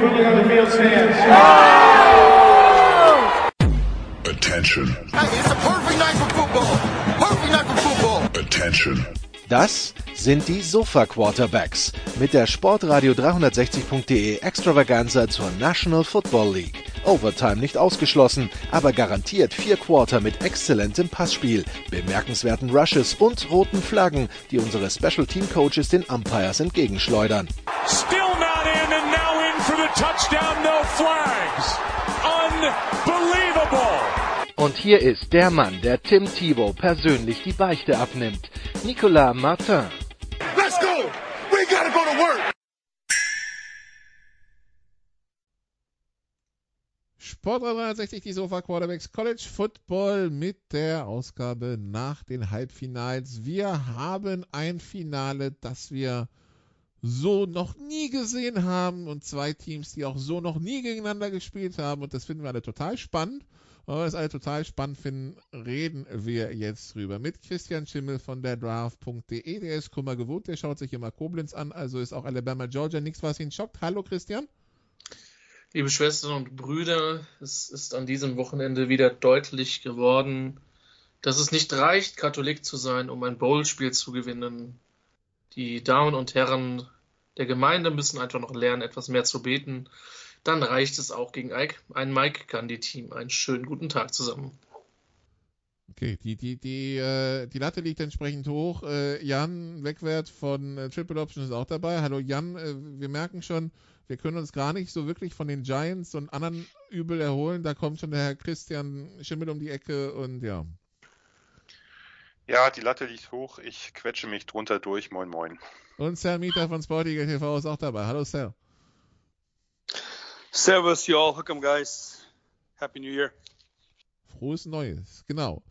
quickly on the field stands. Attention. Hey, it's a perfect night for football. Perfect night for football. Attention. Das sind die Sofa Quarterbacks mit der Sportradio 360.de Extravaganza zur National Football League. Overtime nicht ausgeschlossen, aber garantiert vier Quarter mit exzellentem Passspiel, bemerkenswerten Rushes und roten Flaggen, die unsere Special Team Coaches den Umpires entgegenschleudern. Still touchdown, no flags. Unbelievable. Und hier ist der Mann, der Tim Thibault persönlich die Beichte abnimmt. Nicolas Martin. Let's go. We gotta go to work. Sport 360, die Sofa Quarterbacks College Football mit der Ausgabe nach den Halbfinals. Wir haben ein Finale, das wir so noch nie gesehen haben und zwei Teams, die auch so noch nie gegeneinander gespielt haben und das finden wir alle total spannend. Weil wir es alle total spannend finden, reden wir jetzt drüber mit Christian Schimmel von der Draft.de. Der ist Kummer gewohnt, der schaut sich immer Koblenz an, also ist auch Alabama, Georgia nichts, was ihn schockt. Hallo Christian. Liebe Schwestern und Brüder, es ist an diesem Wochenende wieder deutlich geworden, dass es nicht reicht, Katholik zu sein, um ein Bowl-Spiel zu gewinnen. Die Damen und Herren der Gemeinde müssen einfach noch lernen, etwas mehr zu beten. Dann reicht es auch gegen Ike. Ein Mike kann die Team. Einen schönen guten Tag zusammen. Okay, die, die, die, äh, die Latte liegt entsprechend hoch. Äh, Jan Wegwert von äh, Triple Option ist auch dabei. Hallo Jan, äh, wir merken schon, wir können uns gar nicht so wirklich von den Giants und anderen Übel erholen. Da kommt schon der Herr Christian Schimmel um die Ecke und ja. Ja, die Latte liegt hoch. Ich quetsche mich drunter durch. Moin, moin. Und Sal Mieter von Sportiger TV ist auch dabei. Hallo Sal. Servus, you all. Welcome, guys. Happy New Year. Frohes Neues, genau.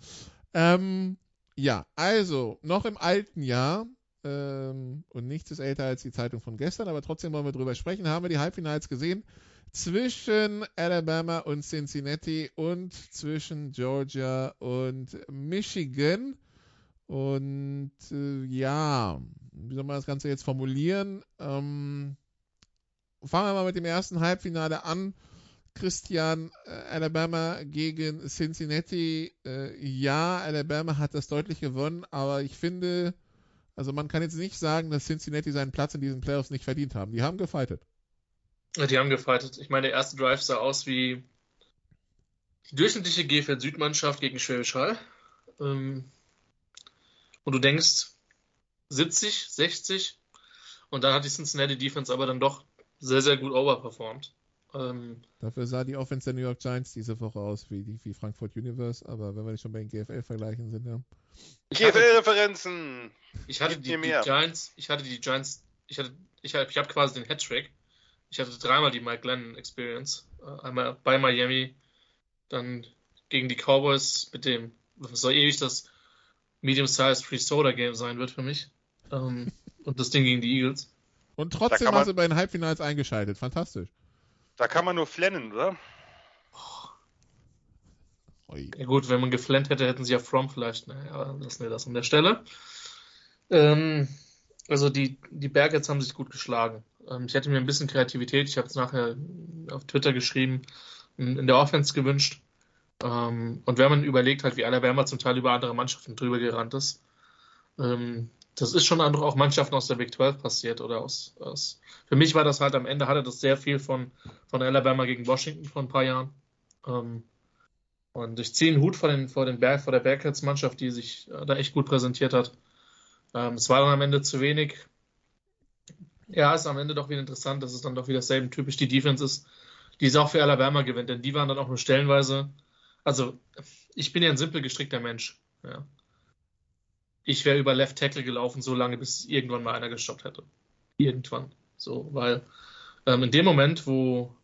Ähm, ja, also, noch im alten Jahr ähm, und nichts ist älter als die Zeitung von gestern, aber trotzdem wollen wir drüber sprechen. Haben wir die Halbfinals gesehen zwischen Alabama und Cincinnati und zwischen Georgia und Michigan. Und äh, ja, wie soll man das Ganze jetzt formulieren? Ähm, fangen wir mal mit dem ersten Halbfinale an. Christian, äh, Alabama gegen Cincinnati. Äh, ja, Alabama hat das deutlich gewonnen, aber ich finde, also man kann jetzt nicht sagen, dass Cincinnati seinen Platz in diesen Playoffs nicht verdient haben. Die haben gefightet. Ja, die haben gefightet. Ich meine, der erste Drive sah aus wie die durchschnittliche GFL Südmannschaft gegen Schwäbisch Hall. Ähm, und du denkst 70, 60 und dann hat die Cincinnati Defense aber dann doch sehr, sehr gut overperformed. Ähm, Dafür sah die Offense der New York Giants diese Woche aus wie, die, wie Frankfurt Universe, aber wenn wir nicht schon bei den GFL-Vergleichen sind, ja. GFL-Referenzen! Ich hatte die. Giants, ich hatte die Giants, ich hatte, ich habe ich hab quasi den Hattrick. Ich hatte dreimal die Mike Glennon Experience. Äh, Einmal bei Miami, dann gegen die Cowboys mit dem, was so ewig das Medium-Sized Free Soda Game sein wird für mich. Ähm, und das Ding gegen die Eagles. Und trotzdem man- hast du bei den Halbfinals eingeschaltet. Fantastisch. Da kann man nur flennen, oder? Ui. Ja gut, wenn man geflennt hätte, hätten sie ja From vielleicht. Naja, lassen wir das an der Stelle. Ähm, also die, die Bergets haben sich gut geschlagen. Ähm, ich hätte mir ein bisschen Kreativität, ich habe es nachher auf Twitter geschrieben, in, in der Offense gewünscht. Ähm, und wenn man überlegt halt, wie Alabama zum Teil über andere Mannschaften drüber gerannt ist, ähm, das ist schon auch Mannschaften aus der Big 12 passiert oder aus, aus für mich war das halt am Ende hatte das sehr viel von, von Alabama gegen Washington vor ein paar Jahren. Ähm, und ich ziehe einen Hut vor, den, vor, den Berg, vor der Bearcats-Mannschaft, die sich äh, da echt gut präsentiert hat. Ähm, es war dann am Ende zu wenig. Ja, ist am Ende doch wieder interessant, dass es dann doch wieder selben typisch die Defense ist, die es auch für Alabama gewinnt, denn die waren dann auch nur stellenweise. Also, ich bin ja ein simpel gestrickter Mensch. Ja. Ich wäre über Left Tackle gelaufen, so lange, bis irgendwann mal einer gestoppt hätte. Irgendwann. So, weil ähm, in dem Moment, wo,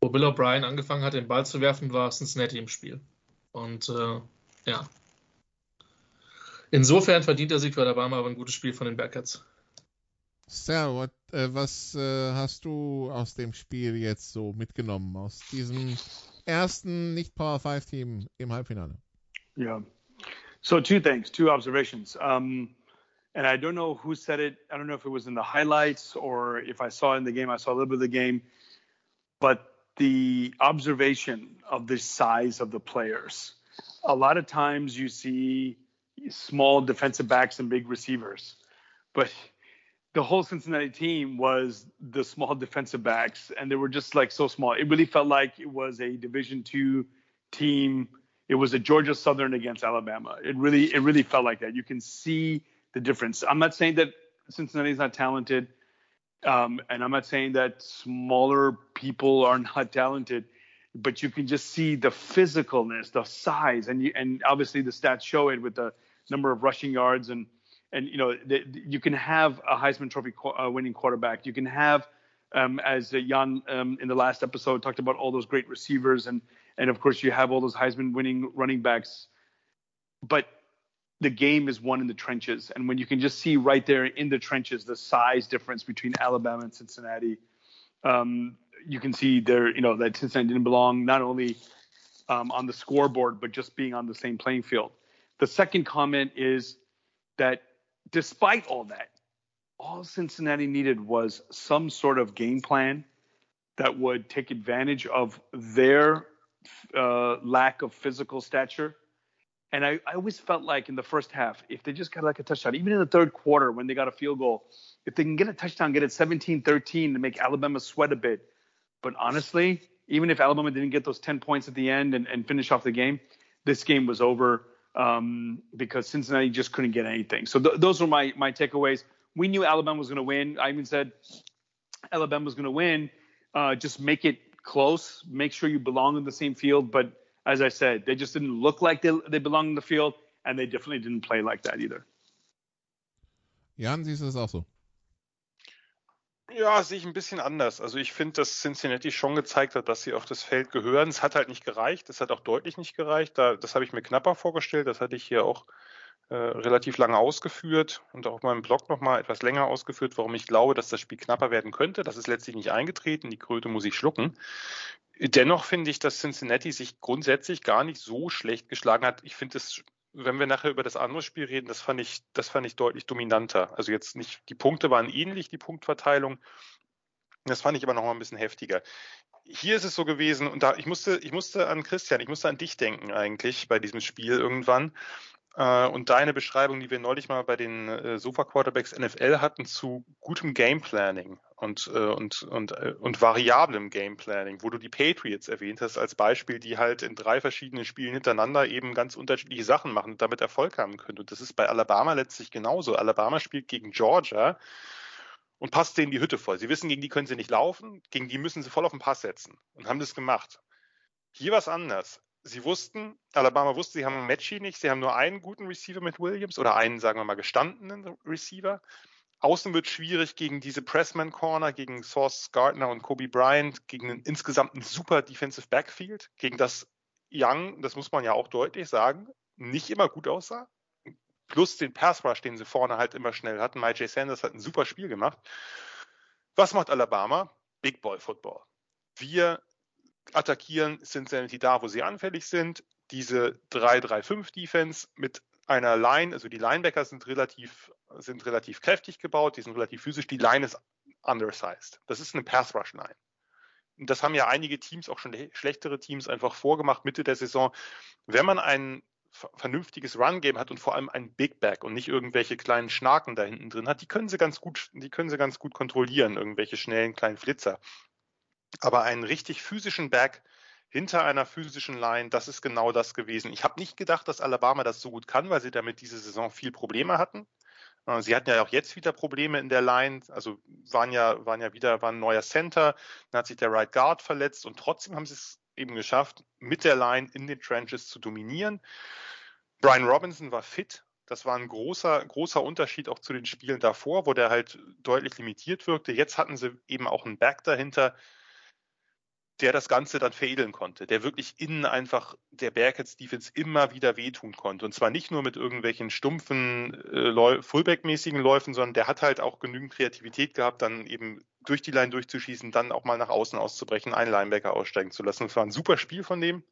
wo Bill O'Brien angefangen hat, den Ball zu werfen, war Cincinnati im Spiel. Und äh, ja. Insofern verdient der Sieg für Alabama aber ein gutes Spiel von den Bearcats. Sal, what, äh, was äh, hast du aus dem Spiel jetzt so mitgenommen? Aus diesem ersten Nicht-Power 5-Team im Halbfinale? Yeah. So two things, two observations. Um, and I don't know who said it. I don't know if it was in the highlights or if I saw it in the game. I saw a little bit of the game. but the observation of the size of the players. A lot of times you see small defensive backs and big receivers, but the whole Cincinnati team was the small defensive backs, and they were just like so small. It really felt like it was a Division two team. It was a Georgia Southern against Alabama. It really, it really felt like that. You can see the difference. I'm not saying that Cincinnati is not talented, um, and I'm not saying that smaller people are not talented, but you can just see the physicalness, the size, and you, and obviously the stats show it with the number of rushing yards and and you know the, you can have a Heisman Trophy uh, winning quarterback. You can have, um, as Jan um, in the last episode talked about all those great receivers, and and of course you have all those Heisman winning running backs. But the game is won in the trenches, and when you can just see right there in the trenches the size difference between Alabama and Cincinnati, um, you can see there you know that Cincinnati didn't belong not only um, on the scoreboard but just being on the same playing field. The second comment is that despite all that, all Cincinnati needed was some sort of game plan that would take advantage of their uh, lack of physical stature. And I, I, always felt like in the first half, if they just got like a touchdown, even in the third quarter when they got a field goal, if they can get a touchdown, get it 17 13 to make Alabama sweat a bit. But honestly, even if Alabama didn't get those 10 points at the end and, and finish off the game, this game was over um, because Cincinnati just couldn't get anything. So th- those were my my takeaways. We knew Alabama was going to win. I even said Alabama was going to win. Uh, just make it close. Make sure you belong in the same field. But as I said, they just didn't look like they they belonged in the field, and they definitely didn't play like that either. Jan, siehst this das auch so? Ja, sehe ich ein bisschen anders. Also ich finde, dass Cincinnati schon gezeigt hat, dass sie auf das Feld gehören. Es hat halt nicht gereicht. Es hat auch deutlich nicht gereicht. Da, das habe ich mir knapper vorgestellt. Das hatte ich hier auch äh, relativ lange ausgeführt und auch meinem Blog nochmal etwas länger ausgeführt, warum ich glaube, dass das Spiel knapper werden könnte. Das ist letztlich nicht eingetreten. Die Kröte muss ich schlucken. Dennoch finde ich, dass Cincinnati sich grundsätzlich gar nicht so schlecht geschlagen hat. Ich finde es wenn wir nachher über das andere Spiel reden, das fand ich, das fand ich deutlich dominanter. Also jetzt nicht, die Punkte waren ähnlich, die Punktverteilung. Das fand ich aber noch mal ein bisschen heftiger. Hier ist es so gewesen, und da, ich musste, ich musste an Christian, ich musste an dich denken eigentlich bei diesem Spiel irgendwann. Äh, und deine Beschreibung, die wir neulich mal bei den äh, Sofa Quarterbacks NFL hatten, zu gutem Game Planning und, äh, und, und, und variablem Game Planning, wo du die Patriots erwähnt hast als Beispiel, die halt in drei verschiedenen Spielen hintereinander eben ganz unterschiedliche Sachen machen und damit Erfolg haben können. Und das ist bei Alabama letztlich genauso. Alabama spielt gegen Georgia und passt denen die Hütte voll. Sie wissen, gegen die können sie nicht laufen, gegen die müssen sie voll auf den Pass setzen und haben das gemacht. Hier war es anders sie wussten, Alabama wusste, sie haben Matchy nicht, sie haben nur einen guten Receiver mit Williams oder einen, sagen wir mal, gestandenen Receiver. Außen wird schwierig gegen diese Pressman Corner, gegen Source Gardner und Kobe Bryant, gegen einen insgesamt ein super Defensive Backfield, gegen das Young, das muss man ja auch deutlich sagen, nicht immer gut aussah. Plus den Pass Rush, den sie vorne halt immer schnell hatten. Mike J. Sanders hat ein super Spiel gemacht. Was macht Alabama? Big Boy Football. Wir attackieren Cincinnati da, wo sie anfällig sind. Diese 3-3-5-Defense mit einer Line, also die Linebacker sind relativ, sind relativ kräftig gebaut, die sind relativ physisch, die Line ist undersized. Das ist eine Pass-Rush-Line. Und das haben ja einige Teams, auch schon schlechtere Teams, einfach vorgemacht Mitte der Saison. Wenn man ein vernünftiges Run-Game hat und vor allem ein Big Back und nicht irgendwelche kleinen Schnaken da hinten drin hat, die können sie ganz gut, die können sie ganz gut kontrollieren, irgendwelche schnellen kleinen Flitzer. Aber einen richtig physischen Back hinter einer physischen Line, das ist genau das gewesen. Ich habe nicht gedacht, dass Alabama das so gut kann, weil sie damit diese Saison viel Probleme hatten. Äh, sie hatten ja auch jetzt wieder Probleme in der Line, also waren ja, waren ja wieder, war ein neuer Center, dann hat sich der Right Guard verletzt und trotzdem haben sie es eben geschafft, mit der Line in den Trenches zu dominieren. Brian Robinson war fit. Das war ein großer, großer Unterschied auch zu den Spielen davor, wo der halt deutlich limitiert wirkte. Jetzt hatten sie eben auch einen Back dahinter, der das Ganze dann veredeln konnte, der wirklich innen einfach der Bearcats Defense immer wieder wehtun konnte. Und zwar nicht nur mit irgendwelchen stumpfen äh, Fullback-mäßigen Läufen, sondern der hat halt auch genügend Kreativität gehabt, dann eben durch die Line durchzuschießen, dann auch mal nach außen auszubrechen, einen Linebacker aussteigen zu lassen. Das war ein super Spiel von dem.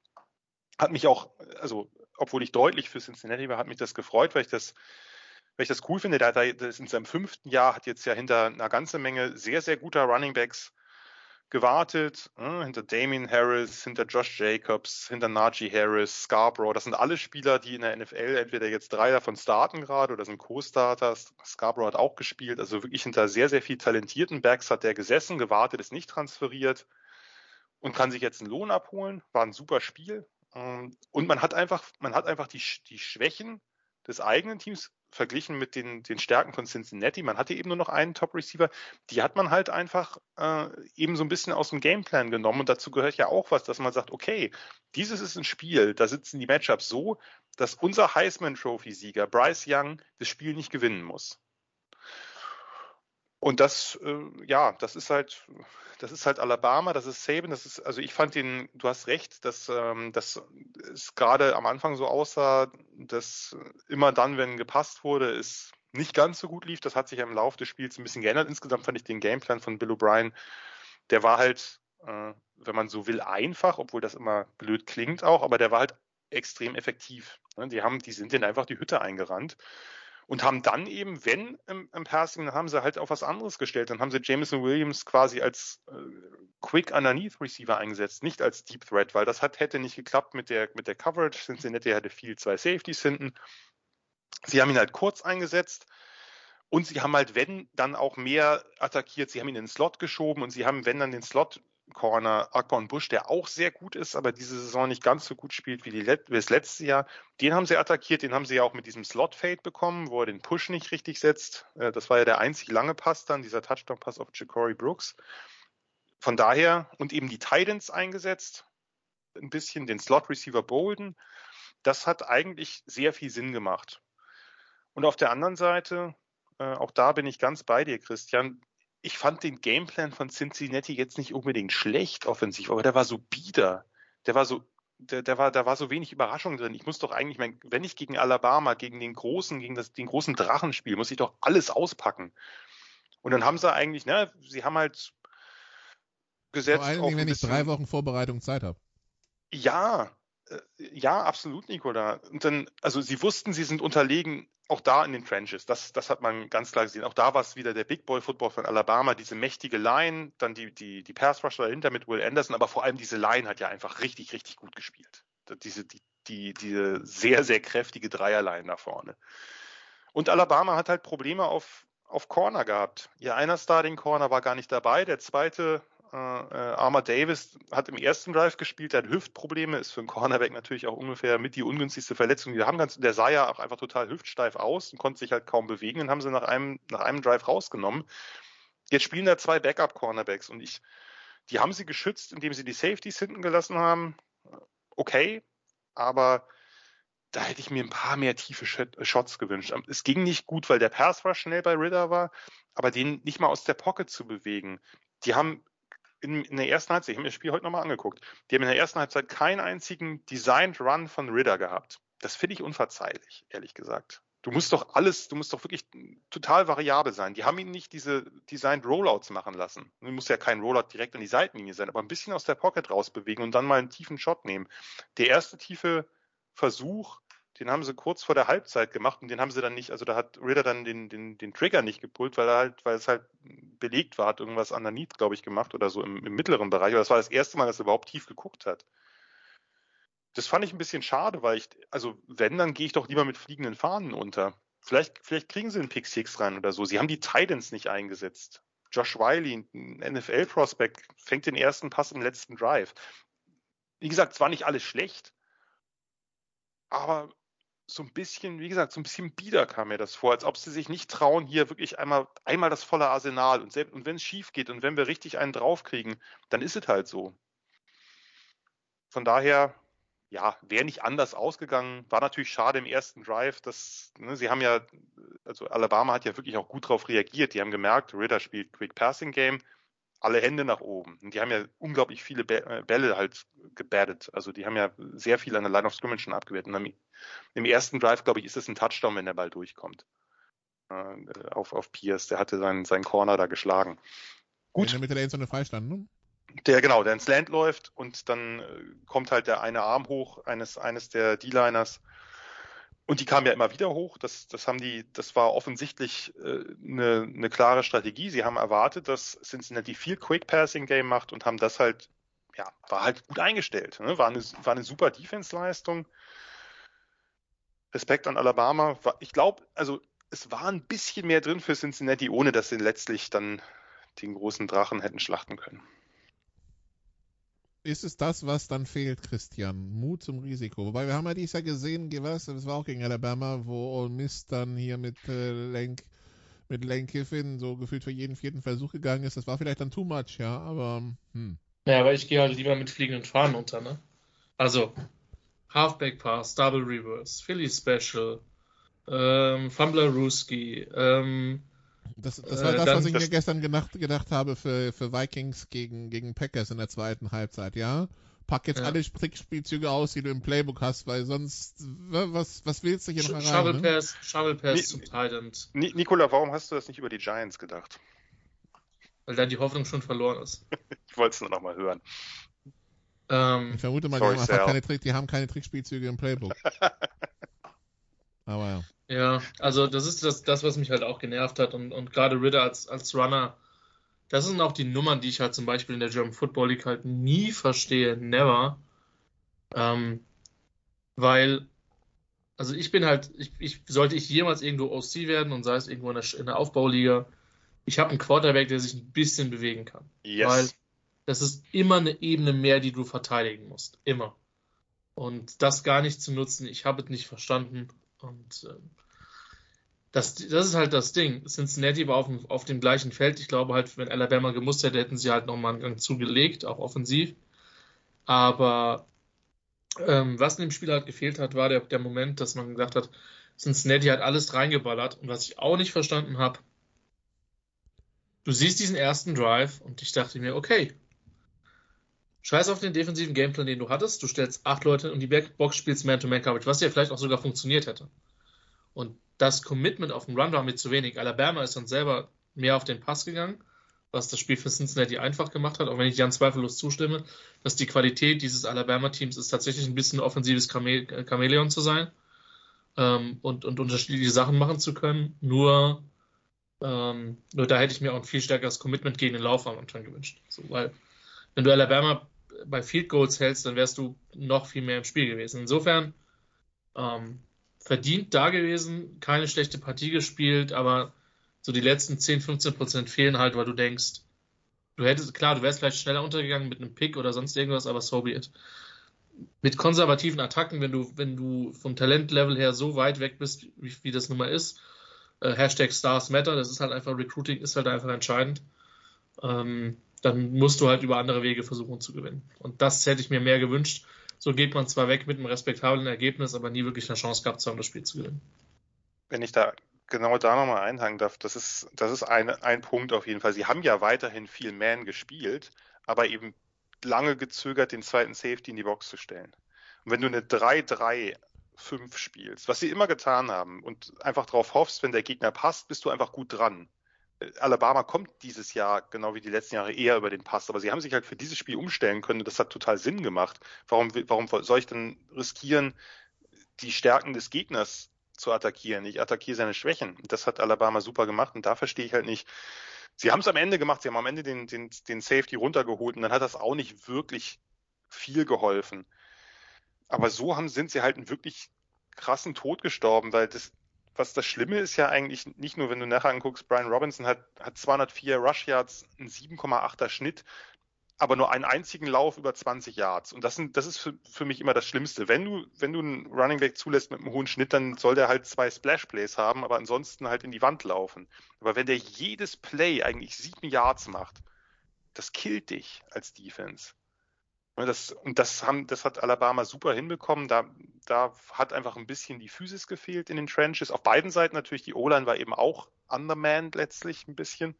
Hat mich auch, also obwohl ich deutlich für Cincinnati war, hat mich das gefreut, weil ich das weil ich das cool finde. Der hat in seinem fünften Jahr hat jetzt ja hinter einer ganzen Menge sehr, sehr guter Running Backs gewartet, äh, hinter Damien Harris, hinter Josh Jacobs, hinter Najee Harris, Scarborough. Das sind alle Spieler, die in der NFL entweder jetzt drei davon starten gerade oder sind Co-Starters. Scarborough hat auch gespielt, also wirklich hinter sehr, sehr viel talentierten Backs hat der gesessen, gewartet, ist nicht transferiert und kann sich jetzt einen Lohn abholen. War ein super Spiel. Ähm, und man hat einfach, man hat einfach die, die Schwächen des eigenen Teams verglichen mit den, den Stärken von Cincinnati. Man hatte eben nur noch einen Top-Receiver. Die hat man halt einfach äh, eben so ein bisschen aus dem Gameplan genommen. Und dazu gehört ja auch was, dass man sagt, okay, dieses ist ein Spiel, da sitzen die Matchups so, dass unser Heisman-Trophy-Sieger Bryce Young das Spiel nicht gewinnen muss. Und das, äh, ja, das ist halt, das ist halt Alabama, das ist Saban, das ist, also ich fand den, du hast recht, dass, ähm, dass es gerade am Anfang so aussah, dass immer dann, wenn gepasst wurde, es nicht ganz so gut lief. Das hat sich im Laufe des Spiels ein bisschen geändert. Insgesamt fand ich den Gameplan von Bill O'Brien, der war halt, äh, wenn man so will, einfach, obwohl das immer blöd klingt auch, aber der war halt extrem effektiv. Ne? Die haben, die sind denen einfach die Hütte eingerannt und haben dann eben, wenn im, im Passing, dann haben sie halt auf was anderes gestellt. Dann haben sie Jameson Williams quasi als äh, Quick Underneath Receiver eingesetzt, nicht als Deep Threat, weil das hat, hätte nicht geklappt mit der, mit der Coverage. Cincinnati hatte viel zwei Safeties hinten. Sie haben ihn halt kurz eingesetzt. Und sie haben halt, wenn, dann auch mehr attackiert. Sie haben ihn in den Slot geschoben und sie haben, wenn, dann den Slot Corner Akbon Bush, der auch sehr gut ist, aber diese Saison nicht ganz so gut spielt wie, die, wie das letzte Jahr. Den haben sie attackiert, den haben sie ja auch mit diesem Slot-Fade bekommen, wo er den Push nicht richtig setzt. Äh, das war ja der einzig lange Pass dann, dieser Touchdown-Pass auf Ja'Cory Brooks. Von daher, und eben die Titans eingesetzt, ein bisschen den Slot-Receiver Bolden. Das hat eigentlich sehr viel Sinn gemacht. Und auf der anderen Seite, äh, auch da bin ich ganz bei dir, Christian, ich fand den Gameplan von Cincinnati jetzt nicht unbedingt schlecht offensiv, aber der war so bieder. Der war so, der, der war, da war so wenig Überraschung drin. Ich muss doch eigentlich, mein, wenn ich gegen Alabama, gegen den großen, gegen das, den großen Drachen spiele, muss ich doch alles auspacken. Und dann haben sie eigentlich, ne, sie haben halt gesetzt. Vor allen Dingen, wenn ich drei Wochen Vorbereitung Zeit habe. Ja, ja, absolut, Nicola. Und dann, also sie wussten, sie sind unterlegen, auch da in den Trenches. Das, das hat man ganz klar gesehen. Auch da war es wieder der Big Boy Football von Alabama, diese mächtige Line, dann die, die, die Pass Rusher dahinter mit Will Anderson, aber vor allem diese Line hat ja einfach richtig, richtig gut gespielt. Diese, die, die, diese sehr, sehr kräftige Dreierline da vorne. Und Alabama hat halt Probleme auf, auf Corner gehabt. Ihr einer Starting Corner war gar nicht dabei, der zweite äh, äh, Arma Davis hat im ersten Drive gespielt, der hat Hüftprobleme, ist für einen Cornerback natürlich auch ungefähr mit die ungünstigste Verletzung, die wir haben. Der sah ja auch einfach total hüftsteif aus und konnte sich halt kaum bewegen. Den haben sie nach einem, nach einem Drive rausgenommen. Jetzt spielen da zwei Backup-Cornerbacks und ich, die haben sie geschützt, indem sie die Safeties hinten gelassen haben. Okay, aber da hätte ich mir ein paar mehr tiefe Shots gewünscht. Es ging nicht gut, weil der Pass war schnell bei Ritter war, aber den nicht mal aus der Pocket zu bewegen. Die haben in, in der ersten Halbzeit, ich habe mir das Spiel heute nochmal angeguckt, die haben in der ersten Halbzeit keinen einzigen Designed Run von Ritter gehabt. Das finde ich unverzeihlich, ehrlich gesagt. Du musst doch alles, du musst doch wirklich total variabel sein. Die haben ihn nicht diese Designed Rollouts machen lassen. Du musst ja kein Rollout direkt an die Seitenlinie sein, aber ein bisschen aus der Pocket rausbewegen und dann mal einen tiefen Shot nehmen. Der erste tiefe Versuch den haben sie kurz vor der Halbzeit gemacht und den haben sie dann nicht, also da hat Ritter dann den, den, den Trigger nicht gepult, weil er halt, weil es halt belegt war, hat irgendwas underneath, glaube ich, gemacht oder so im, im mittleren Bereich. Aber das war das erste Mal, dass er überhaupt tief geguckt hat. Das fand ich ein bisschen schade, weil ich, also wenn, dann gehe ich doch lieber mit fliegenden Fahnen unter. Vielleicht, vielleicht kriegen sie einen Pick Six rein oder so. Sie haben die Titans nicht eingesetzt. Josh Wiley, ein NFL-Prospect, fängt den ersten Pass im letzten Drive. Wie gesagt, es war nicht alles schlecht, aber so ein bisschen, wie gesagt, so ein bisschen bieder kam mir das vor, als ob sie sich nicht trauen, hier wirklich einmal, einmal das volle Arsenal und, und wenn es schief geht und wenn wir richtig einen draufkriegen, dann ist es halt so. Von daher, ja, wäre nicht anders ausgegangen. War natürlich schade im ersten Drive, dass, ne, sie haben ja, also Alabama hat ja wirklich auch gut drauf reagiert. Die haben gemerkt, Ritter spielt Quick Passing Game, alle Hände nach oben. Und die haben ja unglaublich viele äh, Bälle halt gebattet. Also die haben ja sehr viel an der Line of Scrimmage schon abgewehrt. Und im ersten Drive, glaube ich, ist es ein Touchdown, wenn der Ball durchkommt. Äh, auf, auf Pierce. Der hatte seinen, seinen Corner da geschlagen. Gut. In der Mitte der Endzone freistand, ne? Der, genau, der ins Land läuft und dann äh, kommt halt der eine Arm hoch eines, eines der D-Liners und die kamen ja immer wieder hoch. Das, das haben die, das war offensichtlich äh, eine, eine klare Strategie. Sie haben erwartet, dass Cincinnati viel Quick Passing Game macht und haben das halt, ja, war halt gut eingestellt. Ne? War eine, war eine super Defense-Leistung. Respekt an Alabama. Ich glaube, also es war ein bisschen mehr drin für Cincinnati, ohne dass sie letztlich dann den großen Drachen hätten schlachten können. Ist es das, was dann fehlt, Christian? Mut zum Risiko. Wobei wir haben ja dieses Jahr gesehen, was, das war auch gegen Alabama, wo Ole Miss dann hier mit äh, Lenk mit Lane Kiffin so gefühlt für jeden vierten Versuch gegangen ist. Das war vielleicht dann too much, ja, aber hm. Ja, aber ich gehe halt lieber mit fliegenden Fahnen unter, ne? Also, Halfback Pass, Double Reverse, Philly Special, ähm, Fumbler Ruski, ähm, das, das war äh, das, was ich mir gestern gedacht, gedacht habe für, für Vikings gegen, gegen Packers in der zweiten Halbzeit, ja? Pack jetzt ja. alle Trickspielzüge aus, die du im Playbook hast, weil sonst, was, was willst du hier noch erreichen? Shovel ne? Pass, Shovel Pass Ni zum Tight Nikola, warum hast du das nicht über die Giants gedacht? Weil da die Hoffnung schon verloren ist. ich wollte es nur noch mal hören. Ähm, ich vermute mal, sorry, die, haben keine Trick, die haben keine Trickspielzüge im Playbook. Aber ja. Ja, also das ist das, das was mich halt auch genervt hat. Und, und gerade Ritter als, als Runner, das sind auch die Nummern, die ich halt zum Beispiel in der German Football League halt nie verstehe. Never. Ähm, weil, also ich bin halt, ich, ich, sollte ich jemals irgendwo OC werden und sei es irgendwo in der, in der Aufbauliga, ich habe einen Quarterback, der sich ein bisschen bewegen kann. Yes. Weil das ist immer eine Ebene mehr, die du verteidigen musst. Immer. Und das gar nicht zu nutzen, ich habe es nicht verstanden. Und äh, das, das ist halt das Ding. Cincinnati war auf dem, auf dem gleichen Feld. Ich glaube halt, wenn Alabama gemusst hätte, hätten sie halt nochmal einen Gang zugelegt, auch offensiv. Aber ähm, was in dem Spiel halt gefehlt hat, war der, der Moment, dass man gesagt hat, Cincinnati hat alles reingeballert. Und was ich auch nicht verstanden habe, du siehst diesen ersten Drive und ich dachte mir, okay, Scheiß auf den defensiven Gameplan, den du hattest. Du stellst acht Leute und die Backbox spielst Man-to-Man-Coverage, was ja vielleicht auch sogar funktioniert hätte. Und das Commitment auf den Run war mir zu wenig. Alabama ist dann selber mehr auf den Pass gegangen, was das Spiel für Cincinnati einfach gemacht hat, auch wenn ich Jan zweifellos zustimme, dass die Qualität dieses Alabama-Teams ist, tatsächlich ein bisschen offensives Chame Chamäleon zu sein ähm, und, und unterschiedliche Sachen machen zu können. Nur, ähm, nur da hätte ich mir auch ein viel stärkeres Commitment gegen den Lauf am Anfang gewünscht. So, weil wenn du Alabama bei Field Goals hältst, dann wärst du noch viel mehr im Spiel gewesen. Insofern ähm, verdient da gewesen, keine schlechte Partie gespielt, aber so die letzten 10, 15 Prozent fehlen halt, weil du denkst, du hättest, klar, du wärst vielleicht schneller untergegangen mit einem Pick oder sonst irgendwas, aber so be it. Mit konservativen Attacken, wenn du, wenn du vom Talentlevel her so weit weg bist, wie, wie das nun mal ist, äh, Hashtag Stars Matter, das ist halt einfach, Recruiting ist halt einfach entscheidend. Ähm, dann musst du halt über andere Wege versuchen zu gewinnen. Und das hätte ich mir mehr gewünscht. So geht man zwar weg mit einem respektablen Ergebnis, aber nie wirklich eine Chance gehabt zu haben, das Spiel zu gewinnen. Wenn ich da genau da nochmal einhaken darf, das ist, das ist ein, ein Punkt auf jeden Fall. Sie haben ja weiterhin viel Man gespielt, aber eben lange gezögert, den zweiten Safety in die Box zu stellen. Und wenn du eine 3-3 5 spielst, was sie immer getan haben und einfach darauf hoffst, wenn der Gegner passt, bist du einfach gut dran. Alabama kommt dieses Jahr, genau wie die letzten Jahre, eher über den Pass. Aber sie haben sich halt für dieses Spiel umstellen können. Das hat total Sinn gemacht. Warum, warum soll ich denn riskieren, die Stärken des Gegners zu attackieren? Ich attackiere seine Schwächen. Das hat Alabama super gemacht und da verstehe ich halt nicht. Sie haben es am Ende gemacht. Sie haben am Ende den, den, den Safety runtergeholt und dann hat das auch nicht wirklich viel geholfen. Aber so haben, sind sie halt einen wirklich krassen Tod gestorben, weil das, was das Schlimme ist ja eigentlich nicht nur, wenn du nachher anguckst, Brian Robinson hat, hat 204 Rush Yards, ein 7,8er Schnitt, aber nur einen einzigen Lauf über 20 Yards. Und das, sind, das ist für, für mich immer das Schlimmste. Wenn du, wenn du einen Running Back zulässt mit einem hohen Schnitt, dann soll der halt zwei Splash Plays haben, aber ansonsten halt in die Wand laufen. Aber wenn der jedes Play eigentlich sieben Yards macht, das killt dich als Defense. Ne, das, und das, haben, das hat Alabama super hinbekommen. Da, da hat einfach ein bisschen die Physis gefehlt in den Trenches. Auf beiden Seiten natürlich. Die O-Line war eben auch undermanned letztlich ein bisschen.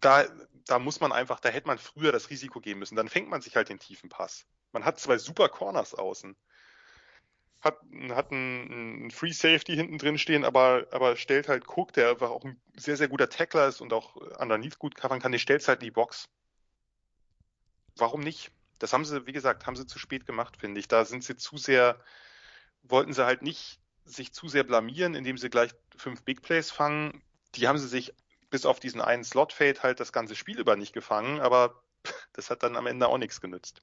Da, da muss man einfach, da hätte man früher das Risiko gehen müssen. Dann fängt man sich halt den tiefen Pass. Man hat zwei super Corners außen. Hat, hat einen, einen Free Safety hinten drin stehen, aber, aber stellt halt Cook, der einfach auch ein sehr, sehr guter Tackler ist und auch underneath gut covern kann, den stellt halt in die Box warum nicht? Das haben sie, wie gesagt, haben sie zu spät gemacht, finde ich. Da sind sie zu sehr wollten sie halt nicht sich zu sehr blamieren, indem sie gleich fünf Big Plays fangen. Die haben sie sich bis auf diesen einen Slot-Fade halt das ganze Spiel über nicht gefangen, aber das hat dann am Ende auch nichts genützt.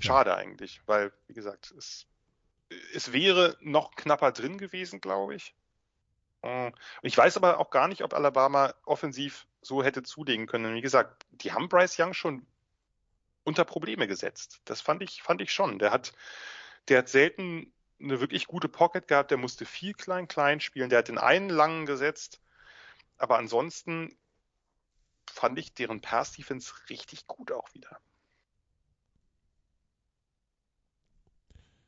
Schade ja. eigentlich, weil, wie gesagt, es, es wäre noch knapper drin gewesen, glaube ich. Äh, ich weiß aber auch gar nicht, ob Alabama offensiv so hätte zulegen können. Wie gesagt, die haben Bryce Young schon unter Probleme gesetzt. Das fand ich, fand ich schon. Der hat, der hat selten eine wirklich gute Pocket gehabt, der musste viel klein-klein spielen, der hat den einen langen gesetzt, aber ansonsten fand ich deren Pass-Defense richtig gut auch wieder.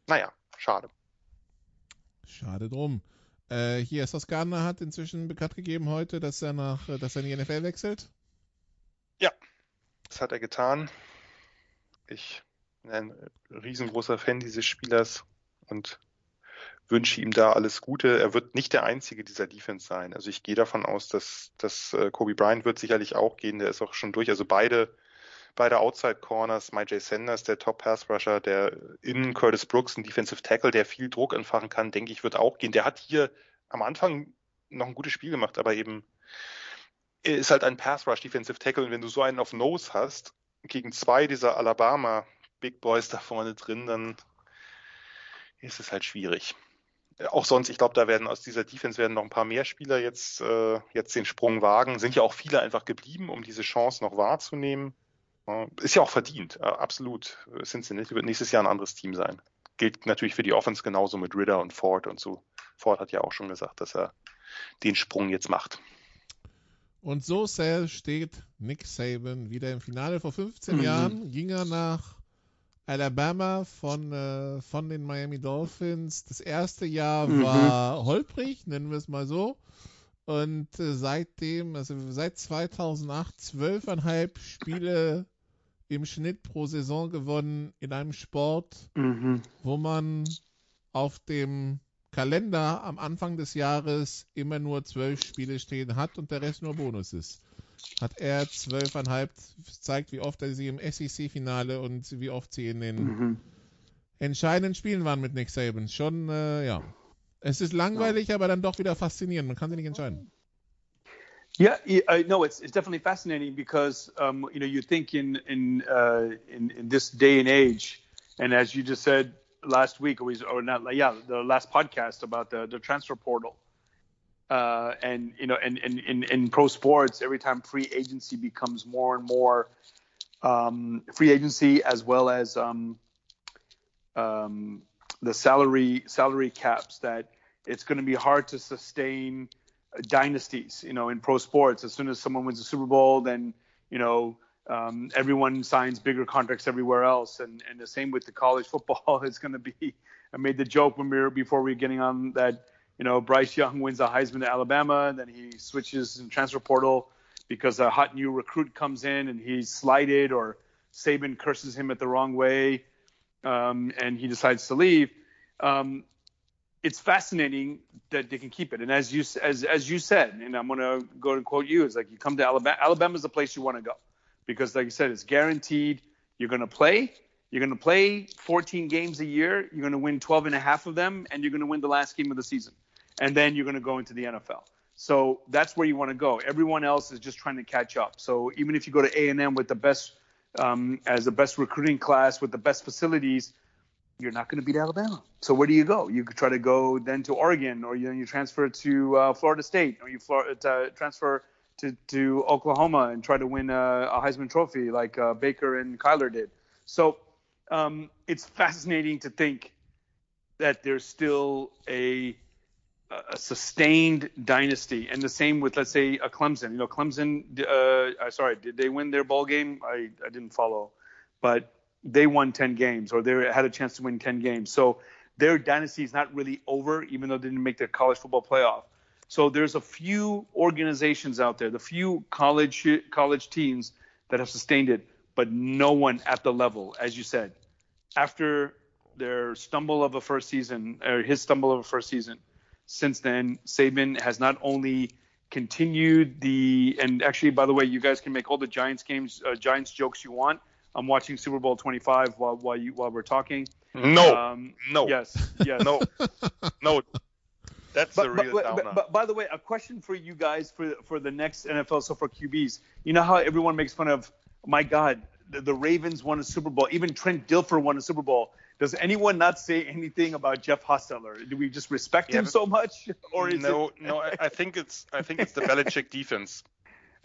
Naja, schade. Schade drum. Äh, hier das Gardner hat inzwischen bekannt gegeben heute, dass er nach, dass er in die NFL wechselt. Ja, das hat er getan. Ich bin ein riesengroßer Fan dieses Spielers und wünsche ihm da alles Gute. Er wird nicht der einzige dieser Defense sein. Also ich gehe davon aus, dass, dass äh, Kobe Bryant wird sicherlich auch gehen. Der ist auch schon durch. Also beide, beide Outside Corners, My J. Sanders, der Top Pass Rusher, der innen Curtis Brooks, ein Defensive Tackle, der viel Druck entfachen kann, denke ich, wird auch gehen. Der hat hier am Anfang noch ein gutes Spiel gemacht, aber eben ist halt ein Pass Rush Defensive Tackle und wenn du so einen auf Nose hast, gegen zwei dieser Alabama Big Boys da vorne drin, dann ist es halt schwierig auch sonst, ich glaube, da werden aus dieser Defense werden noch ein paar mehr Spieler jetzt, äh, jetzt den Sprung wagen. Sind ja auch viele einfach geblieben, um diese Chance noch wahrzunehmen. Ist ja auch verdient, äh, absolut. Cincinnati wird nächstes Jahr ein anderes Team sein. Gilt natürlich für die Offense genauso mit Ritter und Ford und so. Ford hat ja auch schon gesagt, dass er den Sprung jetzt macht. Und so steht Nick Saban wieder im Finale. Vor 15 mhm. Jahren ging er nach Alabama von, äh, von den Miami Dolphins. Das erste Jahr mhm. war holprig, nennen wir es mal so. Und äh, seitdem, also seit 2008, zwölfeinhalb Spiele im Schnitt pro Saison gewonnen in einem Sport, mhm. wo man auf dem Kalender am Anfang des Jahres immer nur zwölf Spiele stehen hat und der Rest nur Bonus ist hat er zwölfeinhalb, zeigt, wie oft er sie im SEC-Finale und wie oft sie in den mhm. entscheidenden Spielen waren mit Nick Saban. Schon, äh, ja. Es ist langweilig, aber dann doch wieder faszinierend. Man kann sie nicht entscheiden. Yeah, I know it's it's definitely fascinating because um, you know you think in in, uh, in in this day and age, and as you just said last week, or, or not, yeah, the last podcast about the the transfer portal. uh, and you know, and, in in pro sports, every time free agency becomes more and more um, free agency, as well as um, um, the salary salary caps, that it's going to be hard to sustain dynasties. You know, in pro sports, as soon as someone wins a Super Bowl, then you know um, everyone signs bigger contracts everywhere else, and and the same with the college football. It's going to be. I made the joke when we were before we were getting on that you know, Bryce Young wins the Heisman to Alabama, and then he switches in transfer portal because a hot new recruit comes in and he's slighted or Saban curses him at the wrong way, um, and he decides to leave. Um, it's fascinating that they can keep it. And as you as as you said, and I'm going to go and quote you, it's like you come to Alabama. Alabama is the place you want to go because, like you said, it's guaranteed. You're going to play. You're going to play 14 games a year. You're going to win 12 and a half of them, and you're going to win the last game of the season and then you're going to go into the NFL. So that's where you want to go. Everyone else is just trying to catch up. So even if you go to A&M with the best, um, as the best recruiting class with the best facilities, you're not going to beat Alabama. So where do you go? You could try to go then to Oregon, or you, you transfer to uh, Florida State, or you uh, transfer to, to Oklahoma and try to win a, a Heisman Trophy like uh, Baker and Kyler did. So um, it's fascinating to think that there's still a a sustained dynasty, and the same with let's say a Clemson. You know, Clemson. Uh, sorry, did they win their bowl game? I, I didn't follow, but they won 10 games, or they had a chance to win 10 games. So their dynasty is not really over, even though they didn't make the college football playoff. So there's a few organizations out there, the few college college teams that have sustained it, but no one at the level, as you said, after their stumble of a first season, or his stumble of a first season since then. Saban has not only continued the and actually by the way you guys can make all the Giants games uh, Giants jokes you want. I'm watching Super Bowl 25 while while you while we're talking. No, Um, no, Yes. Yes. no, no. That's the real but, downer. but, but by the way, a question for you guys for for the next NFL so for QBs. You know how everyone makes fun of, my God, the, the Ravens won a Super Bowl. Even Trent Dilfer won a Super Bowl. Does anyone not say anything about Jeff Hostetler? Do we just respect Yeah, him so much, or is no, it? no. I, I think it's I think it's the Belichick defense.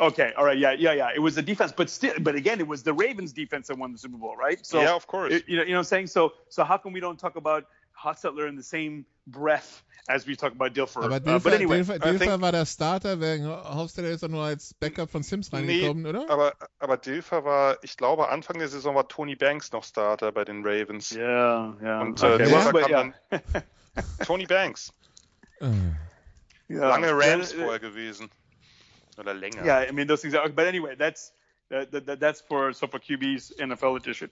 Okay, all right, yeah, yeah, yeah. It was the defense, but still, but again, it was the Ravens defense that won the Super Bowl, right? So yeah, of course. it- you know, you know what I'm saying? So, so how come we don't talk about Hostetler in the same breath as we talk about Dilfer? Aber uh, but anyway, Dilfer, I Dilfer think- war der Starter, während Hofstadter ist doch nur als Backup von Sims Nee, reingekommen, oder? aber, aber Dilfer war, ich glaube, Anfang der Saison war Tony Banks noch Starter bei den Ravens. yeah, yeah. Und äh, okay, Dilfer well, kam yeah. dann Tony Banks. Äh. Yeah. Lange Rams Yeah, vorher gewesen. Oder länger. Yeah, I mean those things. Are, but anyway, that's that, that, that's for so for QB's NFL edition.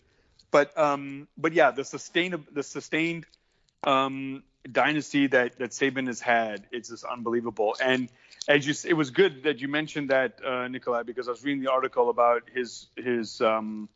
But um, but yeah, the sustained the sustained um dynasty that that Saban has had, it's just unbelievable. And as you, it was good that you mentioned that, uh, Nikolai, because I was reading the article about his his um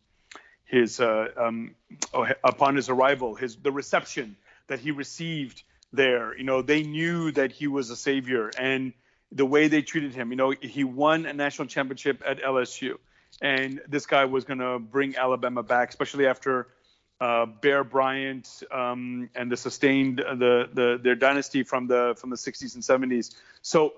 his uh, um oh, upon his arrival, his the reception that he received there. You know, they knew that he was a savior, and the way they treated him. You know, he won a national championship at LSU, and this guy was going to bring Alabama back, especially after uh, Bear Bryant um, and the sustained uh, the the their dynasty from the from the 60s and 70s. So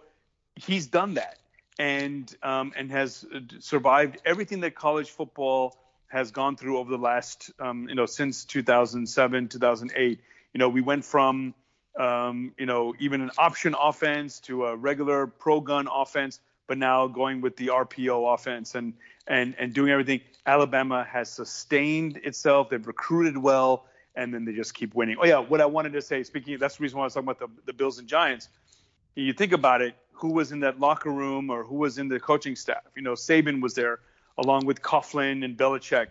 he's done that and um, and has survived everything that college football has gone through over the last um, you know since 2007 2008 you know we went from um, you know even an option offense to a regular pro gun offense but now going with the RPO offense and and and doing everything Alabama has sustained itself they've recruited well and then they just keep winning oh yeah what I wanted to say speaking that's the reason why I was talking about the, the Bills and Giants you think about it, who was in that locker room or who was in the coaching staff? You know, Saban was there along with Coughlin and Belichick.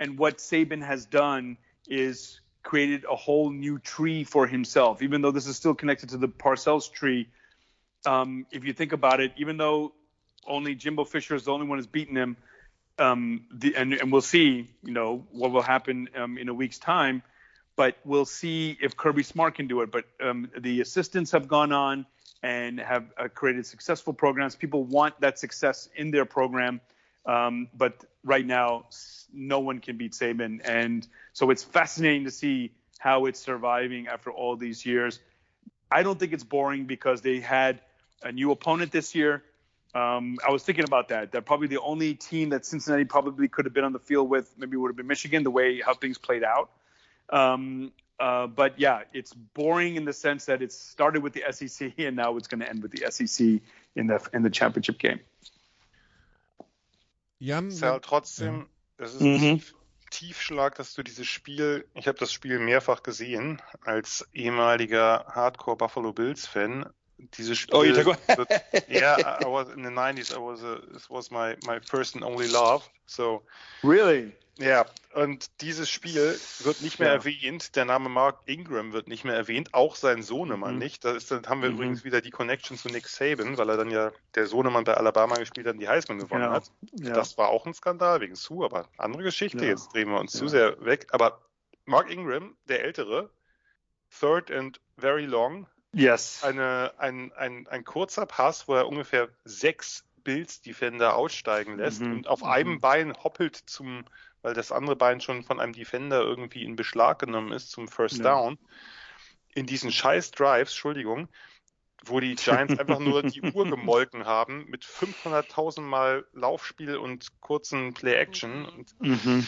And what Saban has done is created a whole new tree for himself, even though this is still connected to the Parcells tree. Um, if you think about it, even though only Jimbo Fisher is the only one who's beaten him, um, the, and, and we'll see, you know, what will happen um, in a week's time. But we'll see if Kirby Smart can do it. But um, the assistants have gone on and have uh, created successful programs. People want that success in their program, um, but right now, no one can beat Saban, and so it's fascinating to see how it's surviving after all these years. I don't think it's boring because they had a new opponent this year. Um, I was thinking about that. That probably the only team that Cincinnati probably could have been on the field with maybe would have been Michigan, the way how things played out. Um, uh, but yeah, it's boring in the sense that it started with the SEC and now it's going to end with the SEC in the in the championship game. Jan, ist ja halt trotzdem, es ist Mhm. Tiefschlag, dass du dieses Spiel, ich habe das Spiel mehrfach gesehen, als ehemaliger Hardcore Buffalo Bills Fan. Dieses Spiel, Oh, you talk about- wird, yeah, I was in the 90s, I was a, this was my, my first and only love, so, Really? ja, und dieses Spiel wird nicht mehr Ja. erwähnt, der Name Mark Ingram wird nicht mehr erwähnt, auch sein Sohnemann Mhm. nicht, da ist, dann haben wir Mhm. übrigens wieder die Connection zu Nick Saban, weil er dann ja, der Sohnemann bei Alabama gespielt hat und die Heisman gewonnen Genau. hat. Ja. Das war auch ein Skandal wegen Sue, aber andere Geschichte. Ja. Jetzt drehen wir uns zu Ja. sehr weg. Aber Mark Ingram, der Ältere, third and very long, yes. eine, ein, ein, ein kurzer Pass, wo er ungefähr sechs Bills-Defender aussteigen lässt Mhm. und auf einem Bein hoppelt zum, weil das andere Bein schon von einem Defender irgendwie in Beschlag genommen ist, zum First Ja. Down. In diesen scheiß Drives, Entschuldigung, wo die Giants einfach nur die Uhr gemolken haben mit 500.000 Mal Laufspiel und kurzen Play-Action Mhm.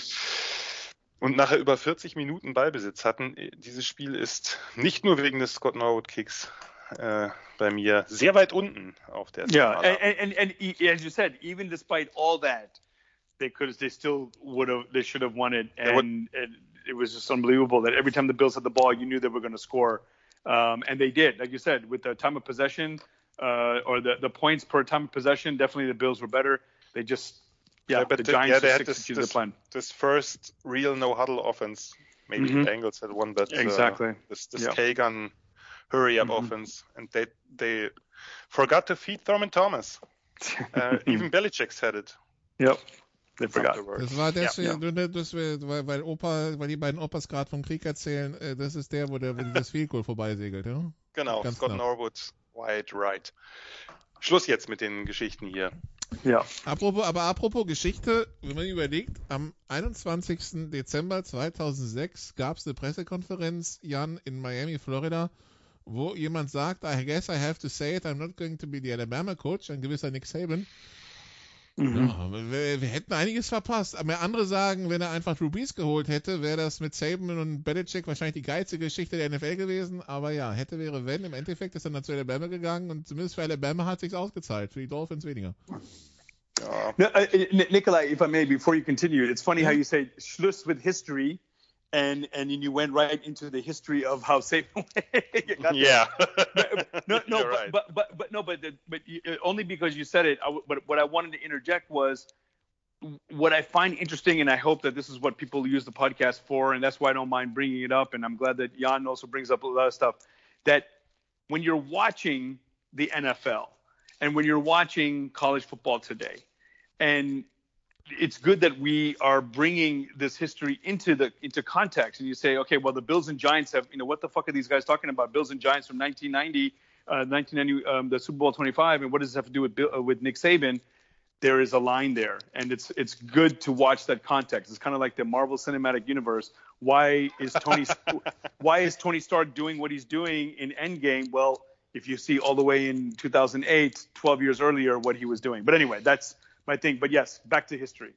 Und nachher über 40 Minuten Ballbesitz hatten. Dieses Spiel ist nicht nur wegen des Scott Norwood Kicks äh, bei mir sehr weit unten auf der Yeah, Skala. and, and and e- as you said, even despite all that, they could they still would have they should have won it, and, and it was just unbelievable that every time the Bills had the ball, you knew they were going to score, um, and they did. Like you said, with the time of possession uh, or the the points per time of possession, definitely the Bills were better. They just yeah, but the the- Giants yeah, had this, this, plan. this first real no huddle offense. Maybe Mhm. the Bengals had one, but uh, Exactly. this this Yeah. K gun hurry up Mhm. offense, and they they forgot to feed Thurman Thomas. Uh, even Belichick's had it. Yep. They forgot. Das war deswegen, ja. das, weil, weil Opa, weil die beiden Opas gerade vom Krieg erzählen, äh, das ist der, wo der, wo das Field Goal vorbeisegelt, ja? Genau, Ganz Scott knapp. Norwood, White, right. Schluss jetzt mit den Geschichten hier. Ja. Apropos, aber apropos Geschichte, wenn man überlegt, am 21. Dezember 2006 gab es eine Pressekonferenz, Jan, in Miami, Florida, wo jemand sagt, I guess I have to say it, I'm not going to be the Alabama coach, ein gewisser Nick Saban. Mhm. Ja, wir, wir hätten einiges verpasst. Aber andere sagen, wenn er einfach Drew Brees geholt hätte, wäre das mit Saban und Belichick wahrscheinlich die geilste Geschichte der NFL gewesen. Aber ja, hätte, wäre, wenn. Im Endeffekt ist er dann zu Alabama gegangen und zumindest für Alabama hat sich's ausgezahlt. Für die Dolphins weniger. Ja. No, uh, N- Nikolai, if I may, before you continue, it's funny how you say Schluss with history, and and then you went right into the history of how got Yeah. no, no, but, right. but but but no, but the, but you, uh, only because you said it. I but what I wanted to interject was what I find interesting, and I hope that this is what people use the podcast for, and that's why I don't mind bringing it up. And I'm glad that Jan also brings up a lot of stuff. That when you're watching the NFL and when you're watching college football today, and it's good that we are bringing this history into the into context. And you say okay well the bills and giants have you know what the fuck are these guys talking about? Bills and giants from 1990 uh, 1990 um, the super bowl 25 and what does this have to do with Bill, uh, with nick saban? There is a line there and it's it's good to watch that context. It's kind of like the marvel cinematic universe. Why is tony why is tony stark doing what he's doing in endgame? Well if you see all the way in 2008 12 years earlier what he was doing. But anyway that's my thing but yes back to history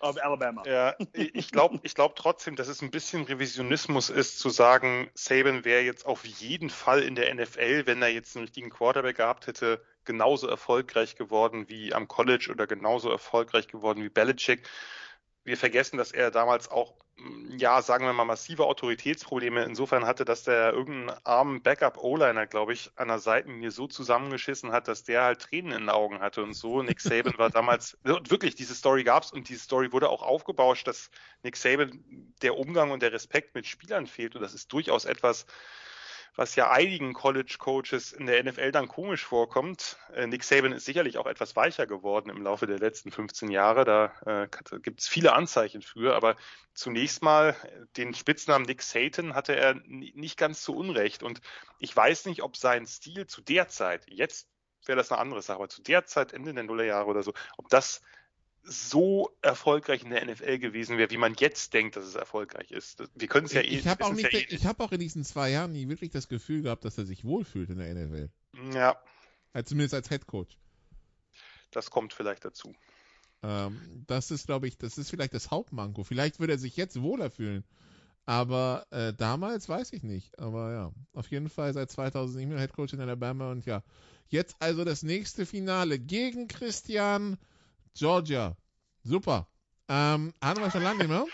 of alabama Ja, ich glaube ich glaub trotzdem, dass es ein bisschen Revisionismus ist, zu sagen, Saban wäre jetzt auf jeden Fall in der NFL, wenn er jetzt einen richtigen Quarterback gehabt hätte, genauso erfolgreich geworden wie am College oder genauso erfolgreich geworden wie Belichick. Wir vergessen, dass er damals auch, mm, ja, sagen wir mal, massive Autoritätsprobleme insofern hatte, dass der irgendeinen armen Backup-O-Liner, glaube ich, an der Seitenlinie so zusammengeschissen hat, dass der halt Tränen in den Augen hatte und so. Nick Saban war damals, wirklich, diese Story gab's und diese Story wurde auch aufgebauscht, dass Nick Saban der Umgang und der Respekt mit Spielern fehlt und das ist durchaus etwas, was ja einigen College-Coaches in der NFL dann komisch vorkommt. Äh, Nick Saban ist sicherlich auch etwas weicher geworden im Laufe der letzten 15 Jahre. Da äh, gibt es viele Anzeichen für. Aber zunächst mal den Spitznamen Nick Satan hatte er nicht ganz zu Unrecht. Und ich weiß nicht, ob sein Stil zu der Zeit, jetzt wäre das eine andere Sache, aber zu der Zeit, Ende der Nullerjahre oder so, ob das so erfolgreich in der NFL gewesen wäre, wie man jetzt denkt, dass es erfolgreich ist. Wir können es ja eh. ich habe auch, nicht, ja eh ich hab auch in diesen zwei Jahren nie wirklich das Gefühl gehabt, dass er sich wohlfühlt in der NFL. Ja, Also zumindest als Head Coach. das kommt vielleicht dazu. Ähm, das ist, glaube ich, das ist vielleicht das Hauptmanko. Vielleicht würde er sich jetzt wohler fühlen. Aber äh, damals weiß ich nicht. Aber ja, auf jeden Fall seit 2007 Head Coach in Alabama und ja. Jetzt also das nächste Finale gegen Christian Georgia. Super. Ähm, nicht mehr.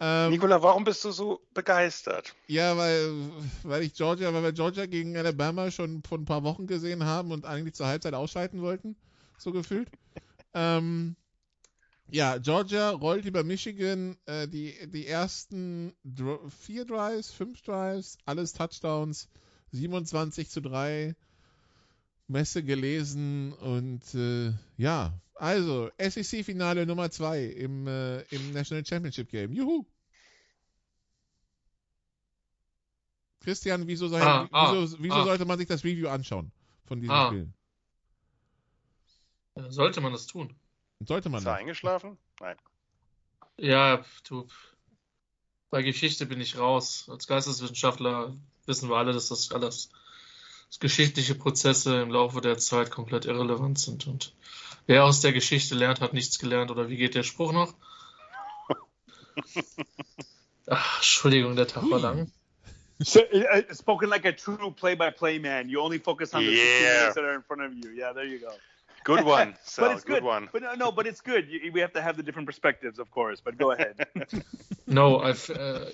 Ähm, Nikola, warum bist du so begeistert? ja, weil, weil ich Georgia, weil wir Georgia gegen Alabama schon vor ein paar Wochen gesehen haben und eigentlich zur Halbzeit ausschalten wollten, so gefühlt. ähm, ja, Georgia rollt über Michigan äh, die, die ersten vier Drives, fünf Drives, alles Touchdowns, 27 zu 3, Messe gelesen und äh, ja, also SEC-Finale Nummer 2 im, äh, im National Championship Game. Juhu! Christian, wieso, soll, Ah, ah, wieso, wieso ah. sollte man sich das Review anschauen von diesem Ah. Spiel? Äh, Sollte man das tun? Sollte man Ist er eingeschlafen? Nein. Ja, du. Bei Geschichte bin ich raus. Als Geisteswissenschaftler wissen wir alle, dass das alles geschichtliche Prozesse im Laufe der Zeit komplett irrelevant sind. Und wer aus der Geschichte lernt, hat nichts gelernt. Oder wie geht der Spruch noch? Ach, Entschuldigung, der Tag war lang. So, uh, spoken like a true play-by-play man. You only focus on the Yeah. 16 that are in front of you. Yeah, there you go. Good one, Sal. but it's good good. one. But no, no, but it's good. You, we have to have the different perspectives, of course. But go ahead. No, I've, uh,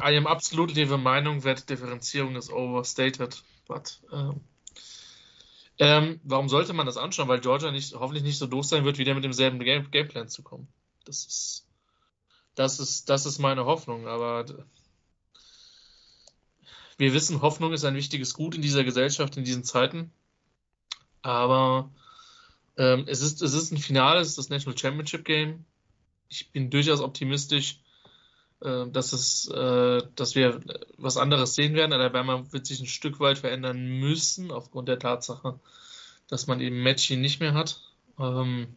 I am absolutely the Meinung that Differenzierung is overstated. But, ähm, ähm, warum sollte man das anschauen? Weil Georgia nicht, hoffentlich nicht so doof sein wird, wieder mit demselben Game Gameplan zu kommen. Das ist, das ist, das ist meine Hoffnung. Aber wir wissen, Hoffnung ist ein wichtiges Gut in dieser Gesellschaft, in diesen Zeiten. Aber Ähm, es, ist, es ist ein Finale, es ist das National Championship Game. Ich bin durchaus optimistisch, dass, es, äh, dass wir was anderes sehen werden. Alabama wird sich ein Stück weit verändern müssen, aufgrund der Tatsache, dass man eben Matchy nicht mehr hat. Ähm,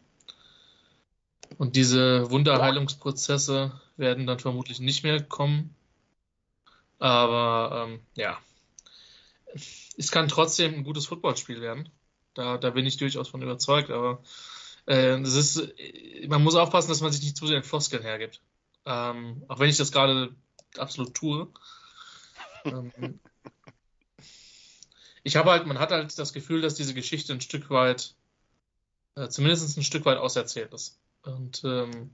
und diese Wunderheilungsprozesse werden dann vermutlich nicht mehr kommen. Aber ähm, ja, es kann trotzdem ein gutes Footballspiel werden. Da, da bin ich durchaus von überzeugt. Aber äh, das ist, man muss aufpassen, dass man sich nicht zu sehr in Floskeln hergibt. Ähm, auch wenn ich das gerade absolut tue. ähm, ich habe halt, man hat halt das Gefühl, dass diese Geschichte ein Stück weit, äh, zumindest ein Stück weit auserzählt ist. Und ähm,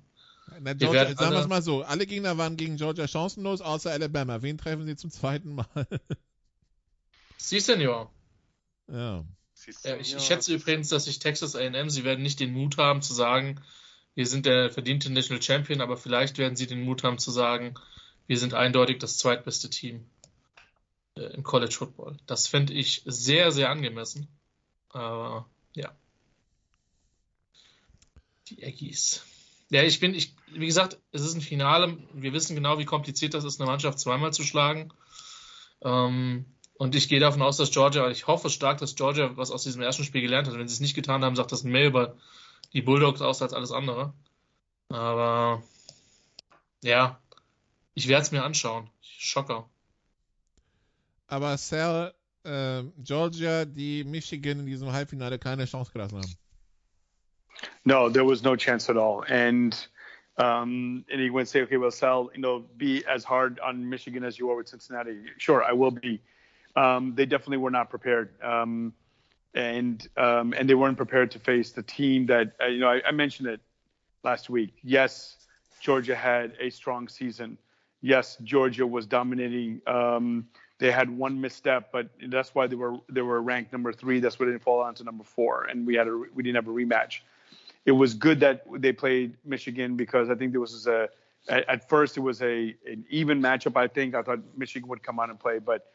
Na, Georgia, sagen wir es mal so, alle Gegner waren gegen Georgia chancenlos, außer Alabama. Wen treffen sie zum zweiten Mal? Sie, Senior. Ja. ja ich, ich schätze übrigens, dass sich Texas A&M, sie werden nicht den Mut haben zu sagen, wir sind der verdiente National Champion, aber vielleicht werden sie den Mut haben zu sagen, wir sind eindeutig das zweitbeste Team äh, im College Football. Das fände ich sehr, sehr angemessen. Aber ja. Die Aggies. Ja, ich bin, ich, wie gesagt, es ist ein Finale. Wir wissen genau, wie kompliziert das ist, eine Mannschaft zweimal zu schlagen. Ähm, und ich gehe davon aus, dass Georgia, ich hoffe stark, dass Georgia was aus diesem ersten Spiel gelernt hat. Wenn sie es nicht getan haben, sagt das mehr über die Bulldogs aus als alles andere. Aber ja, ich werde es mir anschauen. Schocker. Aber Sal, äh, Georgia, die Michigan in diesem Halbfinale keine Chance gelassen haben. No, there was no chance at all. And um, and you would say, okay, well, Sal, you know, be as hard on Michigan as you are with Cincinnati. Sure, I will be. Um, they definitely were not prepared, um, and um, and they weren't prepared to face the team that uh, you know. I, I, mentioned it last week. Yes, Georgia had a strong season. Yes, Georgia was dominating. Um, they had one misstep, but that's why they were they were ranked number three. That's why they didn't fall on to number four, and we had a we didn't have a rematch it was good that they played Michigan because I think there was a at, at first it was a an even matchup. I think I thought Michigan would come on and play, but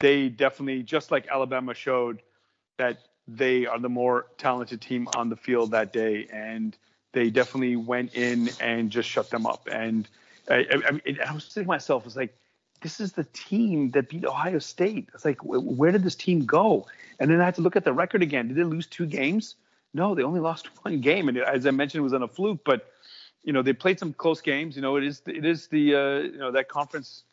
they definitely just like Alabama showed that they are the more talented team on the field that day, and they definitely went in and just shut them up. And I, I, I was thinking to myself, I was like, this is the team that beat Ohio State. It's like, where did this team go? And then I had to look at the record again. Did they lose two games? No, they only lost one game, and as I mentioned, it was on a fluke. But you know, they played some close games. You know, it is it is the uh, you know that conference.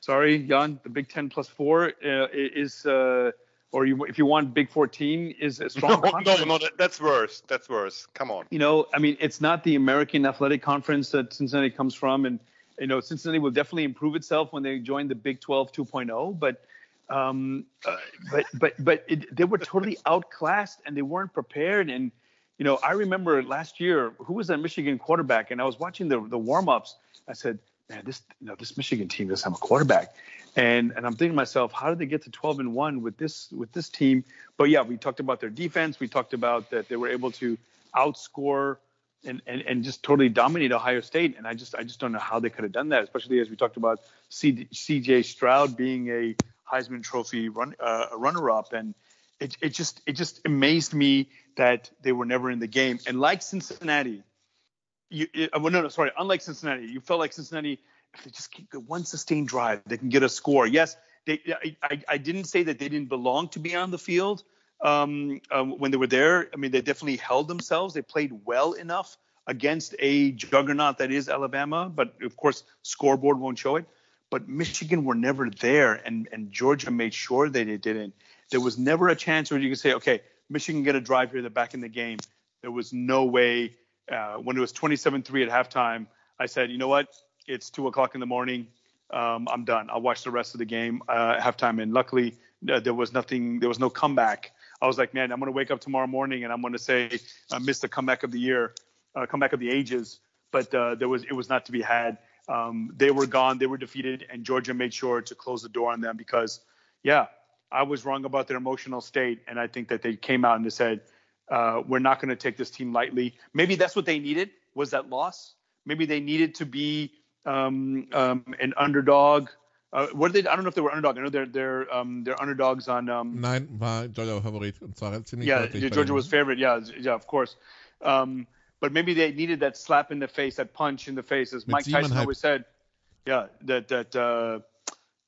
Sorry, Jan, the Big Ten plus four uh, is. Uh, or you, if you want Big 14 is a strong no, conference. No, no, that's worse. That's worse. Come on. You know, I mean, it's not the American Athletic Conference that Cincinnati comes from, and you know, Cincinnati will definitely improve itself when they join the Big 12 2.0. But um, uh, but but but it, they were totally outclassed and they weren't prepared. And you know, I remember last year who was that Michigan quarterback, and I was watching the the warm ups. I said, man, this you know this Michigan team doesn't have a quarterback. And and I'm thinking to myself, how did they get to 12 and one with this with this team? But yeah, we talked about their defense. We talked about that they were able to outscore and, and, and just totally dominate Ohio State. And I just I just don't know how they could have done that, especially as we talked about C.J. Stroud being a Heisman Trophy run, uh, runner-up, and it, it just it just amazed me that they were never in the game. And like Cincinnati, you it, well, no no sorry, unlike Cincinnati, you felt like Cincinnati if they just keep one sustained drive, they can get a score. Yes, they I, I didn't say that they didn't belong to be on the field um, um, when they were there. I mean, they definitely held themselves. They played well enough against a juggernaut that is Alabama, but of course, scoreboard won't show it but Michigan were never there, and and Georgia made sure that they didn't. There was never a chance where you could say, okay, Michigan get a drive here, they're back in the game. There was no way. Uh, when it was 27-3 at halftime, I said, you know what? It's two o'clock in the morning. Um, I'm done. I'll watch the rest of the game uh, halftime. And luckily, uh, there was nothing. There was no comeback. I was like, man, I'm going to wake up tomorrow morning and I'm going to say I missed the comeback of the year, uh, comeback of the ages. But uh, there was it was not to be had. Um, they were gone, they were defeated, and Georgia made sure to close the door on them because, yeah, I was wrong about their emotional state, and I think that they came out and they said, uh, "We're not going to take this team lightly." Maybe that's what they needed was that loss. Maybe they needed to be um, um, an underdog Uh, what did they? I don't know if they were underdog. I know they're they're um, they're underdogs on. Um, Nein, war Georgia Favorit und zwar ziemlich yeah, Georgia was favorite. Yeah, yeah, of course. Um, but maybe they needed that slap in the face, that punch in the face, as Mike Tyson always said. Yeah, that that. Uh,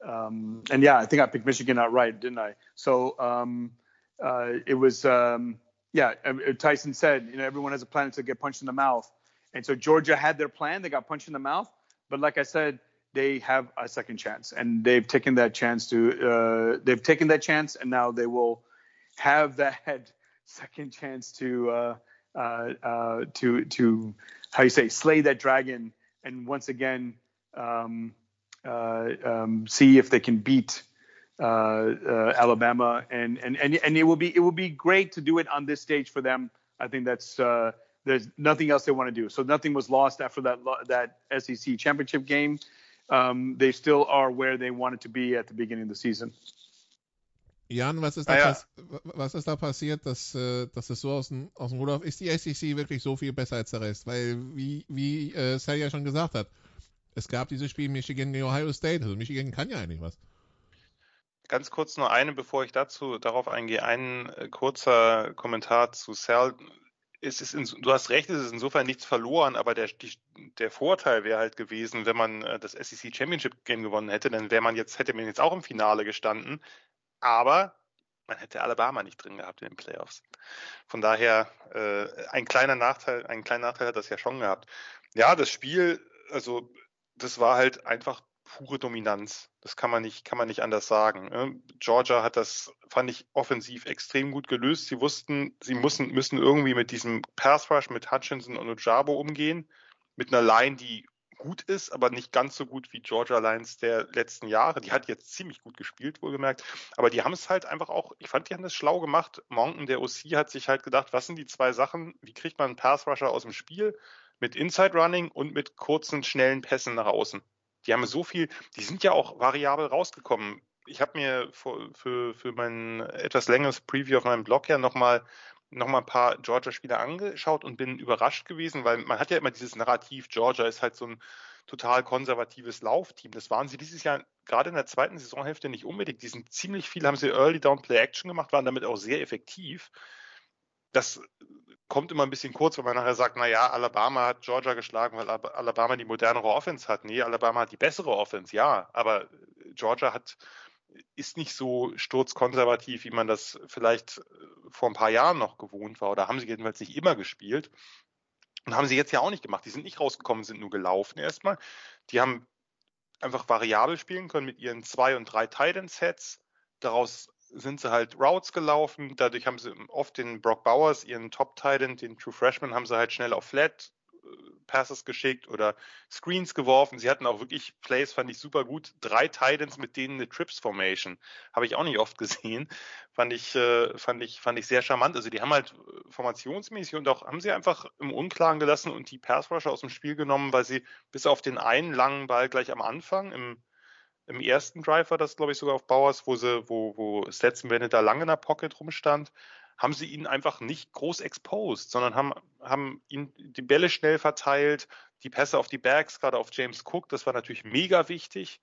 um, and yeah, I think I picked Michigan outright, didn't I? So um, uh, it was. Um, yeah, uh, Tyson said, you know, everyone has a plan to get punched in the mouth, and so Georgia had their plan. They got punched in the mouth, but like I said, they have a second chance, and they've taken that chance to. Uh, they've taken that chance, and now they will have that second chance to uh, uh, uh, to to how you say slay that dragon, and once again um, uh, um, see if they can beat Alabama, and, and and and it will be it will be great to do it on this stage for them. I think that's uh, there's nothing else they want to do. So nothing was lost after that that SEC championship game. Um, they still are where they wanted to be at the beginning of the season. Jan, was ist, da Naja. pass was ist da passiert, dass, dass es so aus dem, aus dem Ruder auf- Ist die SEC wirklich so viel besser als der Rest? Weil, wie, wie äh, Sal ja schon gesagt hat, es gab dieses Spiel Michigan gegen Ohio State. Also Michigan kann ja eigentlich was. Ganz kurz nur eine, bevor ich dazu darauf eingehe, ein äh, kurzer Kommentar zu Sal. Es ist in, du hast recht, es ist insofern nichts verloren, aber der, die, der Vorteil wäre halt gewesen, wenn man äh, das SEC Championship Game gewonnen hätte, dann wäre man jetzt, hätte man jetzt auch im Finale gestanden. Aber man hätte Alabama nicht drin gehabt in den Playoffs. Von daher äh, ein kleiner Nachteil, einen kleinen Nachteil hat das ja schon gehabt. Ja, das Spiel, also das war halt einfach pure Dominanz. Das kann man nicht, kann man nicht anders sagen. ne? Georgia hat das, fand ich, offensiv extrem gut gelöst. Sie wussten, sie müssen, müssen irgendwie mit diesem Pass Rush mit Hutchinson und Ojabo umgehen. Mit einer Line, die gut ist, aber nicht ganz so gut wie Georgia Lines der letzten Jahre. Die hat jetzt ziemlich gut gespielt, wohlgemerkt. Aber die haben es halt einfach auch, ich fand, die haben das schlau gemacht. Monken, der OC, hat sich halt gedacht, was sind die zwei Sachen? Wie kriegt man einen Pass Rusher aus dem Spiel? Mit Inside Running und mit kurzen, schnellen Pässen nach außen. Die haben so viel, die sind ja auch variabel rausgekommen. Ich habe mir für, für, für mein etwas längeres Preview auf meinem Blog ja nochmal noch mal ein paar Georgia-Spieler angeschaut und bin überrascht gewesen, weil man hat ja immer dieses Narrativ, Georgia ist halt so ein total konservatives Laufteam. Das waren sie dieses Jahr gerade in der zweiten Saisonhälfte nicht unbedingt. Die sind ziemlich viel, haben sie Early Down Play Action gemacht, waren damit auch sehr effektiv. Das kommt immer ein bisschen kurz, wenn man nachher sagt, na ja, Alabama hat Georgia geschlagen, weil Al- Alabama die modernere Offense hat. Nee, Alabama hat die bessere Offense, ja, aber Georgia hat ist nicht so sturzkonservativ, wie man das vielleicht äh, vor ein paar Jahren noch gewohnt war. Oder haben sie jedenfalls nicht immer gespielt. Und haben sie jetzt ja auch nicht gemacht. Die sind nicht rausgekommen, sind nur gelaufen erstmal. Die haben einfach variabel spielen können mit ihren zwei und drei Titan Sets. Daraus sind sie halt Routes gelaufen. Dadurch haben sie oft den Brock Bowers, ihren Top Titan, den True Freshman, haben sie halt schnell auf Flat äh, Passes geschickt oder Screens geworfen. Sie hatten auch wirklich Plays, fand ich super gut. Drei Titans mit denen eine Trips Formation. Habe ich auch nicht oft gesehen. Fand ich, äh, fand ich, fand ich sehr charmant. Also die haben halt äh, formationsmäßig und auch haben sie einfach im Unklaren gelassen und die Pass Rusher aus dem Spiel genommen, weil sie bis auf den einen langen Ball gleich am Anfang im im ersten Drive war das, glaube ich, sogar auf Bowers, wo sie, wo, wo Stetson Bennett da lange in der Pocket rumstand, haben sie ihn einfach nicht groß exposed, sondern haben, haben ihn die Bälle schnell verteilt, die Pässe auf die Bags, gerade auf James Cook, das war natürlich mega wichtig.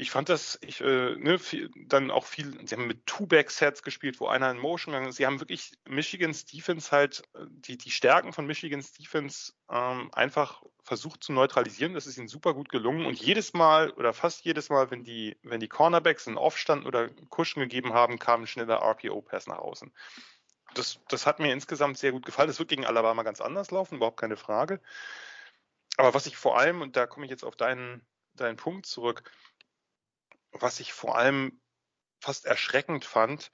Ich fand das, ich, äh, ne, viel, dann auch viel, sie haben mit Two-Back-Sets gespielt, wo einer in Motion gegangen ist. Sie haben wirklich Michigans Defense halt, äh, die, die Stärken von Michigans Defense ähm, einfach versucht zu neutralisieren. Das ist ihnen super gut gelungen. Und jedes Mal oder fast jedes Mal, wenn die, wenn die Cornerbacks einen Aufstand oder Cushion gegeben haben, kam ein schneller RPO-Pass nach außen. Das, das hat mir insgesamt sehr gut gefallen. Das wird gegen Alabama ganz anders laufen, überhaupt keine Frage. Aber was ich vor allem, und da komme ich jetzt auf deinen, deinen Punkt zurück, was ich vor allem fast erschreckend fand,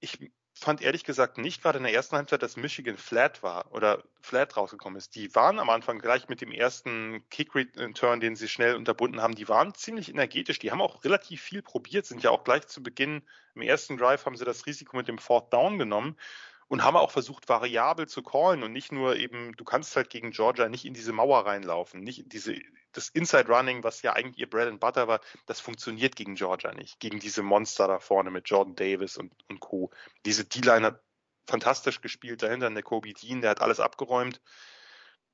ich fand ehrlich gesagt nicht gerade in der ersten Halbzeit, dass Michigan flat war oder flat rausgekommen ist. Die waren am Anfang gleich mit dem ersten Kick-Return, den sie schnell unterbunden haben, die waren ziemlich energetisch. Die haben auch relativ viel probiert, sind ja auch gleich zu Beginn im ersten Drive haben sie das Risiko mit dem Fourth Down genommen und haben auch versucht, variabel zu callen und nicht nur eben, du kannst halt gegen Georgia nicht in diese Mauer reinlaufen, nicht diese, das Inside Running, was ja eigentlich ihr Bread and Butter war, das funktioniert gegen Georgia nicht, gegen diese Monster da vorne mit Jordan Davis und, und Co. Diese D-Line hat fantastisch gespielt, dahinter der Kobe Dean, der hat alles abgeräumt.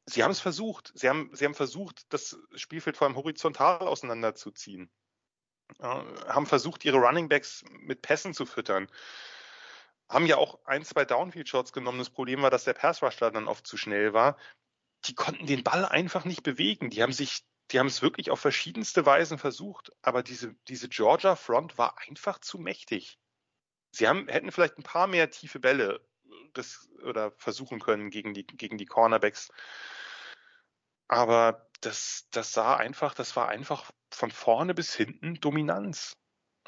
sie haben es versucht. Sie haben, sie haben versucht, das Spielfeld vor allem horizontal auseinanderzuziehen. Äh, haben versucht, ihre Running Backs mit Pässen zu füttern. Haben ja auch ein, zwei Downfield-Shots genommen. Das Problem war, dass der Pass-Rush da dann oft zu schnell war. Die konnten den Ball einfach nicht bewegen. Die haben sich, die haben es wirklich auf verschiedenste Weisen versucht. Aber diese, diese Georgia Front war einfach zu mächtig. Sie haben, hätten vielleicht ein paar mehr tiefe Bälle das, oder versuchen können gegen die, gegen die Cornerbacks. Aber das, das sah einfach, das war einfach von vorne bis hinten Dominanz.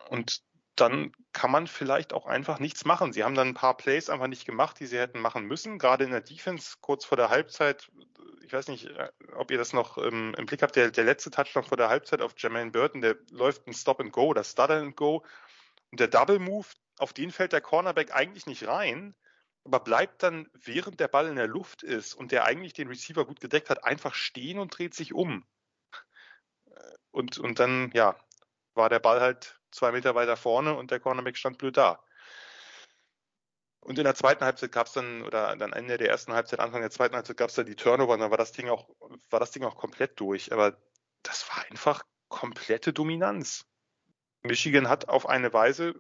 Und dann kann man vielleicht auch einfach nichts machen. Sie haben dann ein paar Plays einfach nicht gemacht, die sie hätten machen müssen. Gerade in der Defense, kurz vor der Halbzeit. Ich weiß nicht, äh, ob ihr das noch im, im Blick habt. Der, der letzte Touchdown vor der Halbzeit auf Jermaine Burton, der läuft ein Stop and Go, das Stutter and Go. Und der Double Move, auf den fällt der Cornerback eigentlich nicht rein aber bleibt dann, während der Ball in der Luft ist und der eigentlich den Receiver gut gedeckt hat, einfach stehen und dreht sich um. Und, und dann, ja, war der Ball halt zwei Meter weiter vorne und der Cornerback stand blöd da. Und in der zweiten Halbzeit gab es dann, oder dann Ende der ersten Halbzeit, Anfang der zweiten Halbzeit gab es dann die Turnover und dann war das Ding auch, war das Ding auch komplett durch. Aber das war einfach komplette Dominanz. Michigan hat auf eine Weise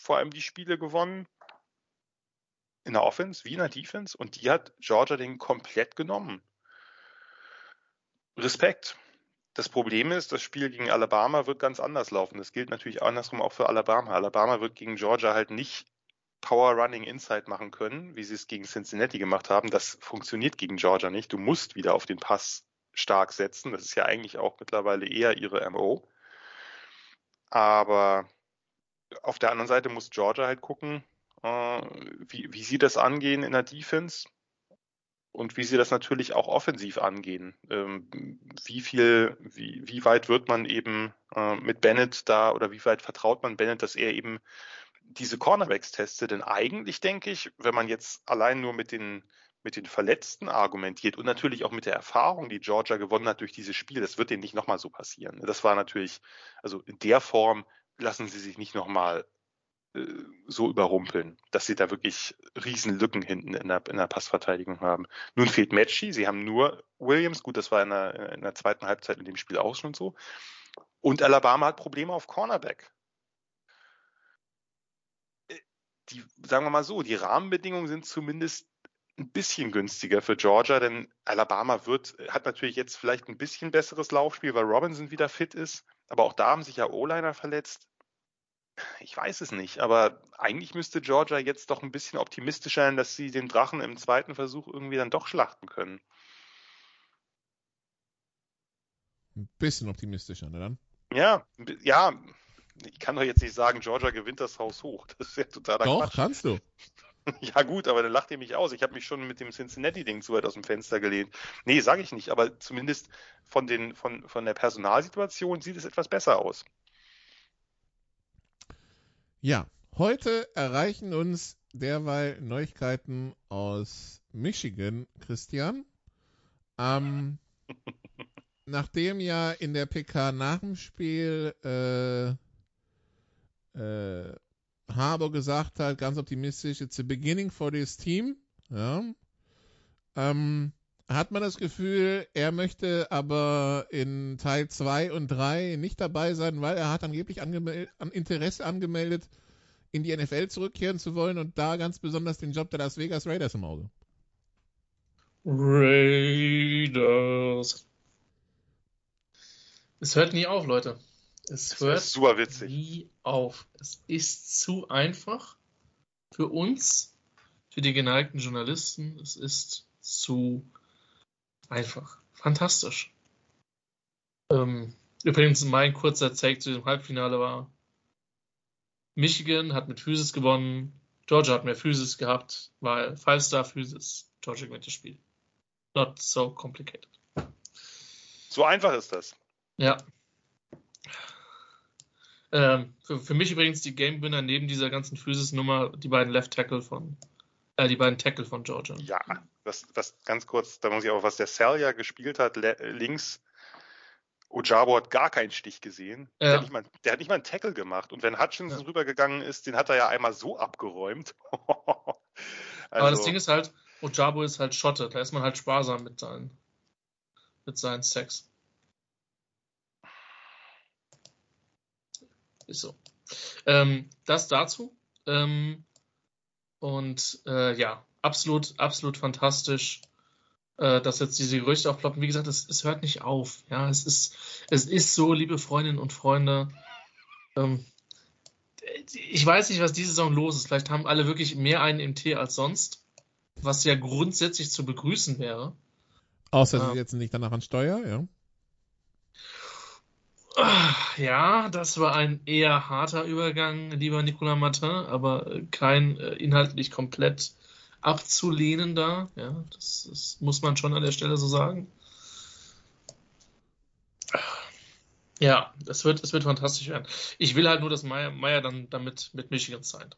vor allem die Spiele gewonnen, in der Offense wie in der Defense und die hat Georgia den komplett genommen. Respekt. Das Problem ist, das Spiel gegen Alabama wird ganz anders laufen. Das gilt natürlich andersrum auch für Alabama. Alabama wird gegen Georgia halt nicht Power Running Inside machen können, wie sie es gegen Cincinnati gemacht haben. Das funktioniert gegen Georgia nicht. Du musst wieder auf den Pass stark setzen. Das ist ja eigentlich auch mittlerweile eher ihre MO. Aber auf der anderen Seite muss Georgia halt gucken, äh, wie, wie sie das angehen in der Defense und wie sie das natürlich auch offensiv angehen. Ähm, wie viel, wie, wie weit wird man eben äh, mit Bennett da oder wie weit vertraut man Bennett, dass er eben diese Cornerbacks testet? Denn eigentlich denke ich, wenn man jetzt allein nur mit den mit den Verletzten argumentiert und natürlich auch mit der Erfahrung, die Georgia gewonnen hat durch dieses Spiel, das wird denen nicht nochmal so passieren. Das war natürlich, also in der Form lassen sie sich nicht nochmal so überrumpeln, dass sie da wirklich riesen Lücken hinten in der, in der Passverteidigung haben. Nun fehlt Matchy, sie haben nur Williams, gut, das war in der, in der zweiten Halbzeit in dem Spiel auch schon so. Und Alabama hat Probleme auf Cornerback. Äh, die, sagen wir mal so, die Rahmenbedingungen sind zumindest ein bisschen günstiger für Georgia, denn Alabama wird, hat natürlich jetzt vielleicht ein bisschen besseres Laufspiel, weil Robinson wieder fit ist. Aber auch da haben sich ja O-Liner verletzt. Ich weiß es nicht, aber eigentlich müsste Georgia jetzt doch ein bisschen optimistischer sein, dass sie den Drachen im zweiten Versuch irgendwie dann doch schlachten können. Ein bisschen optimistischer, ne dann? Ja, ja. Ich kann doch jetzt nicht sagen, Georgia gewinnt das Haus hoch. Das ist ja totaler Doch, Quatsch. kannst du. Ja gut, aber dann lacht ihr mich aus. Ich habe mich schon mit dem Cincinnati-Ding zu weit aus dem Fenster gelehnt. Nee, sage ich nicht, aber zumindest von, den, von, von der Personalsituation sieht es etwas besser aus. Ja, heute erreichen uns derweil Neuigkeiten aus Michigan, Christian. Ähm, nachdem ja in der PK nach dem Spiel äh, äh, Harbour gesagt hat, ganz optimistisch, it's a beginning for this team, ja, ähm, hat man das Gefühl, er möchte aber in Teil 2 und 3 nicht dabei sein, weil er hat angeblich angemel an Interesse angemeldet, in die NFL zurückkehren zu wollen und da ganz besonders den Job der Las Vegas Raiders im Auge. Raiders. Es hört nie auf, Leute. Es Das hört super witzig. nie auf. Es ist zu einfach für uns, für die geneigten Journalisten. Es ist zu einfach. Fantastisch. Ähm, übrigens, mein kurzer Take zu dem Halbfinale war, Michigan hat mit Physis gewonnen, Georgia hat mehr Physis gehabt, weil Five-Star Physis, Georgia gewinnt das Spiel. Not so complicated. So einfach ist das. Ja. Ähm, für, für mich übrigens die Game-Winner neben dieser ganzen Physis-Nummer, die beiden Left Tackle von, äh, die beiden Tackle von Georgia. Ja, das, das ganz kurz, da muss ich auch, was der Cell ja gespielt hat, links, Ojabo hat gar keinen Stich gesehen. Der, Ja. hat nicht mal, der hat nicht mal einen Tackle gemacht. Und wenn Hutchinson Ja. rübergegangen ist, den hat er ja einmal so abgeräumt. Aber das Also, Ding ist halt, Ojabo ist halt Schotte, da ist man halt sparsam mit seinen mit seinen Sex. Ist so. Ähm, das dazu. Ähm, und äh, ja, absolut, absolut fantastisch, äh, dass jetzt diese Gerüchte aufploppen. Wie gesagt, es, es hört nicht auf. Ja, es ist, es ist so, liebe Freundinnen und Freunde. Ähm, ich weiß nicht, was diese Saison los ist. Vielleicht haben alle wirklich mehr einen im Tee als sonst, was ja grundsätzlich zu begrüßen wäre. Außer sie setzen nicht danach an Steuer, ja. Ja, das war ein eher harter Übergang, lieber Nicolas Martin, aber kein äh, inhaltlich komplett abzulehnender. Ja, das, das, muss man schon an der Stelle so sagen. Ja, es wird, es wird fantastisch werden. Ich will halt nur, dass Meyer, Meyer dann damit mit Michigan signed.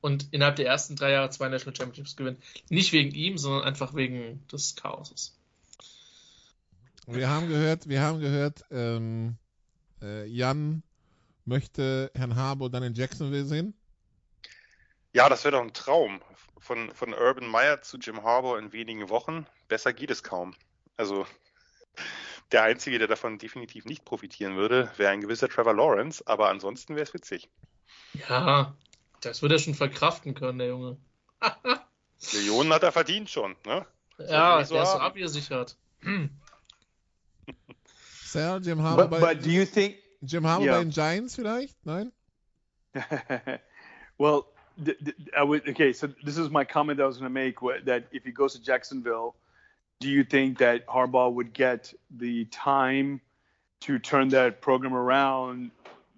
Und innerhalb der ersten drei Jahre zwei National Championships gewinnt. Nicht wegen ihm, sondern einfach wegen des Chaoses. Wir haben gehört, wir haben gehört, ähm, äh, Jan möchte Herrn Harbour dann in Jacksonville sehen. Ja, das wäre doch ein Traum. Von, von Urban Meyer zu Jim Harbour in wenigen Wochen. Besser geht es kaum. Also der Einzige, der davon definitiv nicht profitieren würde, wäre ein gewisser Trevor Lawrence, aber ansonsten wäre es witzig. Ja, das würde er schon verkraften können, der Junge. Millionen hat er verdient schon, ne? Ja, so der ist so abgesichert. Sal, Jim Harbour but, but do you think Jim Harbour yeah. bei den Giants vielleicht? Nein? well, I would, okay, so this is my comment that I was going to make that if he goes to Jacksonville, do you think that Harbaugh would get the time to turn that program around?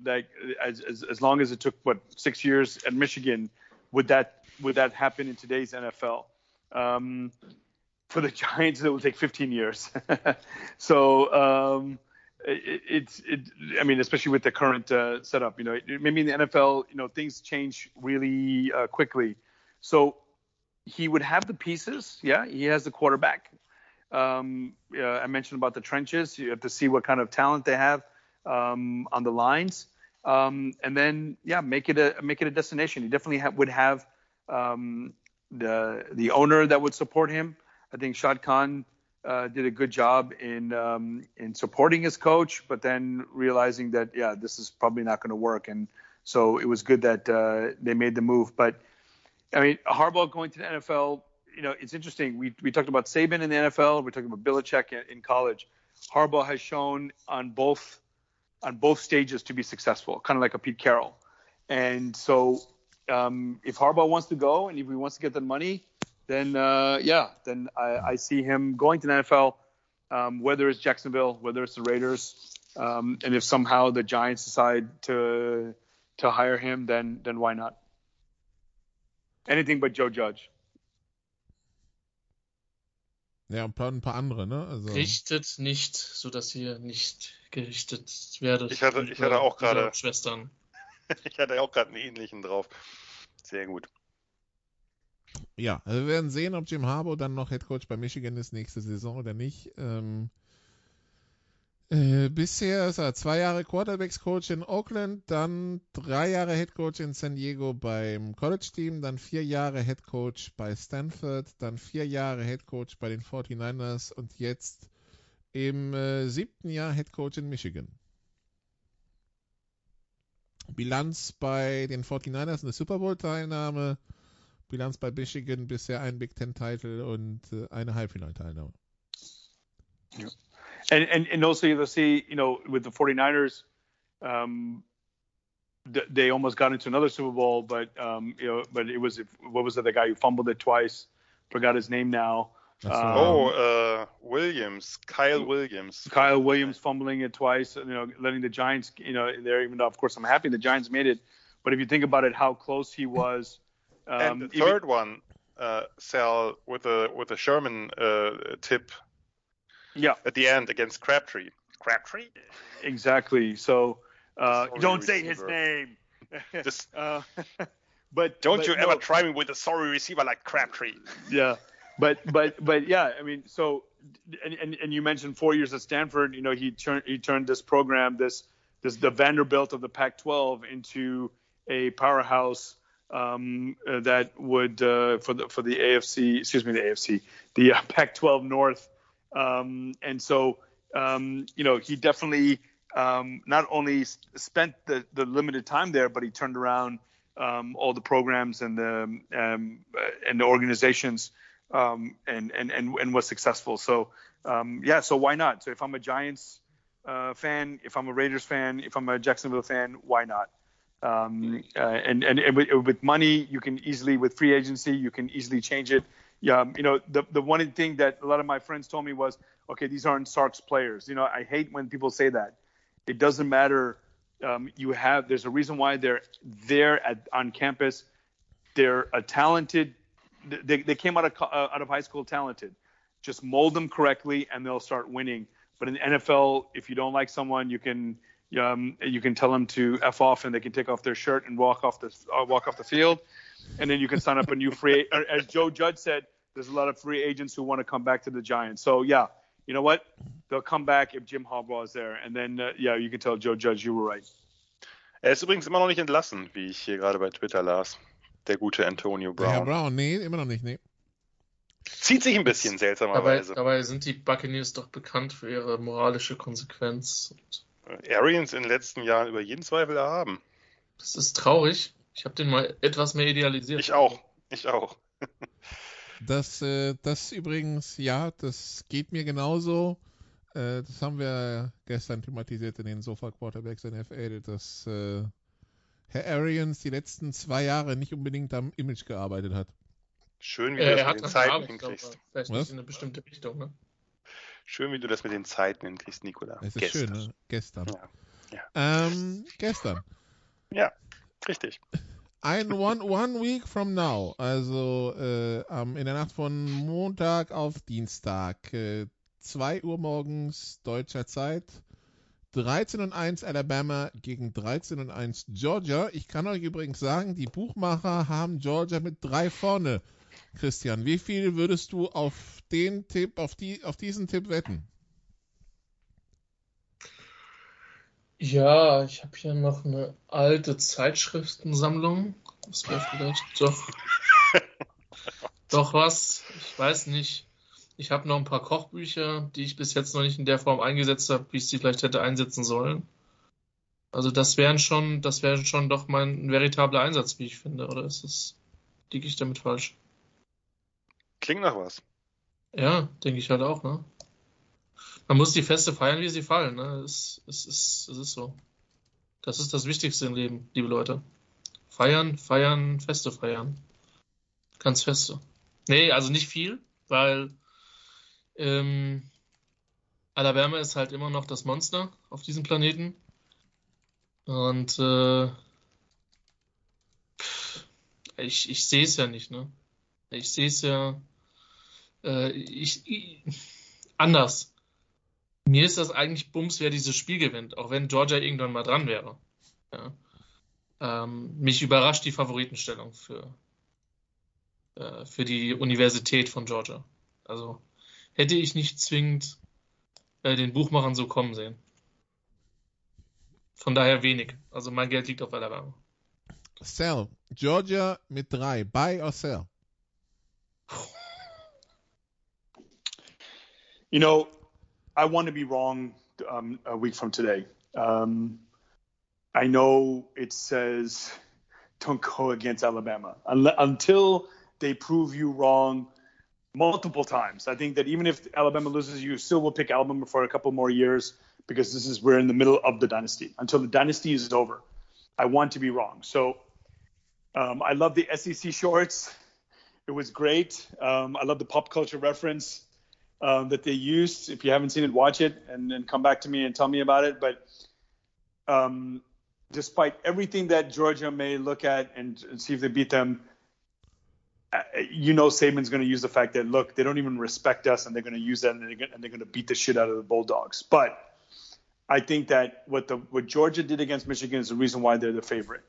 Like as, as, as long as it took what six years at Michigan, would that would that happen in today's NFL? Um, for the Giants, it will take 15 years. so um, it, it's it. I mean, especially with the current uh, setup, you know, maybe in the NFL, you know, things change really uh, quickly. So he would have the pieces. Yeah, he has the quarterback. Um, uh, I mentioned about the trenches. You have to see what kind of talent they have um, on the lines, um, and then yeah, make it a make it a destination. He definitely ha- would have um, the the owner that would support him. I think Shad Khan uh, did a good job in um, in supporting his coach, but then realizing that yeah, this is probably not going to work, and so it was good that uh, they made the move. But I mean, Harbaugh going to the NFL, you know, it's interesting. We we talked about Saban in the NFL, we're talking about Belichick in, in college. Harbaugh has shown on both on both stages to be successful, kind of like a Pete Carroll. And so, um, if Harbaugh wants to go and if he wants to get the money, then uh, yeah, then I, I, see him going to the NFL, um, whether it's Jacksonville, whether it's the Raiders, um, and if somehow the Giants decide to to hire him, then then why not? Anything but Joe Judge. Ja, ein paar, ein paar andere, ne? Also... Richtet nicht, sodass ihr nicht gerichtet werdet. Ich hatte, ich hatte auch gerade Schwestern. ich hatte auch gerade einen ähnlichen drauf. Sehr gut. Ja, also wir werden sehen, ob Jim Harbour dann noch Head Coach bei Michigan ist nächste Saison oder nicht. Ähm, äh, bisher ist er zwei Jahre Quarterbacks Coach in Oakland, dann drei Jahre Head Coach in San Diego beim College Team, dann vier Jahre Head Coach bei Stanford, dann vier Jahre Head Coach bei den 49ers und jetzt im äh, siebten Jahr Head Coach in Michigan. Bilanz bei den 49ers eine Super Bowl Teilnahme. Bilanz bei Michigan bisher ein Big Ten Title und äh, eine Halbfinalteilnahme. Yeah. And, and and also you'll see, you know, with the 49ers, um, they almost got into another Super Bowl, but um, you know, but it was what was it? The guy who fumbled it twice. Forgot his name now. Um, oh, uh, Williams, Kyle Williams. Kyle Williams fumbling it twice. You know, letting the Giants, you know, there. Even though, of course, I'm happy the Giants made it, but if you think about it, how close he was um, and the third one, uh, Sal, with a with a Sherman uh, tip. Yeah. At the end against Crabtree. Crabtree. Exactly. So uh, don't receiver. say his name. Just. Uh, but don't but, you no. ever try me with a sorry receiver like Crabtree. Yeah. But but but yeah, I mean, so and, and and you mentioned four years at Stanford. You know, he turned he turned this program, this this the Vanderbilt of the Pac-12, into a powerhouse um, uh, that would uh, for the for the AFC, excuse me, the AFC, the uh, Pac-12 North, Um, and so, um, you know, he definitely um, not only spent the, the limited time there, but he turned around um, all the programs and the um, and the organizations and, and and and was successful. So yeah, so why not? So if I'm a Giants uh, fan, if I'm a Raiders fan, if I'm a Jacksonville fan, why not? Um, uh, and, and, and with, with, money, you can easily with free agency, you can easily change it. Yeah, you know the the one thing that a lot of my friends told me was, okay, these aren't Sark's players. You know, I hate when people say that. It doesn't matter. Um, you have there's a reason why they're there at on campus. They're a talented. They, they came out of uh, out of high school talented. Just mold them correctly, and they'll start winning. But in the NFL, if you don't like someone, you can um, you can tell them to f off, and they can take off their shirt and walk off the uh, walk off the field, and then you can sign up a new free. As Joe Judge said, there's a lot of free agents who want to come back to the Giants. So yeah, you know what? They'll come back if Jim Harbaugh is there, and then uh, yeah, you can tell Joe Judge you were right. Er ist übrigens immer noch nicht entlassen, wie ich hier gerade bei Twitter las. Der gute Antonio Brown. Ja, Brown, nee, immer noch nicht, nee. Zieht sich ein bisschen seltsamerweise. Dabei, dabei sind die Buccaneers doch bekannt für ihre moralische Konsequenz. Arians in den letzten Jahren über jeden Zweifel erhaben. Das ist traurig. Ich habe den mal etwas mehr idealisiert. Ich auch. Ich auch. das, äh, das übrigens, ja, das geht mir genauso. Äh, das haben wir gestern thematisiert in den Sofa Quarterbacks NFL, dass äh, Herr Arians die letzten zwei Jahre nicht unbedingt am Image gearbeitet hat. Schön, wie äh, du das mit den Zeiten hinkriegst. Vielleicht nicht in eine bestimmte Richtung, ne? Schön, wie du das mit den Zeiten hinkriegst, Nikola. Es ist gestern. schön, ne? Gestern. Ja. ja. Ähm, gestern. Ja, richtig. Ein one, one week from now, also äh, in der Nacht von Montag auf Dienstag, äh, 2 Uhr morgens deutscher Zeit, 13 und 1 Alabama gegen 13 und 1 Georgia. Ich kann euch übrigens sagen, die Buchmacher haben Georgia mit drei vorne. Christian, wie viel würdest du auf den Tipp, auf, die, auf diesen Tipp wetten? Ja, ich habe hier noch eine alte Zeitschriftensammlung. Das wäre vielleicht doch, doch was. Ich weiß nicht. Ich habe noch ein paar Kochbücher, die ich bis jetzt noch nicht in der Form eingesetzt habe, wie ich sie vielleicht hätte einsetzen sollen. Also das wären schon, das wäre schon doch mein veritabler Einsatz, wie ich finde. Oder ist das, liege ich damit falsch? Klingt nach was. Ja, denke ich halt auch, ne? Man muss die Feste feiern, wie sie fallen, ne? Es, es, es, es ist so. Das ist das Wichtigste im Leben, liebe Leute. Feiern, feiern, Feste feiern. Ganz Feste. Nee, also nicht viel, weil ähm, Alabama ist halt immer noch das Monster auf diesem Planeten. Und äh, ich, ich sehe es ja nicht, ne? Ich sehe es ja äh, ich, ich, anders. Mir ist das eigentlich Bums, wer dieses Spiel gewinnt, auch wenn Georgia irgendwann mal dran wäre. Ja. Ähm, mich überrascht die Favoritenstellung für, äh, für die Universität von Georgia. Also hätte ich nicht zwingend äh, den Buchmachern so kommen sehen. Von daher wenig. Also mein Geld liegt auf Alabama. Sell. Georgia mit drei. Buy or sell? You know, I want to be wrong um, a week from today. Um, I know it says don't go against Alabama until they prove you wrong multiple times. I think that even if Alabama loses, you still will pick Alabama for a couple more years because this is we're in the middle of the dynasty. Until the dynasty is over, I want to be wrong. So um, I love the SEC shorts. It was great. Um, I love the pop culture reference um, that they used. If you haven't seen it, watch it and then come back to me and tell me about it. But um, despite everything that Georgia may look at and, and see if they beat them, uh, you know Saban's going to use the fact that look they don't even respect us and they're going to use that and they're, and they're going to beat the shit out of the Bulldogs. But I think that what the what Georgia did against Michigan is the reason why they're the favorite.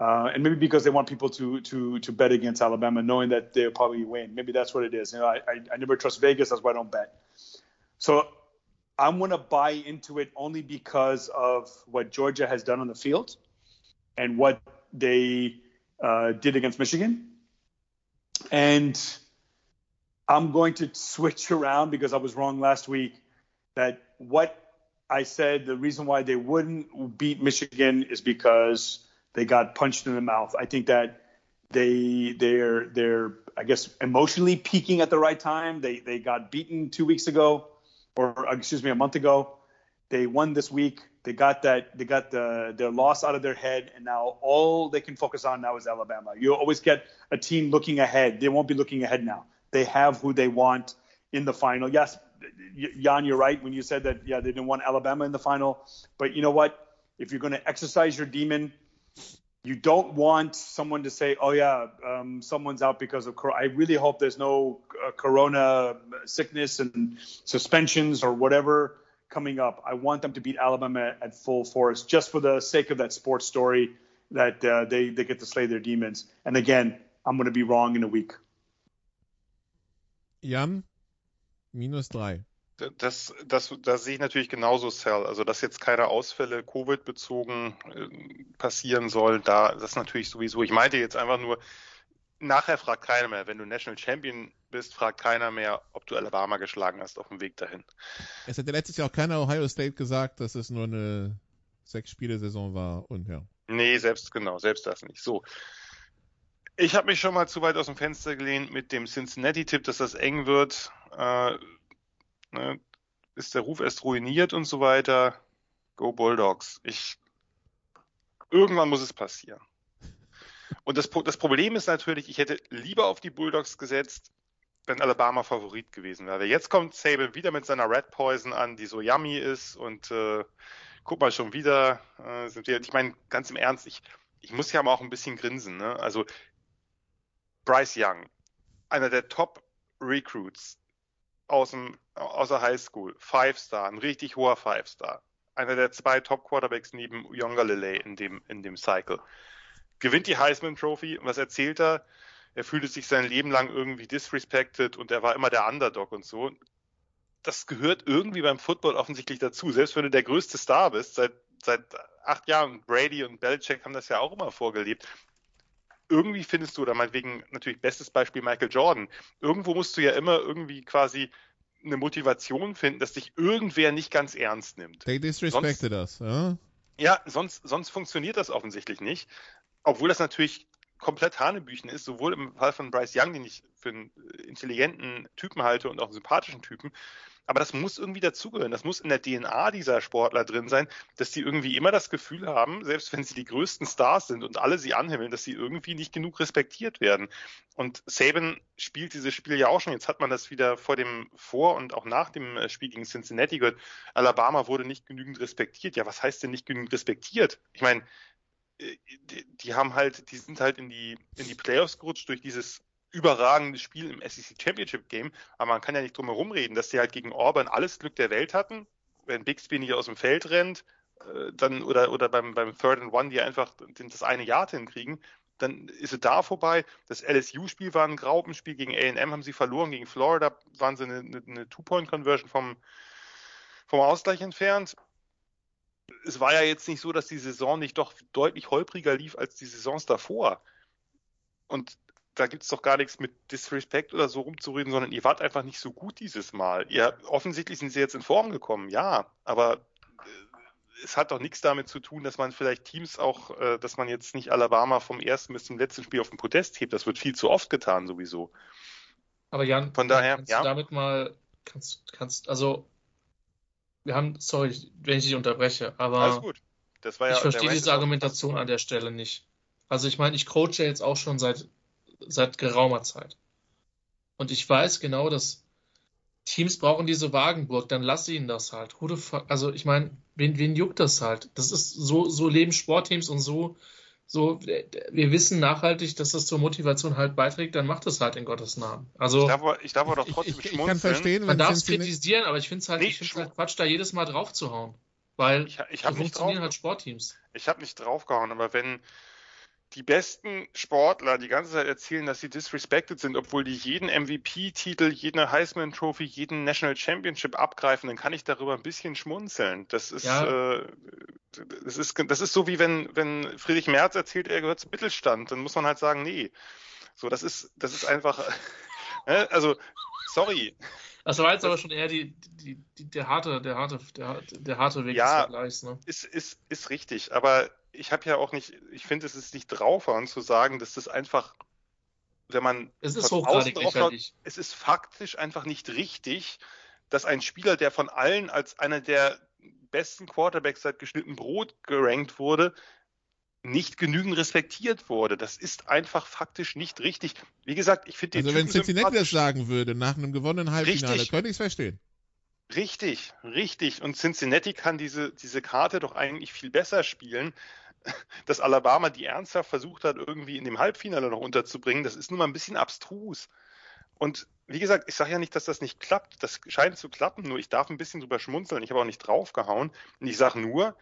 Uh, and maybe because they want people to to to bet against Alabama, knowing that they'll probably win. Maybe that's what it is. You know, I, I, I never trust Vegas, that's why I don't bet. So I'm going to buy into it only because of what Georgia has done on the field and what they uh, did against Michigan. And I'm going to switch around because I was wrong last week. That what I said, the reason why they wouldn't beat Michigan is because they got punched in the mouth. I think that they they're they're I guess emotionally peaking at the right time. They they got beaten two weeks ago, or uh, excuse me, a month ago. They won this week. They got that they got the their loss out of their head, and now all they can focus on now is Alabama. You always get a team looking ahead. They won't be looking ahead now. They have who they want in the final. Yes, Jan, you're right when you said that. Yeah, they didn't want Alabama in the final, but you know what? If you're going to exercise your demon, you don't want someone to say, "Oh yeah, um, someone's out because of." Corona. I really hope there's no uh, Corona sickness and suspensions or whatever coming up. I want them to beat Alabama at full force, just for the sake of that sports story that uh, they they get to slay their demons. And again, I'm going to be wrong in a week. Jan, minus drei. Das, das, das sehe ich natürlich genauso, Cell. Also, dass jetzt keine Ausfälle Covid-bezogen äh, passieren soll, da das natürlich sowieso. Ich meinte jetzt einfach nur, nachher fragt keiner mehr. Wenn du National Champion bist, fragt keiner mehr, ob du Alabama geschlagen hast auf dem Weg dahin. Es hätte letztes Jahr auch keiner Ohio State gesagt, dass es nur eine Sechs-Spiele-Saison war und ja. Nee, selbst genau, selbst das nicht. So. Ich habe mich schon mal zu weit aus dem Fenster gelehnt mit dem Cincinnati-Tipp, dass das eng wird. Äh, ne, ist der Ruf erst ruiniert und so weiter. Go Bulldogs. Ich, irgendwann muss es passieren. Und das, das Problem ist natürlich, ich hätte lieber auf die Bulldogs gesetzt, wenn Alabama Favorit gewesen wäre. Jetzt kommt Saban wieder mit seiner Red Poison an, die so yummy ist und äh, guck mal schon wieder äh, sind wir. Ich meine, ganz im Ernst, ich, ich muss ja mal auch ein bisschen grinsen. Ne? Also Bryce Young, einer der Top Recruits aus, dem, aus der High School, Five Star, ein richtig hoher Five Star, einer der zwei Top Quarterbacks neben Younger Lele in dem, in dem Cycle, gewinnt die Heisman Trophy. Was erzählt er? Er fühlte sich sein Leben lang irgendwie disrespected und er war immer der Underdog und so. Das gehört irgendwie beim Football offensichtlich dazu. Selbst wenn du der größte Star bist, seit, seit acht Jahren, Brady und Belichick haben das ja auch immer vorgelebt, irgendwie findest du, oder meinetwegen natürlich bestes Beispiel Michael Jordan, irgendwo musst du ja immer irgendwie quasi eine Motivation finden, dass dich irgendwer nicht ganz ernst nimmt. They disrespected us, ja? Ja, sonst, sonst funktioniert das offensichtlich nicht. Obwohl das natürlich komplett Hanebüchen ist, sowohl im Fall von Bryce Young, den ich für einen intelligenten Typen halte und auch einen sympathischen Typen, aber das muss irgendwie dazugehören. Das muss in der DNA dieser Sportler drin sein, dass die irgendwie immer das Gefühl haben, selbst wenn sie die größten Stars sind und alle sie anhimmeln, dass sie irgendwie nicht genug respektiert werden. Und Saban spielt dieses Spiel ja auch schon. Jetzt hat man das wieder vor dem, vor und auch nach dem äh, Spiel gegen Cincinnati gehört. Alabama wurde nicht genügend respektiert. Ja, was heißt denn nicht genügend respektiert? Ich meine, äh, die, die haben halt, die sind halt in die, in die Playoffs gerutscht durch dieses überragendes Spiel im SEC Championship Game, aber man kann ja nicht drum herum reden, dass die halt gegen Auburn alles Glück der Welt hatten, wenn Bixby nicht aus dem Feld rennt, äh, dann oder oder beim beim Third and One, die einfach das eine Yard hinkriegen, dann ist es da vorbei. Das LSU-Spiel war ein Graupenspiel gegen A&M, haben sie verloren, gegen Florida waren sie eine, eine, eine Two-Point-Conversion vom, vom Ausgleich entfernt. Es war ja jetzt nicht so, dass die Saison nicht doch deutlich holpriger lief als die Saisons davor. Und da gibt es doch gar nichts mit Disrespect oder so rumzureden, sondern ihr wart einfach nicht so gut dieses Mal. Ihr, offensichtlich sind sie jetzt in Form gekommen, ja, aber äh, es hat doch nichts damit zu tun, dass man vielleicht Teams auch, äh, dass man jetzt nicht Alabama vom ersten bis zum letzten Spiel auf den Podest hebt. Das wird viel zu oft getan sowieso. Aber Jan, von daher, kannst ja. du damit mal, kannst, kannst, also, wir haben, sorry, wenn ich dich unterbreche, aber Alles gut. Das war ja ich verstehe diese Argumentation an der Stelle nicht. Also ich meine, ich coache jetzt auch schon seit, seit geraumer Zeit. Und ich weiß genau, dass Teams brauchen diese Wagenburg, dann lass ihnen das halt. Also ich meine, wen, wen juckt das halt? Das ist so, so leben Sportteams und so, so, wir wissen nachhaltig, dass das zur Motivation halt beiträgt, dann macht es halt in Gottes Namen. Also Ich darf, aber- ich darf aber doch Ich, trotzdem ich, ich schmunzeln. kann verstehen, man wenn darf es kritisieren, aber ich finde es halt, Nee, ich halt Quatsch, da jedes Mal drauf zu hauen. Weil Ich, ich so nicht drauf, funktionieren halt Sportteams. ich habe nicht draufgehauen, aber wenn die besten Sportler die ganze Zeit erzählen, dass sie disrespected sind, obwohl die jeden MVP-Titel, jede Heisman Trophy, jeden National Championship abgreifen, dann kann ich darüber ein bisschen schmunzeln. Das ist, Ja. äh, das ist, das ist so wie wenn, wenn Friedrich Merz erzählt, er gehört zum Mittelstand, dann muss man halt sagen, nee. So, das ist, das ist einfach, ne, also sorry. Das war jetzt aber schon eher die, die, die, der harte, der harte, der, der harte Weg Ja. des Vergleichs, ne? Ist, ist, ist richtig, aber ich habe ja auch nicht, ich finde, es ist nicht draufhauen zu sagen, dass das einfach, wenn man Es ist hochgradig lächerlich. es ist faktisch einfach nicht richtig, dass ein Spieler, der von allen als einer der besten Quarterbacks seit geschnitten Brot gerankt wurde, nicht genügend respektiert wurde. Das ist einfach faktisch nicht richtig. Wie gesagt, ich finde den Also wenn Cincinnati das sagen würde, nach einem gewonnenen Halbfinale, Richtig. könnte ich es verstehen. Richtig, richtig. Und Cincinnati kann diese, diese Karte doch eigentlich viel besser spielen. Dass Alabama die ernsthaft versucht hat, irgendwie in dem Halbfinale noch unterzubringen, das ist nun mal ein bisschen abstrus. Und wie gesagt, ich sage ja nicht, dass das nicht klappt. Das scheint zu klappen, nur ich darf ein bisschen drüber schmunzeln. Ich habe auch nicht draufgehauen. Und ich sage nur,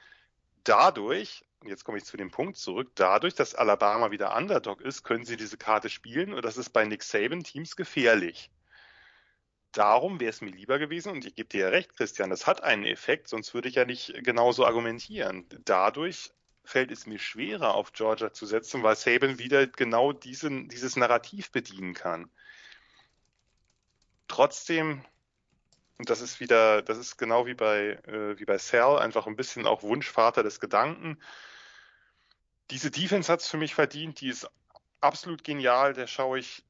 dadurch, und jetzt komme ich zu dem Punkt zurück, dadurch, dass Alabama wieder Underdog ist, können sie diese Karte spielen und das ist bei Nick Saban Teams gefährlich. Darum wäre es mir lieber gewesen, und ich gebe dir ja recht, Christian, das hat einen Effekt, sonst würde ich ja nicht genauso argumentieren. Dadurch fällt es mir schwerer, auf Georgia zu setzen, weil Saban wieder genau diesen, dieses Narrativ bedienen kann. Trotzdem, und das ist wieder, das ist genau wie bei, äh, wie bei Sal, einfach ein bisschen auch Wunschvater des Gedanken. Diese Defense hat es für mich verdient, die ist absolut genial, der schaue ich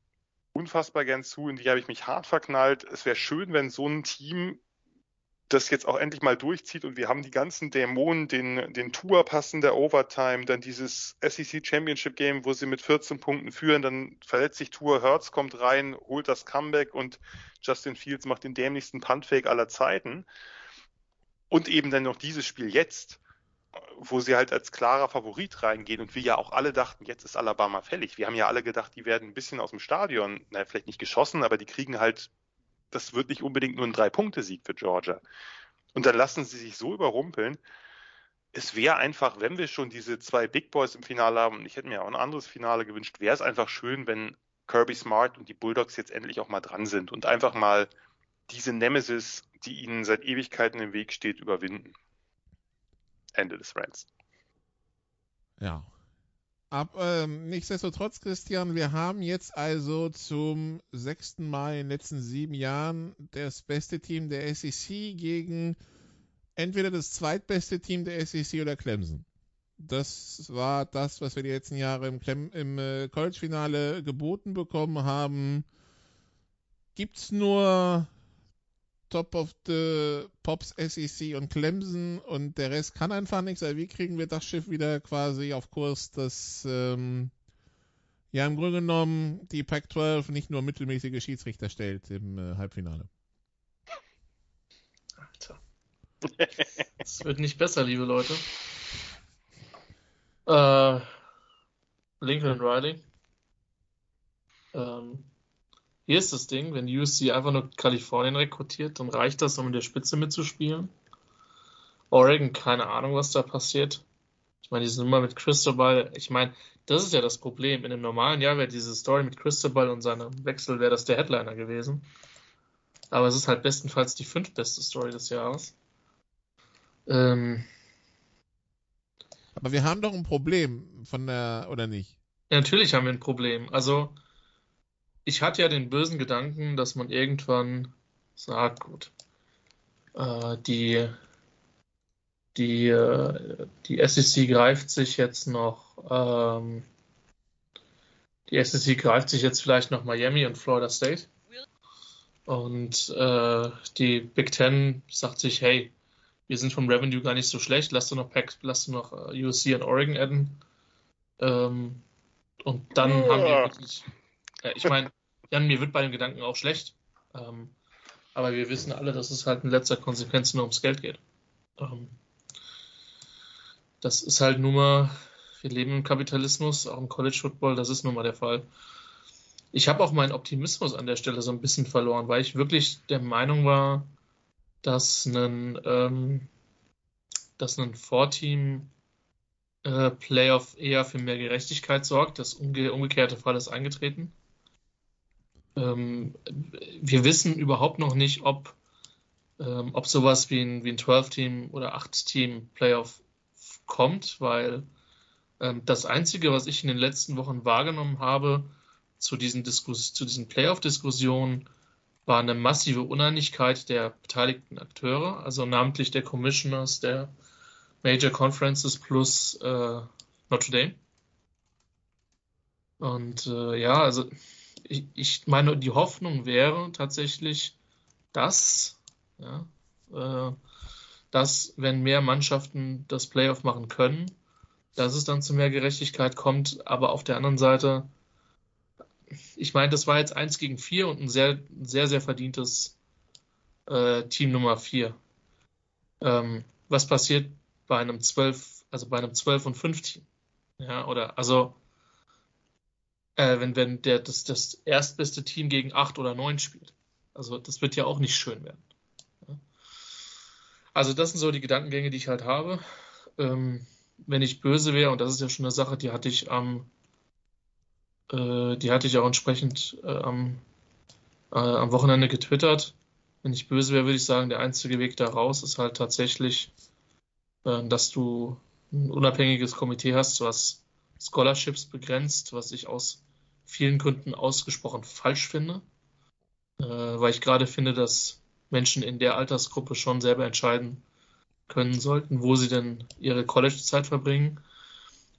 unfassbar gern zu, in die habe ich mich hart verknallt. Es wäre schön, wenn so ein Team das jetzt auch endlich mal durchzieht und wir haben die ganzen Dämonen, den, den Tour passen der Overtime, dann dieses SEC Championship Game, wo sie mit 14 Punkten führen, dann verletzt sich Tour, Hertz kommt rein, holt das Comeback und Justin Fields macht den dämlichsten Puntfake aller Zeiten. Und eben dann noch dieses Spiel jetzt, wo sie halt als klarer Favorit reingehen und wir ja auch alle dachten, jetzt ist Alabama fällig. Wir haben ja alle gedacht, die werden ein bisschen aus dem Stadion, naja, vielleicht nicht geschossen, aber die kriegen halt, das wird nicht unbedingt nur ein Drei-Punkte-Sieg für Georgia. Und dann lassen sie sich so überrumpeln. Es wäre einfach, wenn wir schon diese zwei Big Boys im Finale haben, und ich hätte mir auch ein anderes Finale gewünscht, wäre es einfach schön, wenn Kirby Smart und die Bulldogs jetzt endlich auch mal dran sind und einfach mal diese Nemesis, die ihnen seit Ewigkeiten im Weg steht, überwinden. Ende des Rants. Ja. Ab, ähm, nichtsdestotrotz, Christian, wir haben jetzt also zum sechsten Mal in den letzten sieben Jahren das beste Team der SEC gegen entweder das zweitbeste Team der SEC oder Clemson. Das war das, was wir die letzten Jahre im, im äh, College-Finale geboten bekommen haben. Gibt's nur Top of the Pops SEC und Clemson und der Rest kann einfach nichts. Also wie kriegen wir das Schiff wieder quasi auf Kurs, dass ähm, ja im Grunde genommen die Pac-12 nicht nur mittelmäßige Schiedsrichter stellt im äh, Halbfinale. Alter. Es wird nicht besser, liebe Leute. Äh, Lincoln Riley. Ähm, hier ist das Ding, wenn USC einfach nur Kalifornien rekrutiert, dann reicht das, um in der Spitze mitzuspielen. Oregon, keine Ahnung, was da passiert. Ich meine, diese Nummer mit Cristobal, ich meine, das ist ja das Problem. In einem normalen Jahr wäre diese Story mit Cristobal und seinem Wechsel, wäre das der Headliner gewesen. Aber es ist halt bestenfalls die fünftbeste Story des Jahres. Ähm, Aber wir haben doch ein Problem von der, oder nicht? Ja, natürlich haben wir ein Problem. Also, ich hatte ja den bösen Gedanken, dass man irgendwann sagt, gut, äh, die, die, äh, die SEC greift sich jetzt noch, ähm, die SEC greift sich jetzt vielleicht noch Miami und Florida State. Und äh, die Big Ten sagt sich, hey, wir sind vom Revenue gar nicht so schlecht, lass du noch Pack, lass du noch äh, USC und Oregon adden. Ähm, und dann Ja. haben wir wirklich, ich meine, Jan, mir wird bei dem Gedanken auch schlecht. Ähm, aber wir wissen alle, dass es halt in letzter Konsequenz nur ums Geld geht. Ähm, das ist halt nun mal, wir leben im Kapitalismus, auch im College Football, das ist nun mal der Fall. Ich habe auch meinen Optimismus an der Stelle so ein bisschen verloren, weil ich wirklich der Meinung war, dass ein, ähm, dass ein Vorteam äh, Playoff eher für mehr Gerechtigkeit sorgt. Das umge umgekehrte Fall ist eingetreten. Ähm, wir wissen überhaupt noch nicht, ob, ähm, ob sowas wie ein, wie ein 12-Team oder 8-Team Playoff kommt, weil ähm, das Einzige, was ich in den letzten Wochen wahrgenommen habe zu diesen, Diskus zu diesen Playoff-Diskussionen, war eine massive Uneinigkeit der beteiligten Akteure, also namentlich der Commissioners der Major Conferences plus äh, Notre Dame. Und äh, ja, also ich, meine, die Hoffnung wäre tatsächlich, dass, ja, äh, dass wenn mehr Mannschaften das Playoff machen können, dass es dann zu mehr Gerechtigkeit kommt. Aber auf der anderen Seite ich meine, das war jetzt 1 gegen 4 und ein sehr, sehr, sehr verdientes äh, Team Nummer 4. Ähm, was passiert bei einem 12, also bei einem 12 und 5 Team? Ja, oder, also, äh, wenn, wenn der, das, das erstbeste Team gegen 8 oder 9 spielt. Also, das wird ja auch nicht schön werden. Also, das sind so die Gedankengänge, die ich halt habe. Ähm, wenn ich böse wäre, und das ist ja schon eine Sache, die hatte ich am äh, die hatte ich auch entsprechend äh, am, äh, am Wochenende getwittert. Wenn ich böse wäre, würde ich sagen, der einzige Weg da raus ist halt tatsächlich, äh, dass du ein unabhängiges Komitee hast, was Scholarships begrenzt, was ich aus vielen Gründen ausgesprochen falsch finde, äh, weil ich gerade finde, dass Menschen in der Altersgruppe schon selber entscheiden können sollten, wo sie denn ihre College-Zeit verbringen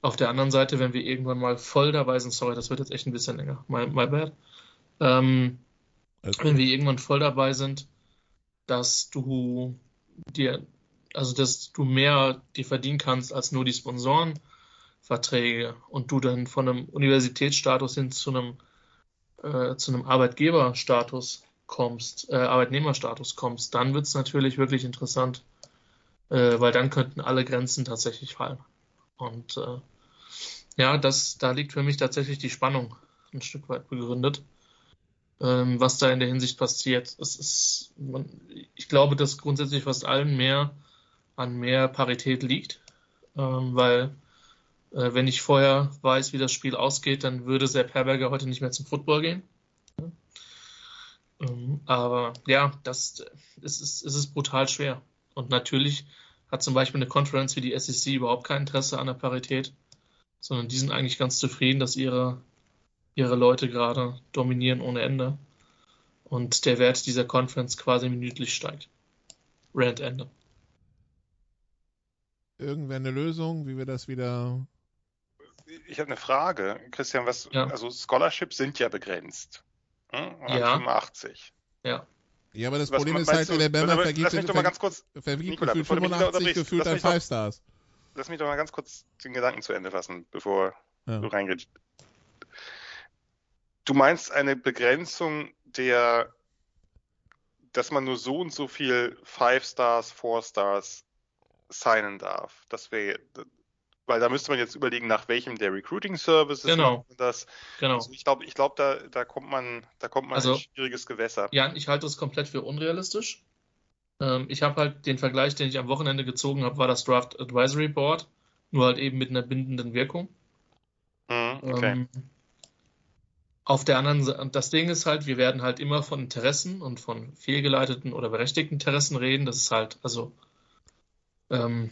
auf der anderen Seite, wenn wir irgendwann mal voll dabei sind, sorry, das wird jetzt echt ein bisschen länger, my, my bad. Ähm, okay. Wenn wir irgendwann voll dabei sind, dass du dir, also dass du mehr dir verdienen kannst als nur die Sponsorenverträge und du dann von einem Universitätsstatus hin zu einem, äh, zu einem Arbeitgeberstatus kommst, äh, Arbeitnehmerstatus kommst, dann wird es natürlich wirklich interessant, äh, weil dann könnten alle Grenzen tatsächlich fallen. Und äh, ja, das, da liegt für mich tatsächlich die Spannung ein Stück weit begründet, ähm, was da in der Hinsicht passiert. Es ist, man, ich glaube, dass grundsätzlich fast allen mehr an mehr Parität liegt, ähm, weil wenn ich vorher weiß, wie das Spiel ausgeht, dann würde Sepp Herberger heute nicht mehr zum Football gehen. Ähm, aber ja, das es ist, es ist brutal schwer. Und natürlich hat zum Beispiel eine Conference wie die SEC überhaupt kein Interesse an der Parität, sondern die sind eigentlich ganz zufrieden, dass ihre, ihre Leute gerade dominieren ohne Ende und der Wert dieser Conference quasi minütlich steigt. Rand Ende. Irgendwer eine Lösung, wie wir das wieder. Ich habe eine Frage, Christian. Was, ja. also Scholarships sind ja begrenzt. Hm? Ja. 85. Ja. Ja, aber das was, Problem ist halt, der Bama vergibt, lass mich doch mal ganz kurz, vergibt Nikola, gefühlt 85 gefühlt an Five Stars. Lass mich doch mal ganz kurz den Gedanken zu Ende fassen, bevor ja. du reingehst. Du meinst eine Begrenzung der, dass man nur so und so viel Five Stars, Four Stars signen darf. Das wäre, weil da müsste man jetzt überlegen, nach welchem der Recruiting Services genau. das. Genau. Also ich glaube, ich glaube, da, da kommt man, da kommt man also, in ein schwieriges Gewässer. Ja, ich halte das komplett für unrealistisch. Ähm, ich habe halt den Vergleich, den ich am Wochenende gezogen habe, war das Draft Advisory Board, nur halt eben mit einer bindenden Wirkung. Mhm, okay. Ähm, auf der anderen Seite, das Ding ist halt, wir werden halt immer von Interessen und von fehlgeleiteten oder berechtigten Interessen reden. Das ist halt, also, ähm,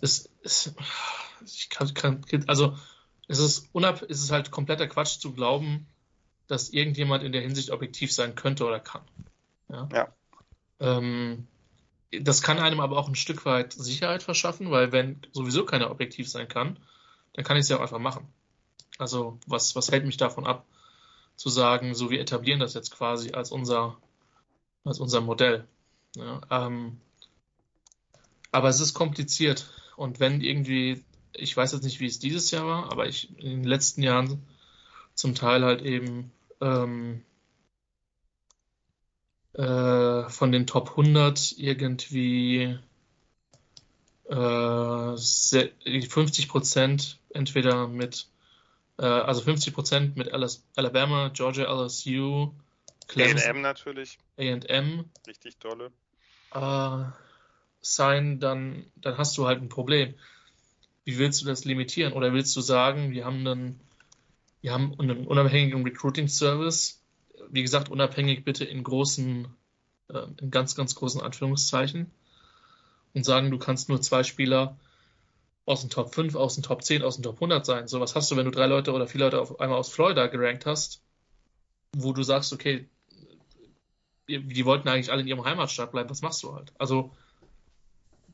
es, es, ich kann, kann, also es ist, unab, es ist halt kompletter Quatsch zu glauben, dass irgendjemand in der Hinsicht objektiv sein könnte oder kann. Ja. ja. Ähm, das kann einem aber auch ein Stück weit Sicherheit verschaffen, weil wenn sowieso keiner objektiv sein kann, dann kann ich es ja auch einfach machen. Also was, was hält mich davon ab, zu sagen, so wir etablieren das jetzt quasi als unser, als unser Modell. Ja, ähm, aber es ist kompliziert. Und wenn irgendwie, ich weiß jetzt nicht, wie es dieses Jahr war, aber ich in den letzten Jahren zum Teil halt eben ähm, äh, von den Top 100 irgendwie äh, 50 Prozent entweder mit, äh, also 50 Prozent mit Alabama, Georgia, LSU, A&M natürlich. A&M. Richtig tolle. Äh, sein, dann, dann hast du halt ein Problem. Wie willst du das limitieren? Oder willst du sagen, wir haben einen, wir haben einen unabhängigen Recruiting Service, wie gesagt, unabhängig bitte in großen, äh, in ganz, ganz großen Anführungszeichen und sagen, du kannst nur zwei Spieler aus den Top 5, aus den Top 10, aus den Top 100 sein. So was hast du, wenn du drei Leute oder vier Leute auf einmal aus Florida gerankt hast, wo du sagst, okay, die wollten eigentlich alle in ihrem Heimatstadt bleiben, was machst du halt? Also,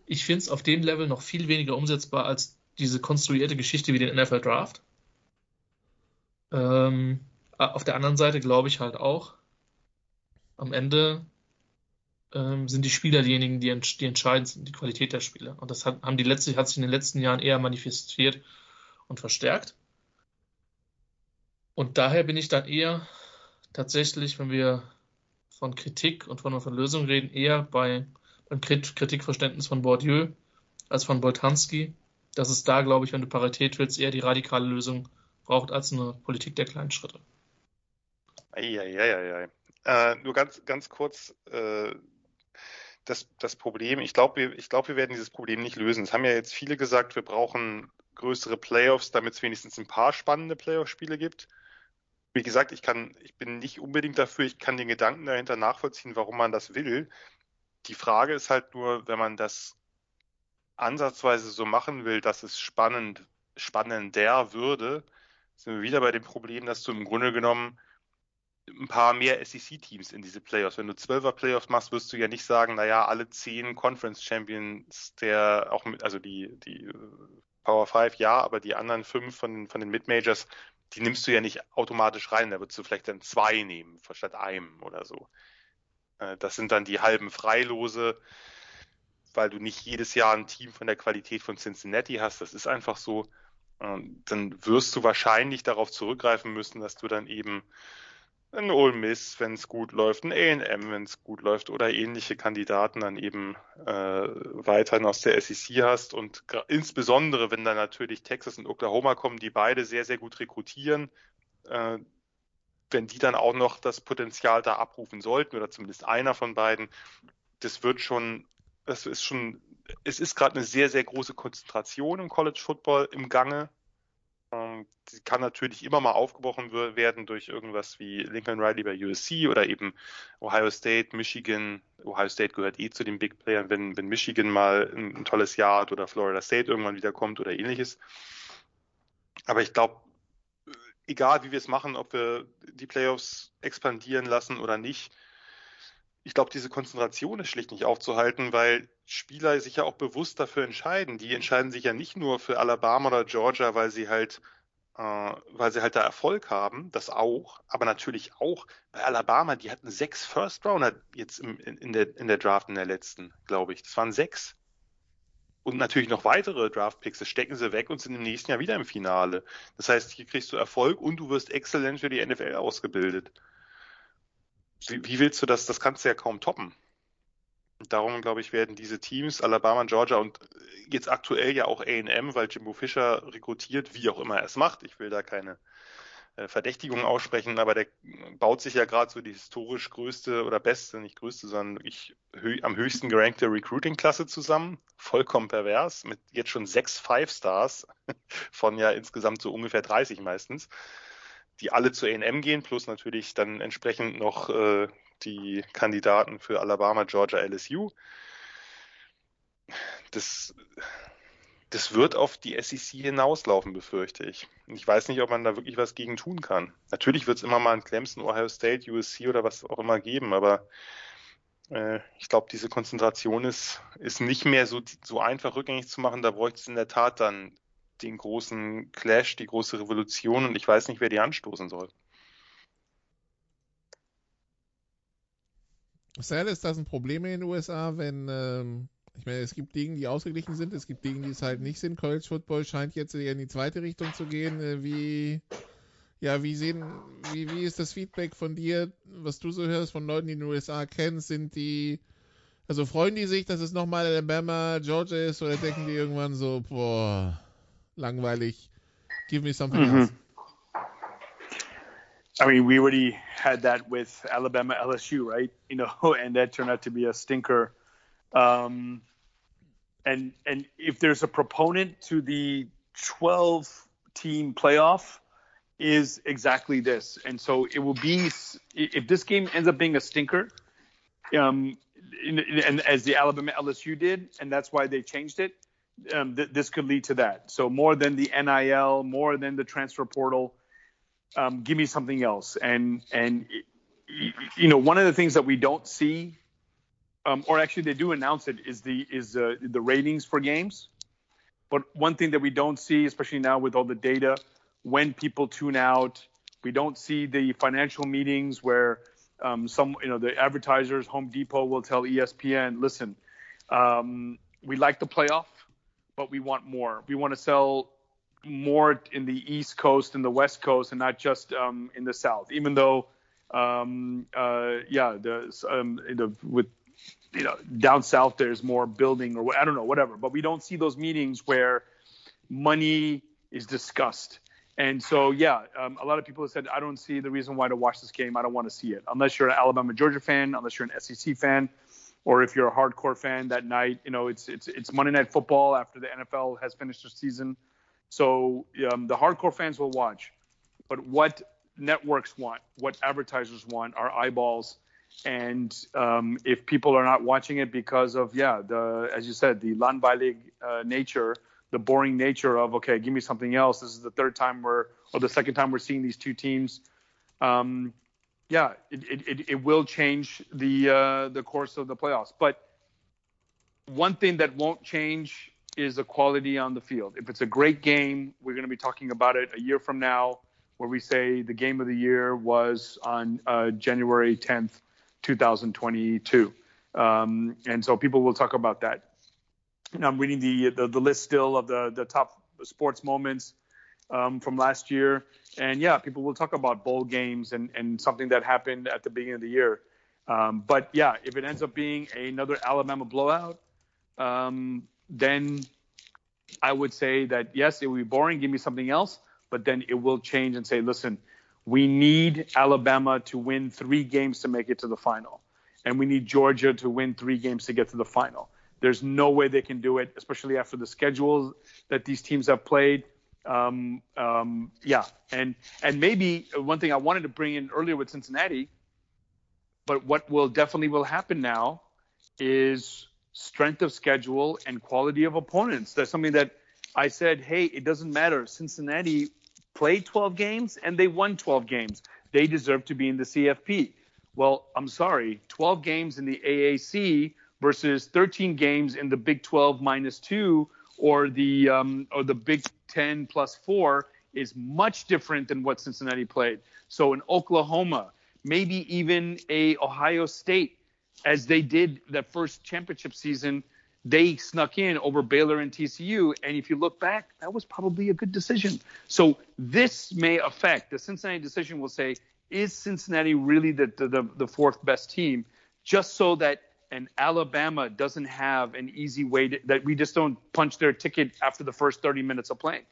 ich finde es auf dem Level noch viel weniger umsetzbar als diese konstruierte Geschichte wie den NFL Draft. Ähm, auf der anderen Seite glaube ich halt auch, am Ende ähm, sind die Spieler diejenigen, die, ent die entscheidend sind, die Qualität der Spieler. Und das hat, haben die letzte, hat sich in den letzten Jahren eher manifestiert und verstärkt. Und daher bin ich dann eher tatsächlich, wenn wir von Kritik und von, von Lösungen reden, eher bei, beim Kritikverständnis von Bourdieu als von Boltanski. Dass es da, glaube ich, wenn du Parität willst, eher die radikale Lösung braucht als eine Politik der kleinen Schritte. Eieieiei. Äh, nur ganz, ganz kurz, äh, das, das Problem, ich glaube, wir, ich glaube, wir werden dieses Problem nicht lösen. Es haben ja jetzt viele gesagt, wir brauchen größere Playoffs, damit es wenigstens ein paar spannende Playoff-Spiele gibt. Wie gesagt, ich kann, ich bin nicht unbedingt dafür, ich kann den Gedanken dahinter nachvollziehen, warum man das will. Die Frage ist halt nur, wenn man das ansatzweise so machen will, dass es spannend, spannender würde, sind wir wieder bei dem Problem, dass du im Grunde genommen ein paar mehr SEC-Teams in diese Playoffs. Wenn du 12er Playoffs machst, wirst du ja nicht sagen, naja, alle zehn Conference Champions der auch mit, also die, die äh, Power 5, ja, aber die anderen fünf von, von den Mid-Majors, die nimmst du ja nicht automatisch rein. Da würdest du vielleicht dann zwei nehmen, statt einem oder so. Äh, das sind dann die halben Freilose, weil du nicht jedes Jahr ein Team von der Qualität von Cincinnati hast. Das ist einfach so. Dann wirst du wahrscheinlich darauf zurückgreifen müssen, dass du dann eben ein Ole Miss, wenn es gut läuft, ein A&M, wenn es gut läuft oder ähnliche Kandidaten dann eben äh, weiterhin aus der SEC hast und insbesondere, wenn dann natürlich Texas und Oklahoma kommen, die beide sehr, sehr gut rekrutieren, äh, wenn die dann auch noch das Potenzial da abrufen sollten oder zumindest einer von beiden, das wird schon, das ist schon, es ist gerade eine sehr, sehr große Konzentration im College Football im Gange ähm, die kann natürlich immer mal aufgebrochen werden durch irgendwas wie Lincoln Riley bei USC oder eben Ohio State, Michigan. Ohio State gehört eh zu den Big Playern, wenn, wenn Michigan mal ein, ein tolles Jahr hat oder Florida State irgendwann wieder kommt oder ähnliches. Aber ich glaube, egal wie wir es machen, ob wir die Playoffs expandieren lassen oder nicht, ich glaube, diese Konzentration ist schlicht nicht aufzuhalten, weil Spieler sich ja auch bewusst dafür entscheiden. Die entscheiden sich ja nicht nur für Alabama oder Georgia, weil sie halt, äh, weil sie halt da Erfolg haben, das auch, aber natürlich auch bei Alabama, die hatten sechs First Rounder jetzt im, in, der, in der Draft in der letzten, glaube ich. Das waren sechs. Und natürlich noch weitere Draft-Picks, das stecken sie weg und sind im nächsten Jahr wieder im Finale. Das heißt, hier kriegst du Erfolg und du wirst exzellent für die NFL ausgebildet. Wie, wie willst du das? Das kannst du ja kaum toppen. Darum, glaube ich, werden diese Teams, Alabama, Georgia und jetzt aktuell ja auch AM, weil Jimbo Fischer rekrutiert, wie auch immer er es macht. Ich will da keine äh, Verdächtigung aussprechen, aber der baut sich ja gerade so die historisch größte oder beste, nicht größte, sondern wirklich hö am höchsten gerankte Recruiting-Klasse zusammen. Vollkommen pervers, mit jetzt schon sechs Five-Stars von ja insgesamt so ungefähr 30 meistens, die alle zu AM gehen, plus natürlich dann entsprechend noch äh, die Kandidaten für Alabama, Georgia, LSU. Das, das wird auf die SEC hinauslaufen, befürchte ich. Ich weiß nicht, ob man da wirklich was gegen tun kann. Natürlich wird es immer mal ein Clemson, Ohio State, USC oder was auch immer geben, aber äh, ich glaube, diese Konzentration ist, ist nicht mehr so, so einfach rückgängig zu machen. Da bräuchte es in der Tat dann den großen Clash, die große Revolution und ich weiß nicht, wer die anstoßen soll. Sad ist das ein Problem in den USA, wenn, ähm, ich meine, es gibt Dinge, die ausgeglichen sind, es gibt Dinge, die es halt nicht sind. College Football scheint jetzt eher in die zweite Richtung zu gehen. Äh, wie, ja, wie sehen, wie, wie ist das Feedback von dir, was du so hörst von Leuten, die in den USA kennst? Sind die, also freuen die sich, dass es nochmal Alabama, Georgia ist oder denken die irgendwann so, boah, langweilig, give me something Mhm. else? I mean, we already had that with Alabama LSU, right? You know, and that turned out to be a stinker. Um, and and if there's a proponent to the 12 team playoff, is exactly this. And so it will be if this game ends up being a stinker, um, and as the Alabama LSU did, and that's why they changed it. Um, th- this could lead to that. So more than the NIL, more than the transfer portal um, give me something else. And and you know, one of the things that we don't see, um, or actually they do announce it, is the is uh, the ratings for games. But one thing that we don't see, especially now with all the data, when people tune out, we don't see the financial meetings where um, some, you know, the advertisers, Home Depot will tell ESPN, listen, um, we like the playoff, but we want more. We want to sell more in the East Coast and the West Coast, and not just um, in the South. Even though, um, uh, yeah, the, um, the with you know down south there's more building or I don't know whatever, but we don't see those meetings where money is discussed. And so, yeah, um, a lot of people have said, I don't see the reason why to watch this game. I don't want to see it. Unless you're an Alabama Georgia fan, unless you're an SEC fan, or if you're a hardcore fan that night, you know, it's it's it's Monday Night Football after the NFL has finished their season. So um, the hardcore fans will watch. But what networks want, what advertisers want, are eyeballs. And um, if people are not watching it because of, yeah, the as you said, the langweilig uh, nature the boring nature of okay, give me something else. This is the third time we're or the second time we're seeing these two teams. Um, yeah, it, it, it will change the uh, the course of the playoffs. But one thing that won't change is the quality on the field. If it's a great game, we're going to be talking about it a year from now, where we say the game of the year was on uh, January 10th, 2022. Um, and so people will talk about that. I'm reading the, the, the list still of the the top sports moments um, from last year, and yeah, people will talk about bowl games and and something that happened at the beginning of the year. Um, but yeah, if it ends up being another Alabama blowout, um, then I would say that yes, it will be boring. Give me something else. But then it will change and say, listen, we need Alabama to win three games to make it to the final, and we need Georgia to win three games to get to the final. There's no way they can do it, especially after the schedules that these teams have played. Um, um, yeah, and and maybe one thing I wanted to bring in earlier with Cincinnati, but what will definitely will happen now is strength of schedule and quality of opponents. That's something that I said, hey, it doesn't matter. Cincinnati played 12 games and they won 12 games. They deserve to be in the CFP. Well, I'm sorry, 12 games in the AAC versus 13 games in the Big 12 minus two or the um, or the Big 10 plus four is much different than what Cincinnati played. So in Oklahoma, maybe even a Ohio State, as they did that first championship season, they snuck in over Baylor and TCU. And if you look back, that was probably a good decision. So this may affect the Cincinnati decision. Will say, is Cincinnati really the the, the fourth best team? Just so that and Alabama doesn't have an easy way to, that we just don't punch their ticket after the first 30 minutes of playing.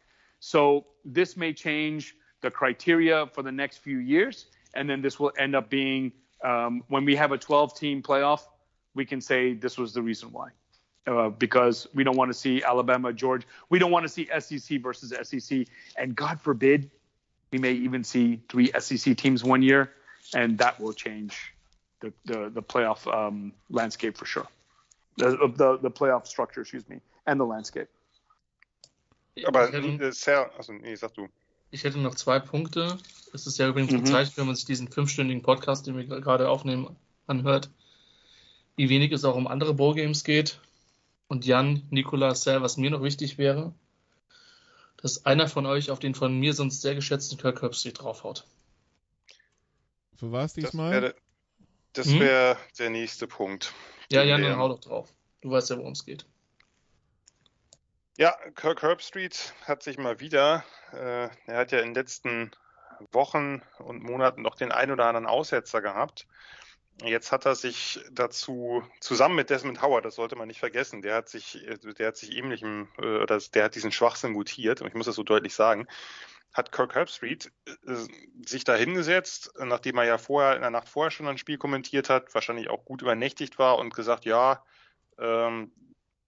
So this may change the criteria for the next few years, and then this will end up being um, when we have a 12-team playoff, we can say this was the reason why. Uh, because we don't want to see Alabama, Georgia. We don't want to see SEC versus SEC. And God forbid, we may even see three SEC teams one year, and that will change the the, the playoff um, landscape for sure. The, the the playoff structure, excuse me, and the landscape. Aber sehr, also nee, sag du. Ich hätte noch zwei Punkte. Es ist ja übrigens mhm. bezeichnet, wenn man sich diesen fünfstündigen Podcast, den wir gerade aufnehmen, anhört, wie wenig es auch um andere Bowlgames geht. Und Jan, Nikola, Sal, was mir noch wichtig wäre, dass einer von euch auf den von mir sonst sehr geschätzten Kirk Herbstreit draufhaut. Für was diesmal? Das wäre, das hm? wäre der nächste Punkt. Ja, Jan, dann hau doch drauf. Du weißt ja, worum es geht. Ja, Kirk Herbstreit hat sich mal wieder, äh, er hat ja in den letzten Wochen und Monaten noch den ein oder anderen Aussetzer gehabt. Jetzt hat er sich dazu zusammen mit Desmond Howard, das sollte man nicht vergessen, der hat sich, der hat sich ähnlichem, äh, der hat diesen Schwachsinn mutiert, und ich muss das so deutlich sagen, hat Kirk Herbstreit äh, sich da hingesetzt, nachdem er ja vorher in der Nacht vorher schon ein Spiel kommentiert hat, wahrscheinlich auch gut übernächtigt war und gesagt, ja, ähm,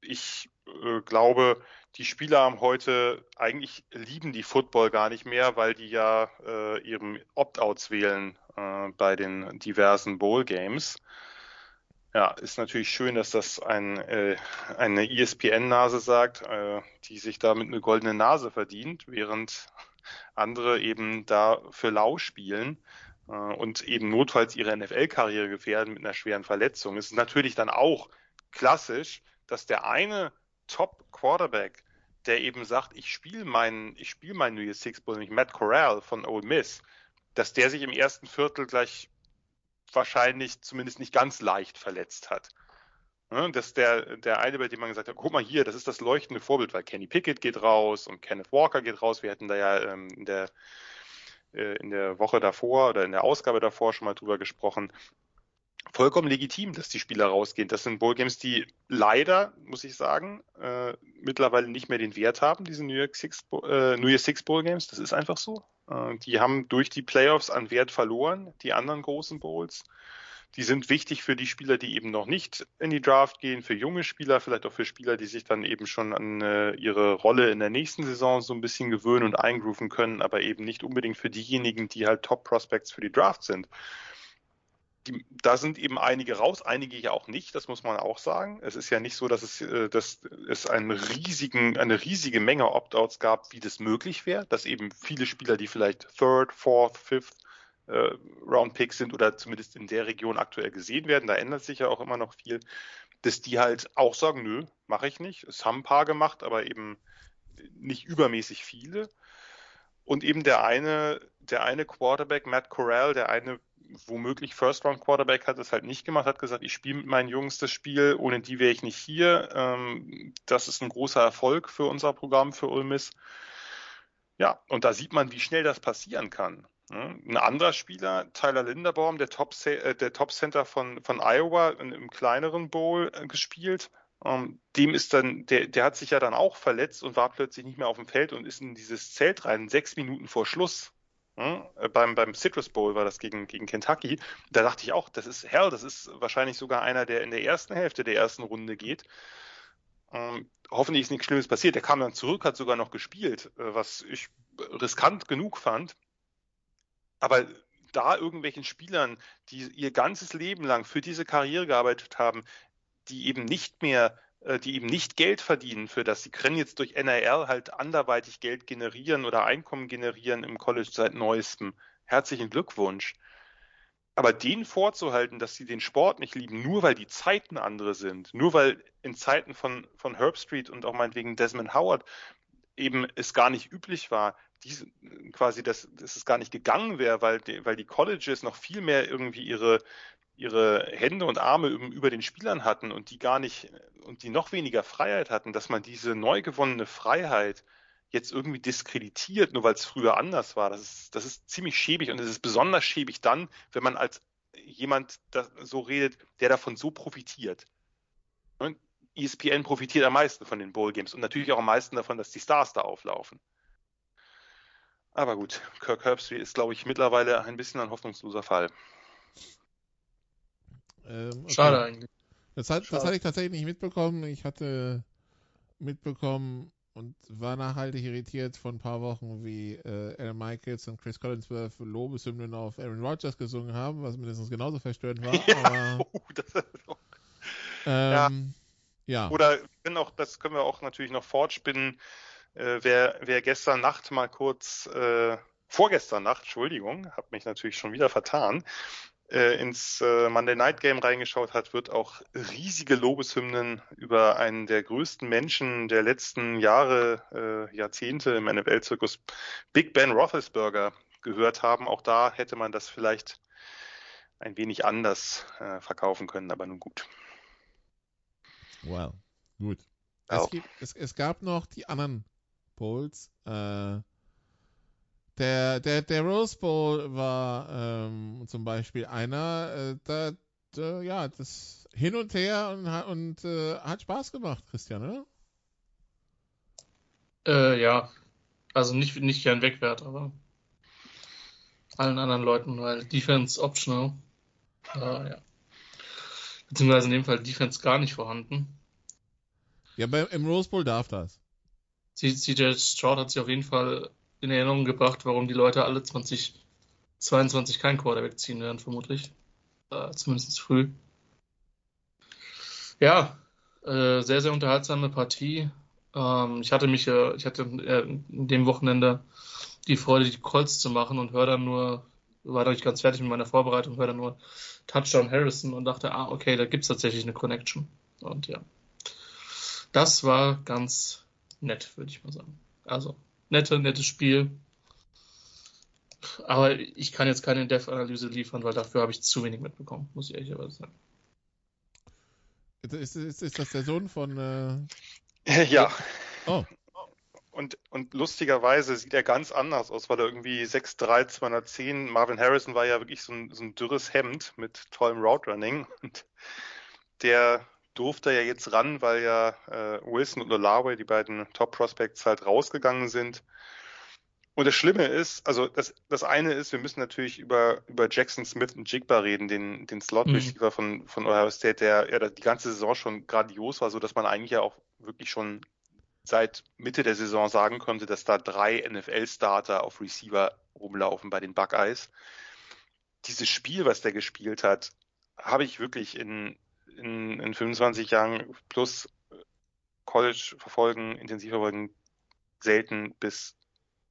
ich äh, glaube, die Spieler haben heute eigentlich lieben die Football gar nicht mehr, weil die ja äh, ihren Opt-outs wählen äh, bei den diversen Bowl Games. Ja, ist natürlich schön, dass das ein, äh, eine ESPN-Nase sagt, äh, die sich damit eine goldene Nase verdient, während andere eben da für lau spielen äh, und eben notfalls ihre NFL-Karriere gefährden mit einer schweren Verletzung. Es ist natürlich dann auch klassisch, dass der eine Top-Quarterback, der eben sagt, ich spiele meinen, ich spiele New Year's Six Bowl, nämlich Matt Corral von Ole Miss, dass der sich im ersten Viertel gleich wahrscheinlich zumindest nicht ganz leicht verletzt hat. Ja, dass der, der eine, bei dem man gesagt hat, guck mal hier, das ist das leuchtende Vorbild, weil Kenny Pickett geht raus und Kenneth Walker geht raus. Wir hatten da ja ähm, in, der, äh, in der Woche davor oder in der Ausgabe davor schon mal drüber gesprochen. Vollkommen legitim, dass die Spieler rausgehen. Das sind Bowl-Games, die leider, muss ich sagen, äh, mittlerweile nicht mehr den Wert haben, diese New York Six, äh, New Year Six Bowl-Games. Das ist einfach so. Äh, die haben durch die Playoffs an Wert verloren, die anderen großen Bowls. Die sind wichtig für die Spieler, die eben noch nicht in die Draft gehen, für junge Spieler, vielleicht auch für Spieler, die sich dann eben schon an äh, ihre Rolle in der nächsten Saison so ein bisschen gewöhnen und eingrooven können, aber eben nicht unbedingt für diejenigen, die halt Top Prospects für die Draft sind. Die, da sind eben einige raus, einige ja auch nicht, das muss man auch sagen. Es ist ja nicht so, dass es, äh, dass es einen riesigen, eine riesige Menge Opt-outs gab, wie das möglich wäre, dass eben viele Spieler, die vielleicht Third, Fourth, Fifth äh, Round-Picks sind oder zumindest in der Region aktuell gesehen werden, da ändert sich ja auch immer noch viel, dass die halt auch sagen, nö, mache ich nicht. Es haben ein paar gemacht, aber eben nicht übermäßig viele. Und eben der eine, der eine Quarterback, Matt Corral, der eine womöglich First-Round-Quarterback hat es halt nicht gemacht, hat gesagt, ich spiele mit meinen Jungs das Spiel, ohne die wäre ich nicht hier. Ähm, das ist ein großer Erfolg für unser Programm, für Ulmis. Ja, und da sieht man, wie schnell das passieren kann. Ein anderer Spieler, Tyler Linderbaum, der Top, äh, der Top Center von, von Iowa im kleineren Bowl äh, gespielt. Ähm, dem ist dann, der, der hat sich ja dann auch verletzt und war plötzlich nicht mehr auf dem Feld und ist in dieses Zelt rein, sechs Minuten vor Schluss. Ja, äh, beim, beim Citrus Bowl war das gegen, gegen Kentucky. Da dachte ich auch, das ist hell, das ist wahrscheinlich sogar einer, der in der ersten Hälfte der ersten Runde geht. Ähm, hoffentlich ist nichts Schlimmes passiert. Der kam dann zurück, hat sogar noch gespielt, äh, was ich riskant genug fand. Aber da irgendwelchen Spielern, die ihr ganzes Leben lang für diese Karriere gearbeitet haben, die eben nicht mehr, die eben nicht Geld verdienen für das, sie können jetzt durch NRL halt anderweitig Geld generieren oder Einkommen generieren im College seit neuestem. Herzlichen Glückwunsch. Aber denen vorzuhalten, dass sie den Sport nicht lieben, nur weil die Zeiten andere sind, nur weil in Zeiten von, von Herb Street und auch meinetwegen Desmond Howard eben es gar nicht üblich war, diese, quasi, dass, dass es gar nicht gegangen wäre, weil weil die Colleges noch viel mehr irgendwie ihre, ihre Hände und Arme über den Spielern hatten und die gar nicht und die noch weniger Freiheit hatten, dass man diese neu gewonnene Freiheit jetzt irgendwie diskreditiert, nur weil es früher anders war. Das ist, das ist ziemlich schäbig und es ist besonders schäbig dann, wenn man als jemand so redet, der davon so profitiert. Und ESPN profitiert am meisten von den Bowl Games und natürlich auch am meisten davon, dass die Stars da auflaufen. Aber gut, Kirk Herbstreit ist, glaube ich, mittlerweile ein bisschen ein hoffnungsloser Fall. Ähm, okay. Schade eigentlich. Das, hat, das hatte ich tatsächlich nicht mitbekommen. Ich hatte mitbekommen und war nachhaltig irritiert vor ein paar Wochen, wie äh, Aaron Michaels und Chris Collinsworth Lobeshymnen auf Aaron Rodgers gesungen haben, was mindestens genauso verstörend war. Ja, aber, oh, das ähm, ja. ja. Oder können auch, das können wir auch natürlich noch fortspinnen äh, wer, wer gestern Nacht mal kurz, äh, vorgestern Nacht, Entschuldigung, habe mich natürlich schon wieder vertan, äh, ins äh, Monday Night Game reingeschaut hat, wird auch riesige Lobeshymnen über einen der größten Menschen der letzten Jahre, äh, Jahrzehnte im NFL-Zirkus, Big Ben Roethlisberger, gehört haben. Auch da hätte man das vielleicht ein wenig anders äh, verkaufen können, aber nun gut. Wow, gut. Es, gibt, es, es, gab noch die anderen Bowls. Äh, der, der, der Rose Bowl war ähm, zum Beispiel einer, äh, da, da, ja, das hin und her und, und äh, hat Spaß gemacht, Christian, oder? Äh, ja, also nicht, nicht gern Wegwert, aber allen anderen Leuten, weil Defense optional. Äh, ja. Beziehungsweise in dem Fall Defense gar nicht vorhanden. Ja, bei, im Rose Bowl darf das. CJ Stroud hat sich auf jeden Fall in Erinnerung gebracht, warum die Leute alle 2022 kein Quarterback ziehen werden, vermutlich. Äh, zumindest früh. Ja, äh, sehr, sehr unterhaltsame Partie. Ähm, ich hatte mich, äh, ich hatte in dem Wochenende die Freude, die Colts zu machen und höre dann nur, war noch nicht ganz fertig mit meiner Vorbereitung, höre dann nur Touchdown Harrison und dachte, ah, okay, da gibt es tatsächlich eine Connection. Und ja, das war ganz nett, würde ich mal sagen. Also, nette, nettes Spiel. Aber ich kann jetzt keine Dev-Analyse liefern, weil dafür habe ich zu wenig mitbekommen, muss ich ehrlich sagen. Ist, ist, ist das der Sohn von. Äh... Ja. Oh. Und, und lustigerweise sieht er ganz anders aus, weil er irgendwie 6'3, 210. Marvin Harrison war ja wirklich so ein, so ein dürres Hemd mit tollem Route Running. Und der durfte ja jetzt ran, weil ja äh, Wilson und Olave, die beiden Top Prospects, halt rausgegangen sind. Und das Schlimme ist, also das, das eine ist, wir müssen natürlich über, über Jackson Smith und Jigba reden, den, den Slot-Receiver mhm. von, von Ohio State, der ja die ganze Saison schon grandios war, so dass man eigentlich ja auch wirklich schon seit Mitte der Saison sagen konnte, dass da drei NFL-Starter auf Receiver rumlaufen bei den Buckeyes. Dieses Spiel, was der gespielt hat, habe ich wirklich in, in, in 25 Jahren plus College verfolgen, intensiv verfolgen, selten bis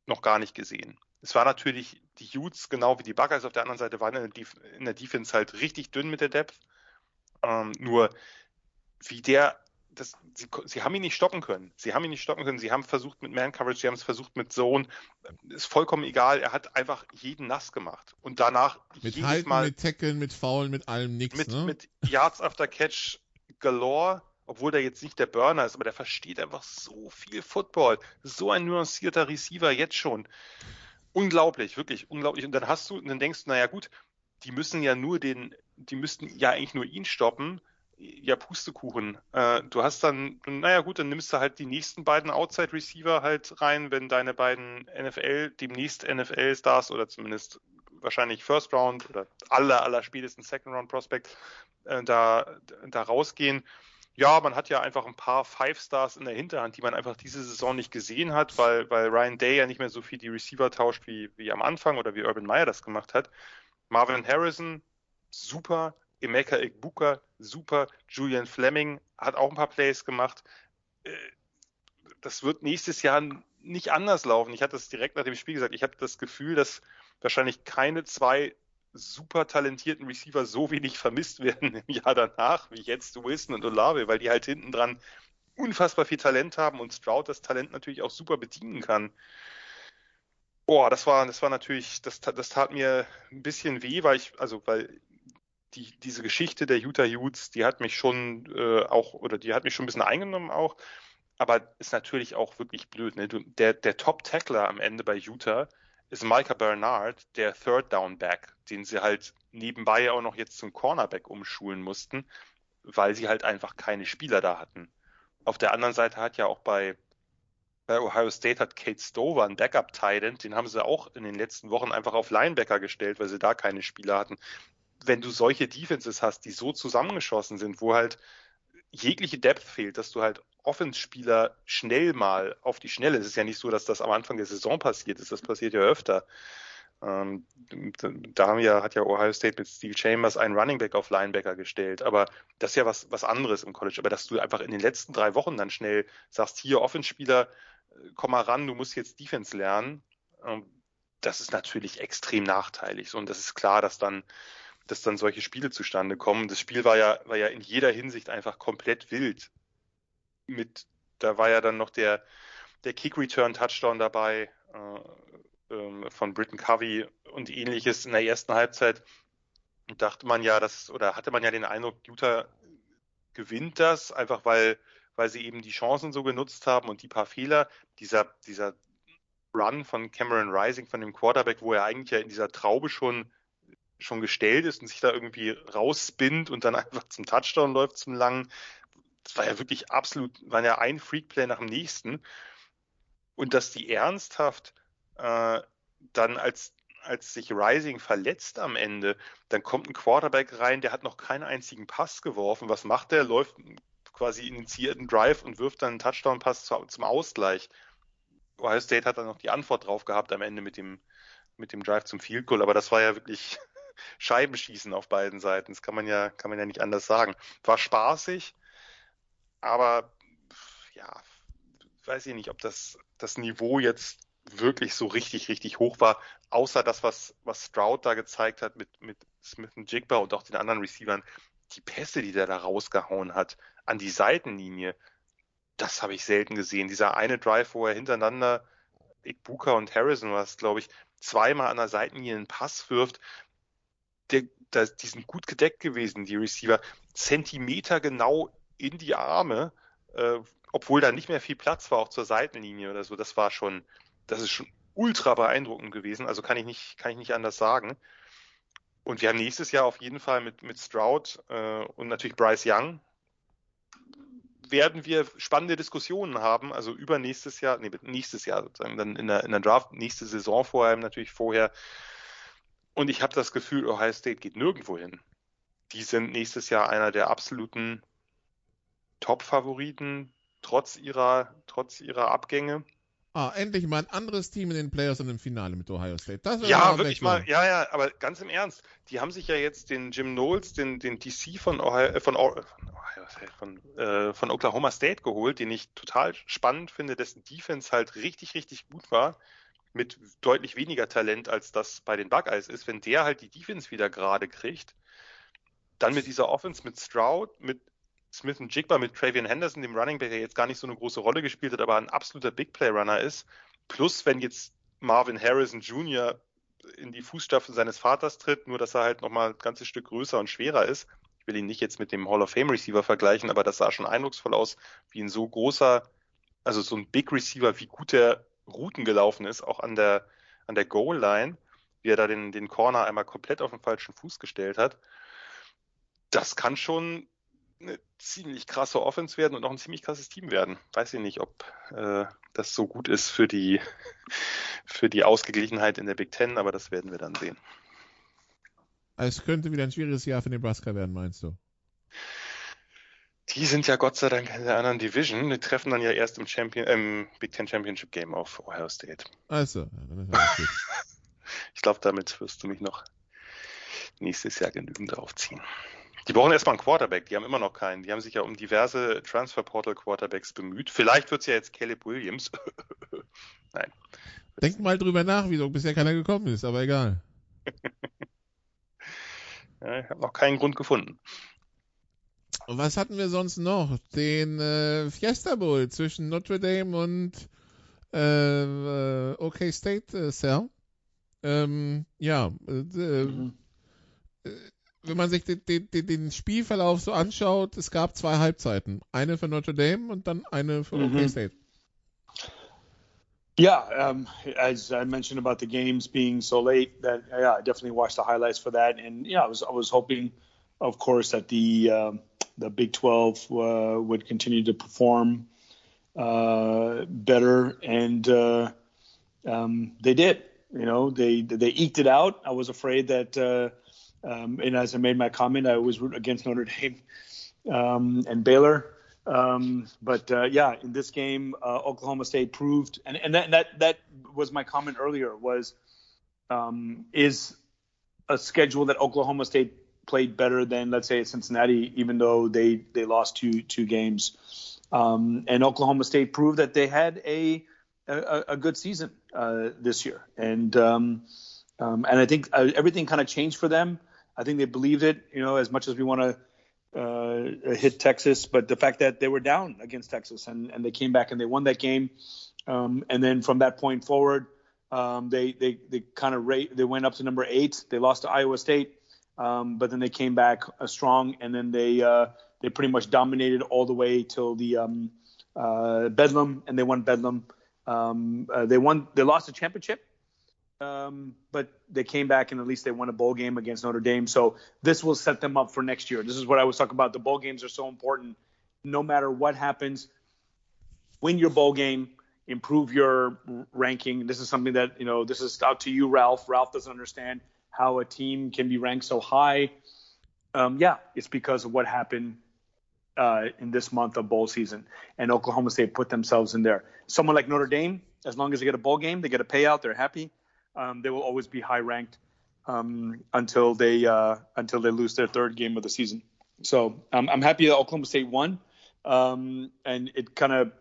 noch gar nicht gesehen. Es war natürlich die Utes, genau wie die Buckeyes auf der anderen Seite, waren in der, in der Defense halt richtig dünn mit der Depth. Ähm, nur wie der, das, sie, sie haben ihn nicht stoppen können. Sie haben ihn nicht stoppen können. Sie haben versucht mit Man Coverage, sie haben es versucht mit Zone. Ist vollkommen egal. Er hat einfach jeden nass gemacht. Und danach mit jedes Halten, Mal. Mit Tackeln, mit Faulen, mit allem nichts. Mit, ne? mit Yards after Catch galore obwohl der jetzt nicht der Burner ist, aber der versteht einfach so viel Football. So ein nuancierter Receiver jetzt schon. Unglaublich, wirklich unglaublich. Und dann hast du, und dann denkst du, naja gut, die müssen ja nur den, die müssten ja eigentlich nur ihn stoppen. Ja, Pustekuchen. Äh, du hast dann, naja gut, dann nimmst du halt die nächsten beiden Outside Receiver halt rein, wenn deine beiden NFL, demnächst NFL-Stars oder zumindest wahrscheinlich First Round oder aller, aller spätestens Second Round Prospect äh, da, da rausgehen ja, man hat ja einfach ein paar Five Stars in der Hinterhand, die man einfach diese Saison nicht gesehen hat, weil, weil Ryan Day ja nicht mehr so viel die Receiver tauscht wie, wie am Anfang oder wie Urban Meyer das gemacht hat. Marvin Harrison, super. Emeka Ikbuka, super. Julian Fleming hat auch ein paar Plays gemacht. Äh, das wird nächstes Jahr nicht anders laufen. Ich hatte es direkt nach dem Spiel gesagt. Ich habe das Gefühl, dass wahrscheinlich keine zwei super talentierten Receiver so wenig vermisst werden im Jahr danach, wie jetzt Wilson und Olave, weil die halt hinten dran unfassbar viel Talent haben und Stroud das Talent natürlich auch super bedienen kann. Boah, das war, das war natürlich, das, das tat mir ein bisschen weh, weil ich, also weil die, diese Geschichte der Utah Utes, die hat mich schon äh, auch, oder die hat mich schon ein bisschen eingenommen auch, aber ist natürlich auch wirklich blöd. Ne? Du, der, der Top-Tackler am Ende bei Utah, ist Micah Bernard, der Third Down Back, den sie halt nebenbei auch noch jetzt zum Cornerback umschulen mussten, weil sie halt einfach keine Spieler da hatten. Auf der anderen Seite hat ja auch bei, bei Ohio State hat Kate Stover einen Backup Titan, den haben sie auch in den letzten Wochen einfach auf Linebacker gestellt, weil sie da keine Spieler hatten. Wenn du solche Defenses hast, die so zusammengeschossen sind, wo halt jegliche Depth fehlt, dass du halt Offenspieler schnell mal auf die Schnelle. Es ist ja nicht so, dass das am Anfang der Saison passiert ist. Das passiert ja öfter. Ähm, da haben ja, hat ja Ohio State mit Steve Chambers einen Running Back auf Linebacker gestellt. Aber das ist ja was, was anderes im College. Aber dass du einfach in den letzten drei Wochen dann schnell sagst, hier Offenspieler, äh, komm mal ran, du musst jetzt Defense lernen. Ähm, das ist natürlich extrem nachteilig. Und das ist klar, dass dann dass dann solche Spiele zustande kommen. Das Spiel war ja, war ja in jeder Hinsicht einfach komplett wild. Mit, da war ja dann noch der, der Kick-Return-Touchdown dabei äh, äh, von Britton Covey und ähnliches in der ersten Halbzeit. Dachte man ja, dass, oder hatte man ja den Eindruck, Utah gewinnt das, einfach weil, weil sie eben die Chancen so genutzt haben und die paar Fehler. Dieser, dieser Run von Cameron Rising, von dem Quarterback, wo er eigentlich ja in dieser Traube schon schon gestellt ist und sich da irgendwie rausspinnt und dann einfach zum Touchdown läuft, zum langen. Das war ja wirklich absolut, war ja ein Freakplay nach dem nächsten. Und dass die ernsthaft äh, dann als als sich Rising verletzt am Ende, dann kommt ein Quarterback rein, der hat noch keinen einzigen Pass geworfen. Was macht der? Läuft quasi initiierten Drive und wirft dann einen Touchdown-Pass zum Ausgleich. Ohio State hat dann noch die Antwort drauf gehabt am Ende mit dem, mit dem Drive zum Field Goal, aber das war ja wirklich Scheibenschießen auf beiden Seiten. Das kann man ja, kann man ja nicht anders sagen. War spaßig, aber ja, weiß ich nicht, ob das, das Niveau jetzt wirklich so richtig, richtig hoch war, außer das, was, was Stroud da gezeigt hat mit, mit Smith und Jigba und auch den anderen Receivern, die Pässe, die der da rausgehauen hat, an die Seitenlinie, das habe ich selten gesehen. Dieser eine Drive, wo er hintereinander Ikbuka und Harrison was, glaube ich, zweimal an der Seitenlinie einen Pass wirft, der, der, die sind gut gedeckt gewesen, die Receiver. Zentimeter genau in die Arme, äh, obwohl da nicht mehr viel Platz war, auch zur Seitenlinie oder so. Das war schon, das ist schon ultra beeindruckend gewesen. Also kann ich nicht, kann ich nicht anders sagen. Und wir haben nächstes Jahr auf jeden Fall mit, mit Stroud äh, und natürlich Bryce Young werden wir spannende Diskussionen haben, also über nächstes Jahr, nee, nächstes Jahr sozusagen, dann in der, in der Draft, nächste Saison vor allem natürlich vorher. Und ich habe das Gefühl, Ohio State geht nirgendwo hin. Die sind nächstes Jahr einer der absoluten Top-Favoriten, trotz ihrer, trotz ihrer Abgänge. Ah, endlich mal ein anderes Team in den Playoffs und im Finale mit Ohio State. Das ja, wirklich mal, ja, ja, aber ganz im Ernst, die haben sich ja jetzt den Jim Knowles, den, den DC von Ohio, äh, von, von, von, äh, von Oklahoma State geholt, den ich total spannend finde, dessen Defense halt richtig, richtig gut war, mit deutlich weniger Talent, als das bei den Buckeyes ist. Wenn der halt die Defense wieder gerade kriegt, dann mit dieser Offense, mit Stroud, mit Smith und Jigba mit Travian Henderson, dem Running Back, der jetzt gar nicht so eine große Rolle gespielt hat, aber ein absoluter Big Play Runner ist. Plus, wenn jetzt Marvin Harrison Jr. in die Fußstapfen seines Vaters tritt, nur dass er halt nochmal ein ganzes Stück größer und schwerer ist. Ich will ihn nicht jetzt mit dem Hall of Fame Receiver vergleichen, aber das sah schon eindrucksvoll aus, wie ein so großer, also so ein Big Receiver, wie gut der Routen gelaufen ist, auch an der, an der Goal Line, wie er da den, den Corner einmal komplett auf den falschen Fuß gestellt hat. Das kann schon eine ziemlich krasse Offense werden und auch ein ziemlich krasses Team werden. Weiß ich nicht, ob äh, das so gut ist für die, für die Ausgeglichenheit in der Big Ten, aber das werden wir dann sehen. Es könnte wieder ein schwieriges Jahr für Nebraska werden, meinst du? Die sind ja Gott sei Dank in der anderen Division. Die treffen dann ja erst im, Champion, im Big Ten Championship Game auf Ohio State. Also, dann ist ich glaube, damit wirst du mich noch nächstes Jahr genügend aufziehen. Die brauchen erstmal einen Quarterback, die haben immer noch keinen. Die haben sich ja um diverse Transfer Portal Quarterbacks bemüht. Vielleicht wird es ja jetzt Caleb Williams. Nein. Denk mal drüber nach, wieso bisher keiner gekommen ist, aber egal. ja, ich habe noch keinen Grund gefunden. Und was hatten wir sonst noch? Den äh, Fiesta Bowl zwischen Notre Dame und äh, äh OK State äh, Cell. Ähm, ja, äh, mhm. Äh, wenn man sich den, den, den, Spielverlauf so anschaut, es gab zwei Halbzeiten. Eine für Notre Dame und dann eine für mhm. OK State. Yeah, um, as I mentioned about the games being so late, that yeah, I definitely watched the highlights for that, and yeah, I was I was hoping, of course, that the uh, the Big 12 uh, would continue to perform uh, better, and uh, um, they did. You know, they they eked it out. I was afraid that uh, um, and as I made my comment, I was against Notre Dame um, and Baylor. Um, but uh, yeah, in this game, Oklahoma State proved, and, and that, that that was my comment earlier was um, is a schedule that Oklahoma State played better than let's say Cincinnati, even though they they lost two two games. Um, and Oklahoma State proved that they had a a, a good season uh, this year, and um, um, and I think uh, everything kind of changed for them. I think they believed it, you know, as much as we want to uh, hit Texas, but the fact that they were down against Texas and, and they came back and they won that game. Um, and then from that point forward, um, they, they, they kind of rate, they went up to number eight. They lost to Iowa State, um, but then they came back uh, strong and then they, uh, they pretty much dominated all the way till the um, uh, Bedlam and they won Bedlam. Um, uh, they won, they lost the championship um, but they came back and at least they won a bowl game against Notre Dame. So this will set them up for next year. This is what I was talking about. The bowl games are so important. No matter what happens, win your bowl game, improve your ranking. This is something that you know. This is out to you, Ralph. Ralph doesn't understand how a team can be ranked so high. Um, yeah, it's because of what happened uh, in this month of bowl season, and Oklahoma State put themselves in there. Someone like Notre Dame, as long as they get a bowl game, they get a payout, they're happy um, they will always be high ranked um, until they uh, until they lose their third game of the season. So I'm happy that Oklahoma State won, um, and it kind of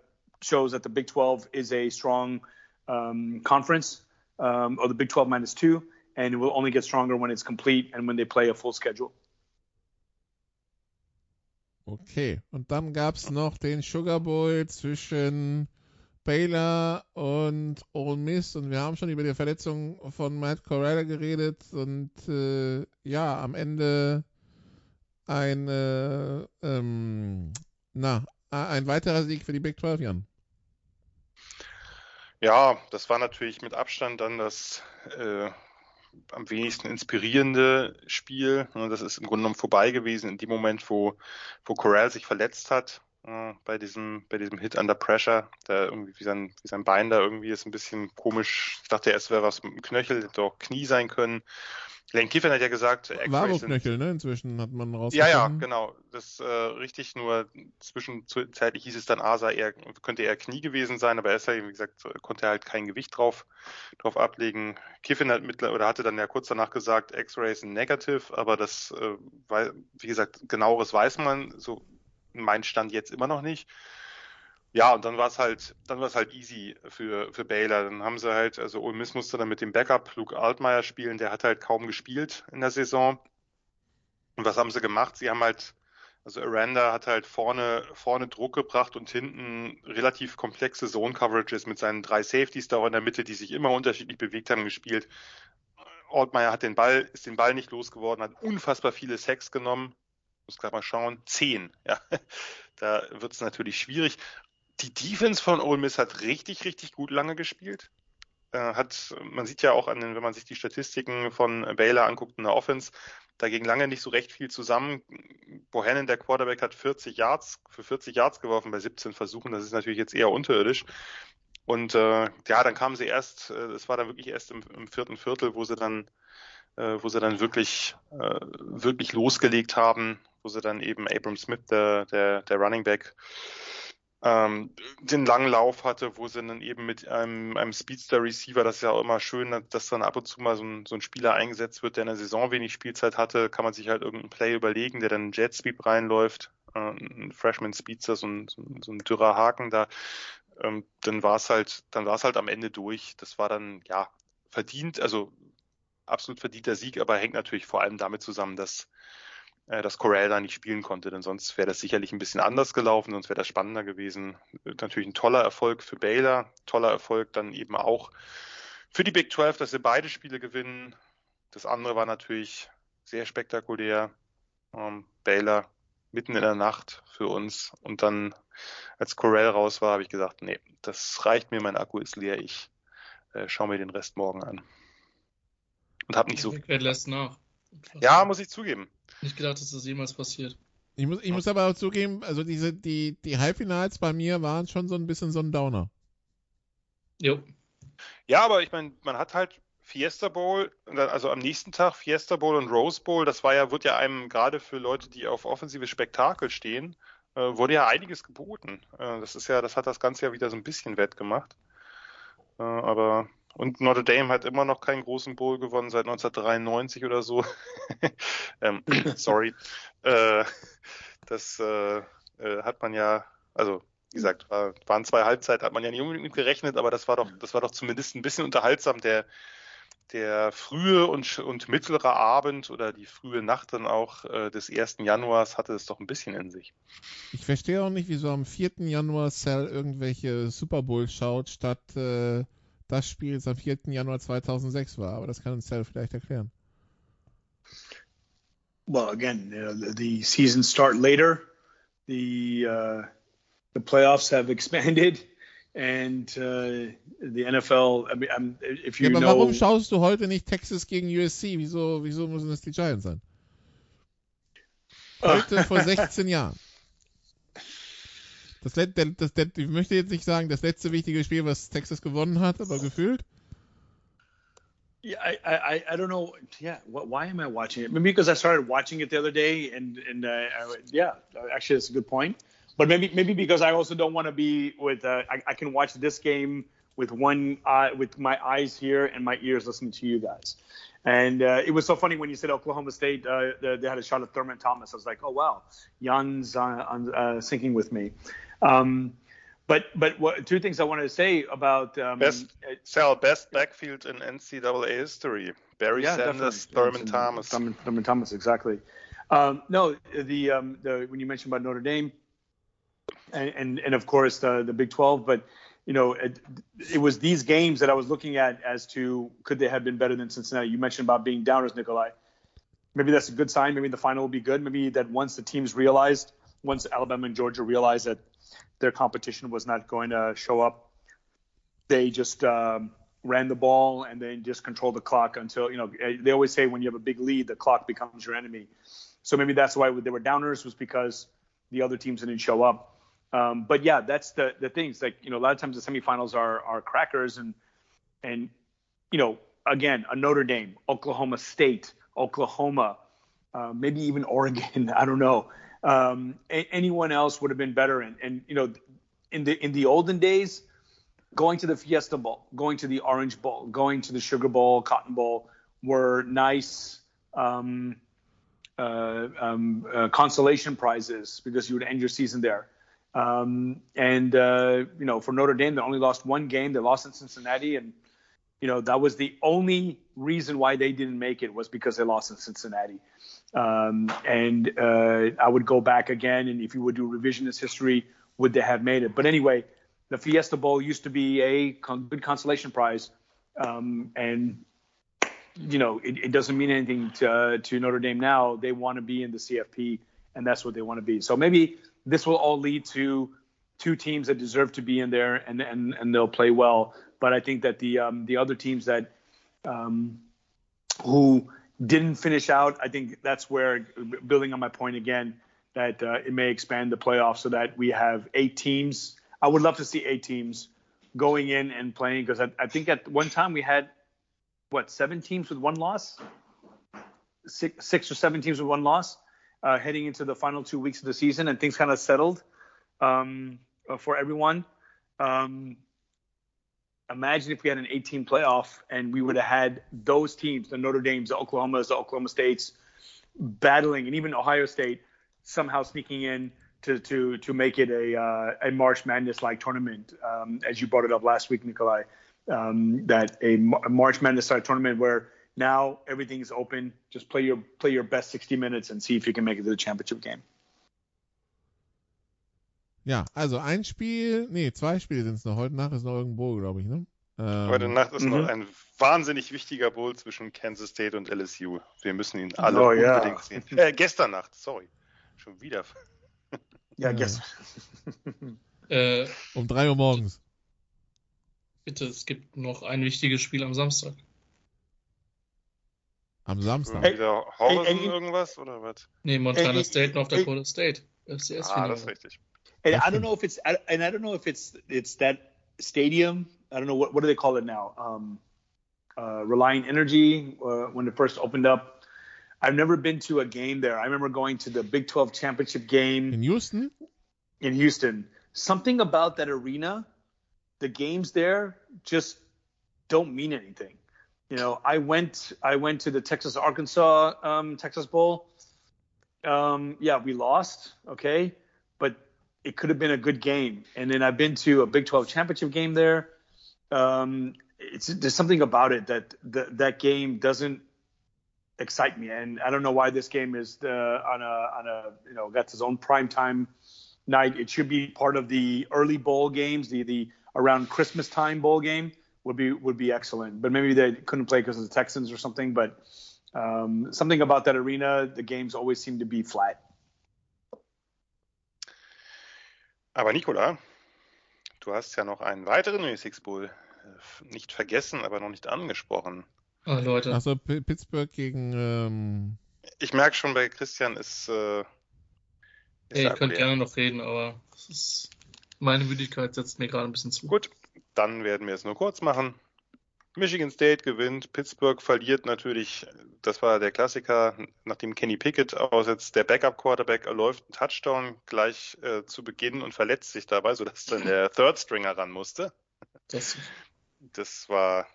shows that the Big 12 is a strong um, conference um, or the Big 12 minus two, and it will only get stronger when it's complete and when they play a full schedule. Okay, und dann gab es noch den Sugar Bowl zwischen Baylor und Ole Miss und wir haben schon über die Verletzung von Matt Corral geredet und äh, ja, am Ende ein, äh, ähm, na, ein weiterer Sieg für die Big 12, Jan. Ja, das war natürlich mit Abstand dann das äh, am wenigsten inspirierende Spiel. Das ist im Grunde genommen vorbei gewesen in dem Moment, wo, wo Corral sich verletzt hat äh, bei diesem, bei diesem Hit under pressure, da irgendwie wie sein, wie sein Bein da irgendwie ist ein bisschen komisch. Ich dachte erst wäre was mit dem Knöchel, hätte auch Knie sein können. Lane Kiffin hat ja gesagt, war Knöchel, ne? Inzwischen hat man rausgefunden. Ja, ja, genau. Das ist äh, richtig. Nur zwischenzeitlich hieß es dann, Asa eher, könnte eher Knie gewesen sein, aber er ist ja, wie gesagt, konnte er halt kein Gewicht drauf, drauf ablegen. Kiffin hat mittler oder hatte dann ja kurz danach gesagt, X-Rays sind negative, aber das, äh, weil, wie gesagt, genaueres weiß man, so mein Stand jetzt immer noch nicht. Ja, und dann war es halt, dann war es halt easy für, für Baylor. Dann haben sie halt, also Ole Miss musste dann mit dem Backup Luke Altmaier spielen, der hat halt kaum gespielt in der Saison. Und was haben sie gemacht? Sie haben halt, also Aranda hat halt vorne, vorne Druck gebracht und hinten relativ komplexe Zone Coverages mit seinen drei Safeties da in der Mitte, die sich immer unterschiedlich bewegt haben, gespielt. Altmaier hat den Ball, ist den Ball nicht losgeworden, hat unfassbar viele Sacks genommen. Muss gerade mal schauen. Zehn, ja. Da wird es natürlich schwierig die Defense von Ole Miss hat richtig, richtig gut lange gespielt. Äh, hat, man sieht ja auch an den, wenn man sich die Statistiken von Baylor anguckt in der Offense, da ging lange nicht so recht viel zusammen. Bohannon, der Quarterback, hat 40 Yards, für 40 Yards geworfen bei 17 Versuchen. Das ist natürlich jetzt eher unterirdisch. Und äh, ja, dann kamen sie erst, äh, es war dann wirklich erst im, im, vierten Viertel, wo sie dann, äh, wo sie dann wirklich, äh, wirklich losgelegt haben, wo sie dann eben Abram Smith, der, der, der Running Back, ähm, den langen Lauf hatte, wo sie dann eben mit einem, einem Speedster-Receiver, das ist ja auch immer schön, dass dann ab und zu mal so ein, so ein Spieler eingesetzt wird, der in der Saison wenig Spielzeit hatte, kann man sich halt irgendeinen Play überlegen, der dann Jet Sweep reinläuft, äh, ein Freshman Speedster, so ein, so ein, so ein dürrer Haken da, ähm, dann war es halt, dann war halt am Ende durch. Das war dann, ja, verdient, also absolut verdienter Sieg, aber hängt natürlich vor allem damit zusammen, dass äh, dass Corral da nicht spielen konnte, denn sonst wäre das sicherlich ein bisschen anders gelaufen, sonst wäre das spannender gewesen. Natürlich ein toller Erfolg für Baylor, toller Erfolg dann eben auch für die Big 12, dass sie beide Spiele gewinnen. Das andere war natürlich sehr spektakulär. Ähm, Baylor mitten in der Nacht für uns und dann als Corral raus war, habe ich gesagt, nee, das reicht mir, mein Akku ist leer, ich äh, schaue mir den Rest morgen an. Und habe nicht so. lässt nach. Ja, muss ich zugeben. Nicht gedacht, dass das jemals passiert. Ich muss, ich muss aber auch zugeben, also diese, die, die Halbfinals bei mir waren schon so ein bisschen so ein Downer. Jo. Ja, aber ich meine, man hat halt Fiesta Bowl, also am nächsten Tag Fiesta Bowl und Rose Bowl, das war ja, wird ja einem gerade für Leute, die auf offensives Spektakel stehen, äh, wurde ja einiges geboten. Äh, das ist ja, das hat das Ganze ja wieder so ein bisschen wettgemacht. Äh, aber und Notre Dame hat immer noch keinen großen Bowl gewonnen seit 1993 oder so. ähm, sorry. Äh, das äh, äh, hat man ja, also wie gesagt, war, waren zwei Halbzeit, hat man ja nicht unbedingt mit gerechnet, aber das war doch, das war doch zumindest ein bisschen unterhaltsam. Der, der frühe und, und mittlere Abend oder die frühe Nacht dann auch äh, des 1. Januars hatte es doch ein bisschen in sich. Ich verstehe auch nicht, wieso am 4. Januar Cell irgendwelche Super Bowl schaut, statt äh, das Spiel jetzt am 4. Januar 2006 war, aber das kann uns Cell vielleicht erklären. Well, again, you know, the, the seasons start later. The uh, the playoffs have expanded, and uh, the NFL. I mean, I'm, if you ja, aber know, warum schaust du heute nicht Texas gegen USC? Wieso, wieso müssen das die Giants sein? Heute vor 16 Jahren. Das, das, das, das, ich möchte jetzt nicht sagen, das letzte wichtige Spiel, was Texas gewonnen hat, aber gefühlt. Yeah, I, I, I don't know. Yeah, why am I watching it? Maybe because I started watching it the other day, and and uh, I, yeah, actually, that's a good point. But maybe maybe because I also don't want to be with. Uh, I, I can watch this game with one eye, with my eyes here and my ears listening to you guys. And uh, it was so funny when you said Oklahoma State, uh, they had a shot at Thurman Thomas. I was like, oh wow, Jan's uh, uh, syncing with me. Um, But but what, two things I wanted to say about um, Best Sal, best backfield in NCAA history. Barry yeah, Sanders. Thurman Thomas. Thurman, Thurman Thomas, exactly. Um, no, the um, the when you mentioned about Notre Dame, and and, and of course the the Big 12, but you know it, it was these games that I was looking at as to could they have been better than Cincinnati. You mentioned about being downers, Nikolai. Maybe that's a good sign. Maybe the final will be good. Maybe that once the teams realized, once Alabama and Georgia realized that their competition was not going to show up, they just um, ran the ball and then just controlled the clock until you know they always say when you have a big lead, the clock becomes your enemy. So maybe that's why they were downers was because the other teams didn't show up. Um, but yeah, that's the the things like you know a lot of times the semifinals are are crackers and and you know again a Notre Dame, Oklahoma State, Oklahoma, uh, maybe even Oregon. I don't know. Um, a- anyone else would have been better. And and you know in the in the olden days, going to the Fiesta Bowl, going to the Orange Bowl, going to the Sugar Bowl, Cotton Bowl were nice. Um, uh, um, uh, consolation prizes because you would end your season there. Um, and uh, you know, for Notre Dame, they only lost one game. They lost in Cincinnati, and you know that was the only reason why they didn't make it was because they lost in Cincinnati. Um, and uh, I would go back again, and if you would do revisionist history, would they have made it? But anyway, the Fiesta Bowl used to be a con- good consolation prize, um, and you know, it, it doesn't mean anything to, uh, to Notre Dame now. They want to be in the CFP, and that's what they want to be. So maybe this will all lead to two teams that deserve to be in there, and and, and they'll play well. But I think that the um, the other teams that um, who didn't finish out, I think that's where building on my point again that uh, it may expand the playoffs so that we have eight teams. I would love to see eight teams going in and playing because I, I think at one time we had what seven teams with one loss, six, six or seven teams with one loss, uh, heading into the final two weeks of the season, and things kind of settled um, for everyone. Um, imagine if we had an 18 playoff and we would have had those teams, the Notre Dames, the Oklahomas, the Oklahoma States, battling, and even Ohio State somehow sneaking in to to to make it a uh, a March Madness like tournament, um, as you brought it up last week, Nikolai um, that a, a March Madness like tournament where now everything's open. Just play your play your best 60 minutes and see if you can make it to the championship game. Ja, also ein Spiel, nee, zwei Spiele sind es noch. Heute Nacht ist noch irgendwo, glaube ich, ne? Ähm, Heute Nacht ist mhm. noch ein wahnsinnig wichtiger Bowl zwischen Kansas State und LSU. Wir müssen ihn alle Oh, ja. unbedingt sehen. Äh, gestern Nacht, sorry. Schon wieder. Ja, Ja. guess. Äh, um drei Uhr morgens. bitte, es gibt noch ein wichtiges Spiel am Samstag. Am Samstag. Schon wieder Horizon ey, ey. irgendwas oder was? Nee, Montana Äh, State, North äh, Dakota State. FCS Ah, das ist richtig. And I don't know if it's I- and I don't know if it's it's that stadium. I don't know what what do they call it now? Um, uh, Reliant Energy uh, when it first opened up. I've never been to a game there. I remember going to the Big 12 championship game. In Houston? in Houston. Something about that arena, the games there just don't mean anything. You know, I went I went to the Texas Arkansas um, Texas Bowl. Um, yeah, we lost, okay, it could have been a good game. And then I've been to a Big 12 championship game there. Um, it's there's something about it that the, that game doesn't excite me, and I don't know why this game is uh, on a on a you know got its own prime time night. It should be part of the early bowl games, the the around Christmas time bowl game would be would be excellent. But maybe they couldn't play because of the Texans or something. But um, something about that arena, the games always seem to be flat. Aber Nicola, du hast ja noch einen weiteren Music Bowl äh, nicht vergessen, aber noch nicht angesprochen. Ah, Leute. Achso, P- Pittsburgh gegen ähm, Ich merke schon, bei Christian ist. Äh, ist Ey, ihr könnt gerne noch reden, aber ist, meine Müdigkeit setzt mir gerade ein bisschen zu. Gut, dann werden wir es nur kurz machen. Michigan State gewinnt, Pittsburgh verliert natürlich, das war der Klassiker, nachdem Kenny Pickett aussetzt, der Backup-Quarterback läuft einen Touchdown gleich äh, zu Beginn und verletzt sich dabei, sodass dann der Third Stringer ran musste. Das, Das war,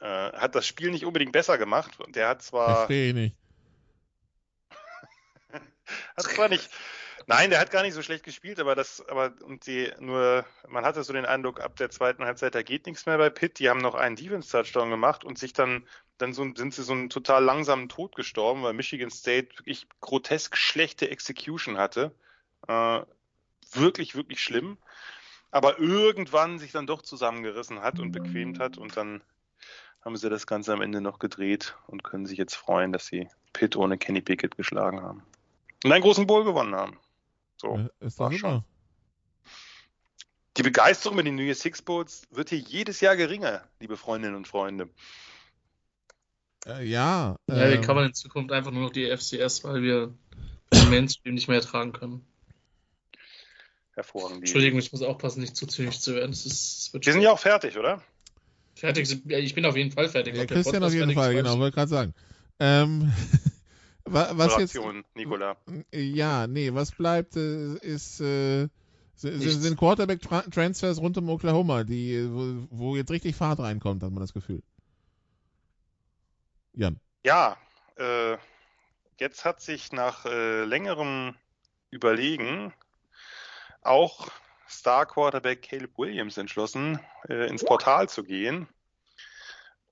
äh, hat das Spiel nicht unbedingt besser gemacht. Der hat zwar, verstehe ich nicht. hat zwar nicht, Nein, der hat gar nicht so schlecht gespielt, aber das, aber und die nur, man hatte so den Eindruck, ab der zweiten Halbzeit, da geht nichts mehr bei Pitt. Die haben noch einen Defense-Touchdown gemacht und sich dann, dann so, sind sie so einen total langsamen Tod gestorben, weil Michigan State wirklich grotesk schlechte Execution hatte. Äh, wirklich, wirklich schlimm. Aber irgendwann sich dann doch zusammengerissen hat und bequemt hat und dann haben sie das Ganze am Ende noch gedreht und können sich jetzt freuen, dass sie Pitt ohne Kenny Pickett geschlagen haben. Und einen großen Bowl gewonnen haben. So, Ja, Ist war doch schon. Die Begeisterung über die New Year Six Bowls wird hier jedes Jahr geringer, liebe Freundinnen und Freunde. Äh, ja. Ja, wir ähm, covern in Zukunft einfach nur noch die FCS, weil wir den Mainstream nicht mehr ertragen können. Hervorragend. Entschuldigung, ich muss aufpassen, nicht zu zynisch zu werden. Es ist, es wird Wir sind ja auch fertig, oder? fertig. ich bin auf jeden Fall fertig. Ja, Christian auf jeden Fall, genau, ich wollte gerade sagen. Ähm, was jetzt, Nicola. ja, nee, was bleibt, äh, ist, äh, sind, Quarterback-Transfers rund um Oklahoma, die, wo, jetzt richtig Fahrt reinkommt, hat man das Gefühl. Jan. Ja, äh, jetzt hat sich nach äh, längerem Überlegen auch Star Quarterback Caleb Williams entschlossen, äh, ins Portal zu gehen.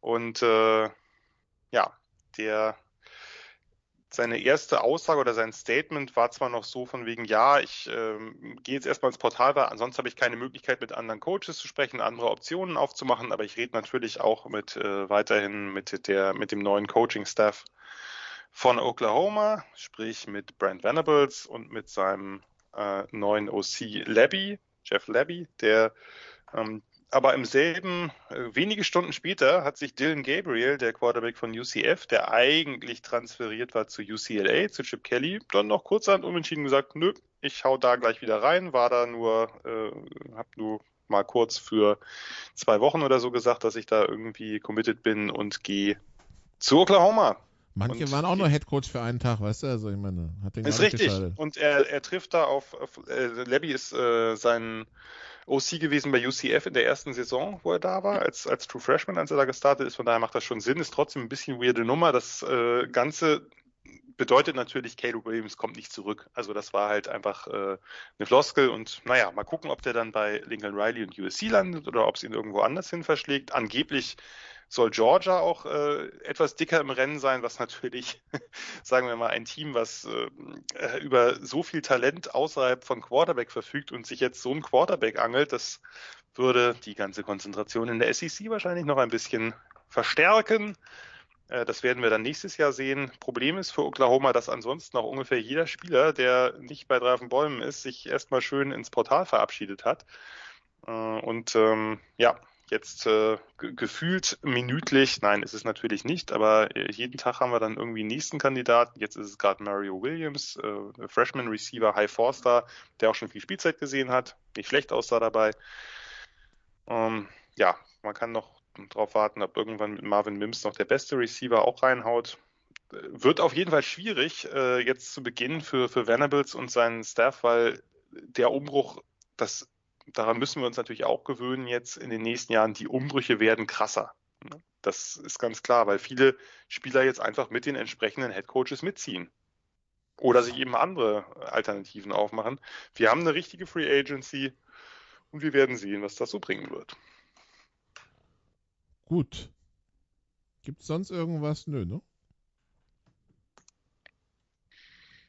Und äh, ja, der seine erste Aussage oder sein Statement war zwar noch so von wegen, ja, ich ähm, gehe jetzt erstmal ins Portal, weil ansonsten habe ich keine Möglichkeit, mit anderen Coaches zu sprechen, andere Optionen aufzumachen, aber ich rede natürlich auch mit äh, weiterhin mit der mit dem neuen Coaching-Staff von Oklahoma, sprich mit Brent Venables und mit seinem äh, neuen OC Labby, Jeff Labby, der ähm, aber im selben, äh, wenige Stunden später hat sich Dylan Gabriel, der Quarterback von UCF, der eigentlich transferiert war zu UCLA, zu Chip Kelly, dann noch kurzerhand umentschieden gesagt, nö, ich hau da gleich wieder rein, war da nur, äh, hab nur mal kurz für zwei Wochen oder so gesagt, dass ich da irgendwie committed bin und gehe zu Oklahoma. Manche Und waren auch nur Headcoach für einen Tag, weißt du, also ich meine, hat den Ist richtig. geschadet. Und er, er trifft da auf, auf äh, Labby ist äh, sein OC gewesen bei UCF in der ersten Saison, wo er da war, als, als True Freshman, als er da gestartet ist. Von daher macht das schon Sinn. Ist trotzdem ein bisschen weirde Nummer. Das äh, Ganze bedeutet natürlich, Caleb Williams kommt nicht zurück. Also das war halt einfach äh, eine Floskel und naja, mal gucken, ob der dann bei Lincoln Riley und USC landet oder ob es ihn irgendwo anders hin verschlägt. Angeblich soll Georgia auch äh, etwas dicker im Rennen sein, was natürlich, sagen wir mal, ein Team, was äh, über so viel Talent außerhalb von Quarterback verfügt und sich jetzt so ein Quarterback angelt, das würde die ganze Konzentration in der SEC wahrscheinlich noch ein bisschen verstärken. Äh, Das werden wir dann nächstes Jahr sehen. Problem ist für Oklahoma, dass ansonsten auch ungefähr jeder Spieler, der nicht bei den Bäumen ist, sich erstmal schön ins Portal verabschiedet hat. Äh, Und ähm, ja, jetzt äh, ge- gefühlt minütlich, nein, ist es natürlich nicht, aber äh, jeden Tag haben wir dann irgendwie einen nächsten Kandidaten. Jetzt ist es gerade Mario Williams, äh, Freshman Receiver, High Forster, der auch schon viel Spielzeit gesehen hat, nicht schlecht aussah dabei. Ähm, ja, man kann noch drauf warten, ob irgendwann mit Marvin Mims noch der beste Receiver auch reinhaut. Wird auf jeden Fall schwierig äh, jetzt zu Beginn für, für Venables und seinen Staff, weil der Umbruch, das, daran müssen wir uns natürlich auch gewöhnen jetzt in den nächsten Jahren, die Umbrüche werden krasser. Das ist ganz klar, weil viele Spieler jetzt einfach mit den entsprechenden Headcoaches mitziehen. Oder sich eben andere Alternativen aufmachen. Wir haben eine richtige Free Agency und wir werden sehen, was das so bringen wird. Gut. Gibt's sonst irgendwas? Nö, ne?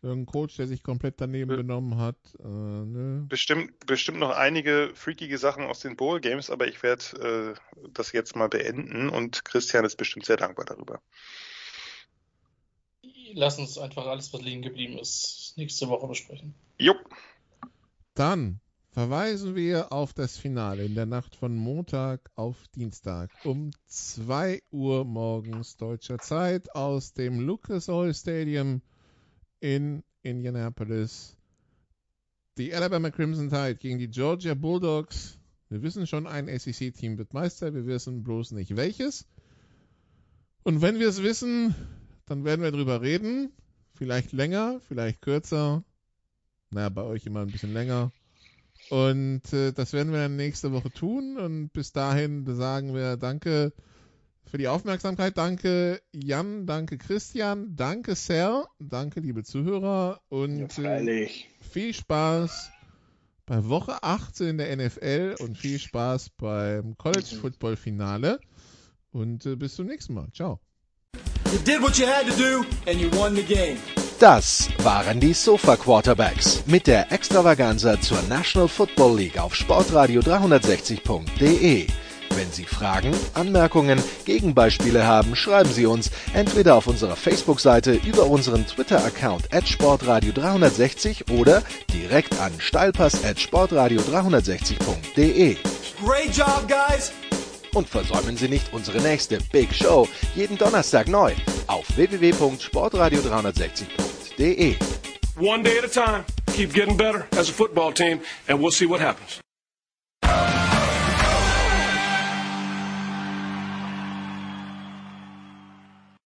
Irgendein Coach, der sich komplett daneben Nö. benommen hat? Äh, nö. Bestimmt, bestimmt noch einige freakige Sachen aus den Bowl Games, aber ich werde äh, das jetzt mal beenden und Christian ist bestimmt sehr dankbar darüber. Lass uns einfach alles, was liegen geblieben ist, nächste Woche besprechen. Jupp. Dann verweisen wir auf das Finale in der Nacht von Montag auf Dienstag um 2 Uhr morgens deutscher Zeit aus dem Lucas Oil Stadium in Indianapolis. Die Alabama Crimson Tide gegen die Georgia Bulldogs. Wir wissen schon, ein SEC-Team wird Meister, wir wissen bloß nicht welches. Und wenn wir es wissen, dann werden wir drüber reden. Vielleicht länger, vielleicht kürzer. Naja, bei euch immer ein bisschen länger. Und äh, das werden wir dann nächste Woche tun. Und bis dahin sagen wir Danke für die Aufmerksamkeit. Danke Jan, danke Christian, danke Sal, danke liebe Zuhörer und äh, viel Spaß bei Woche 18 in der NFL und viel Spaß beim College Football Finale und äh, bis zum nächsten Mal. Ciao. You did what you had to do and you won the game. Das waren die Sofa Quarterbacks mit der Extravaganza zur National Football League auf Sportradio 360.de. Wenn Sie Fragen, Anmerkungen, Gegenbeispiele haben, schreiben Sie uns entweder auf unserer Facebook-Seite über unseren Twitter-Account at sportradio360 oder direkt an steilpass at sportradio360.de. Great job, guys! Und versäumen Sie nicht unsere nächste Big Show jeden Donnerstag neu auf www.sportradio360.de. One day at a time. Keep getting better as a football team, and we'll see what happens.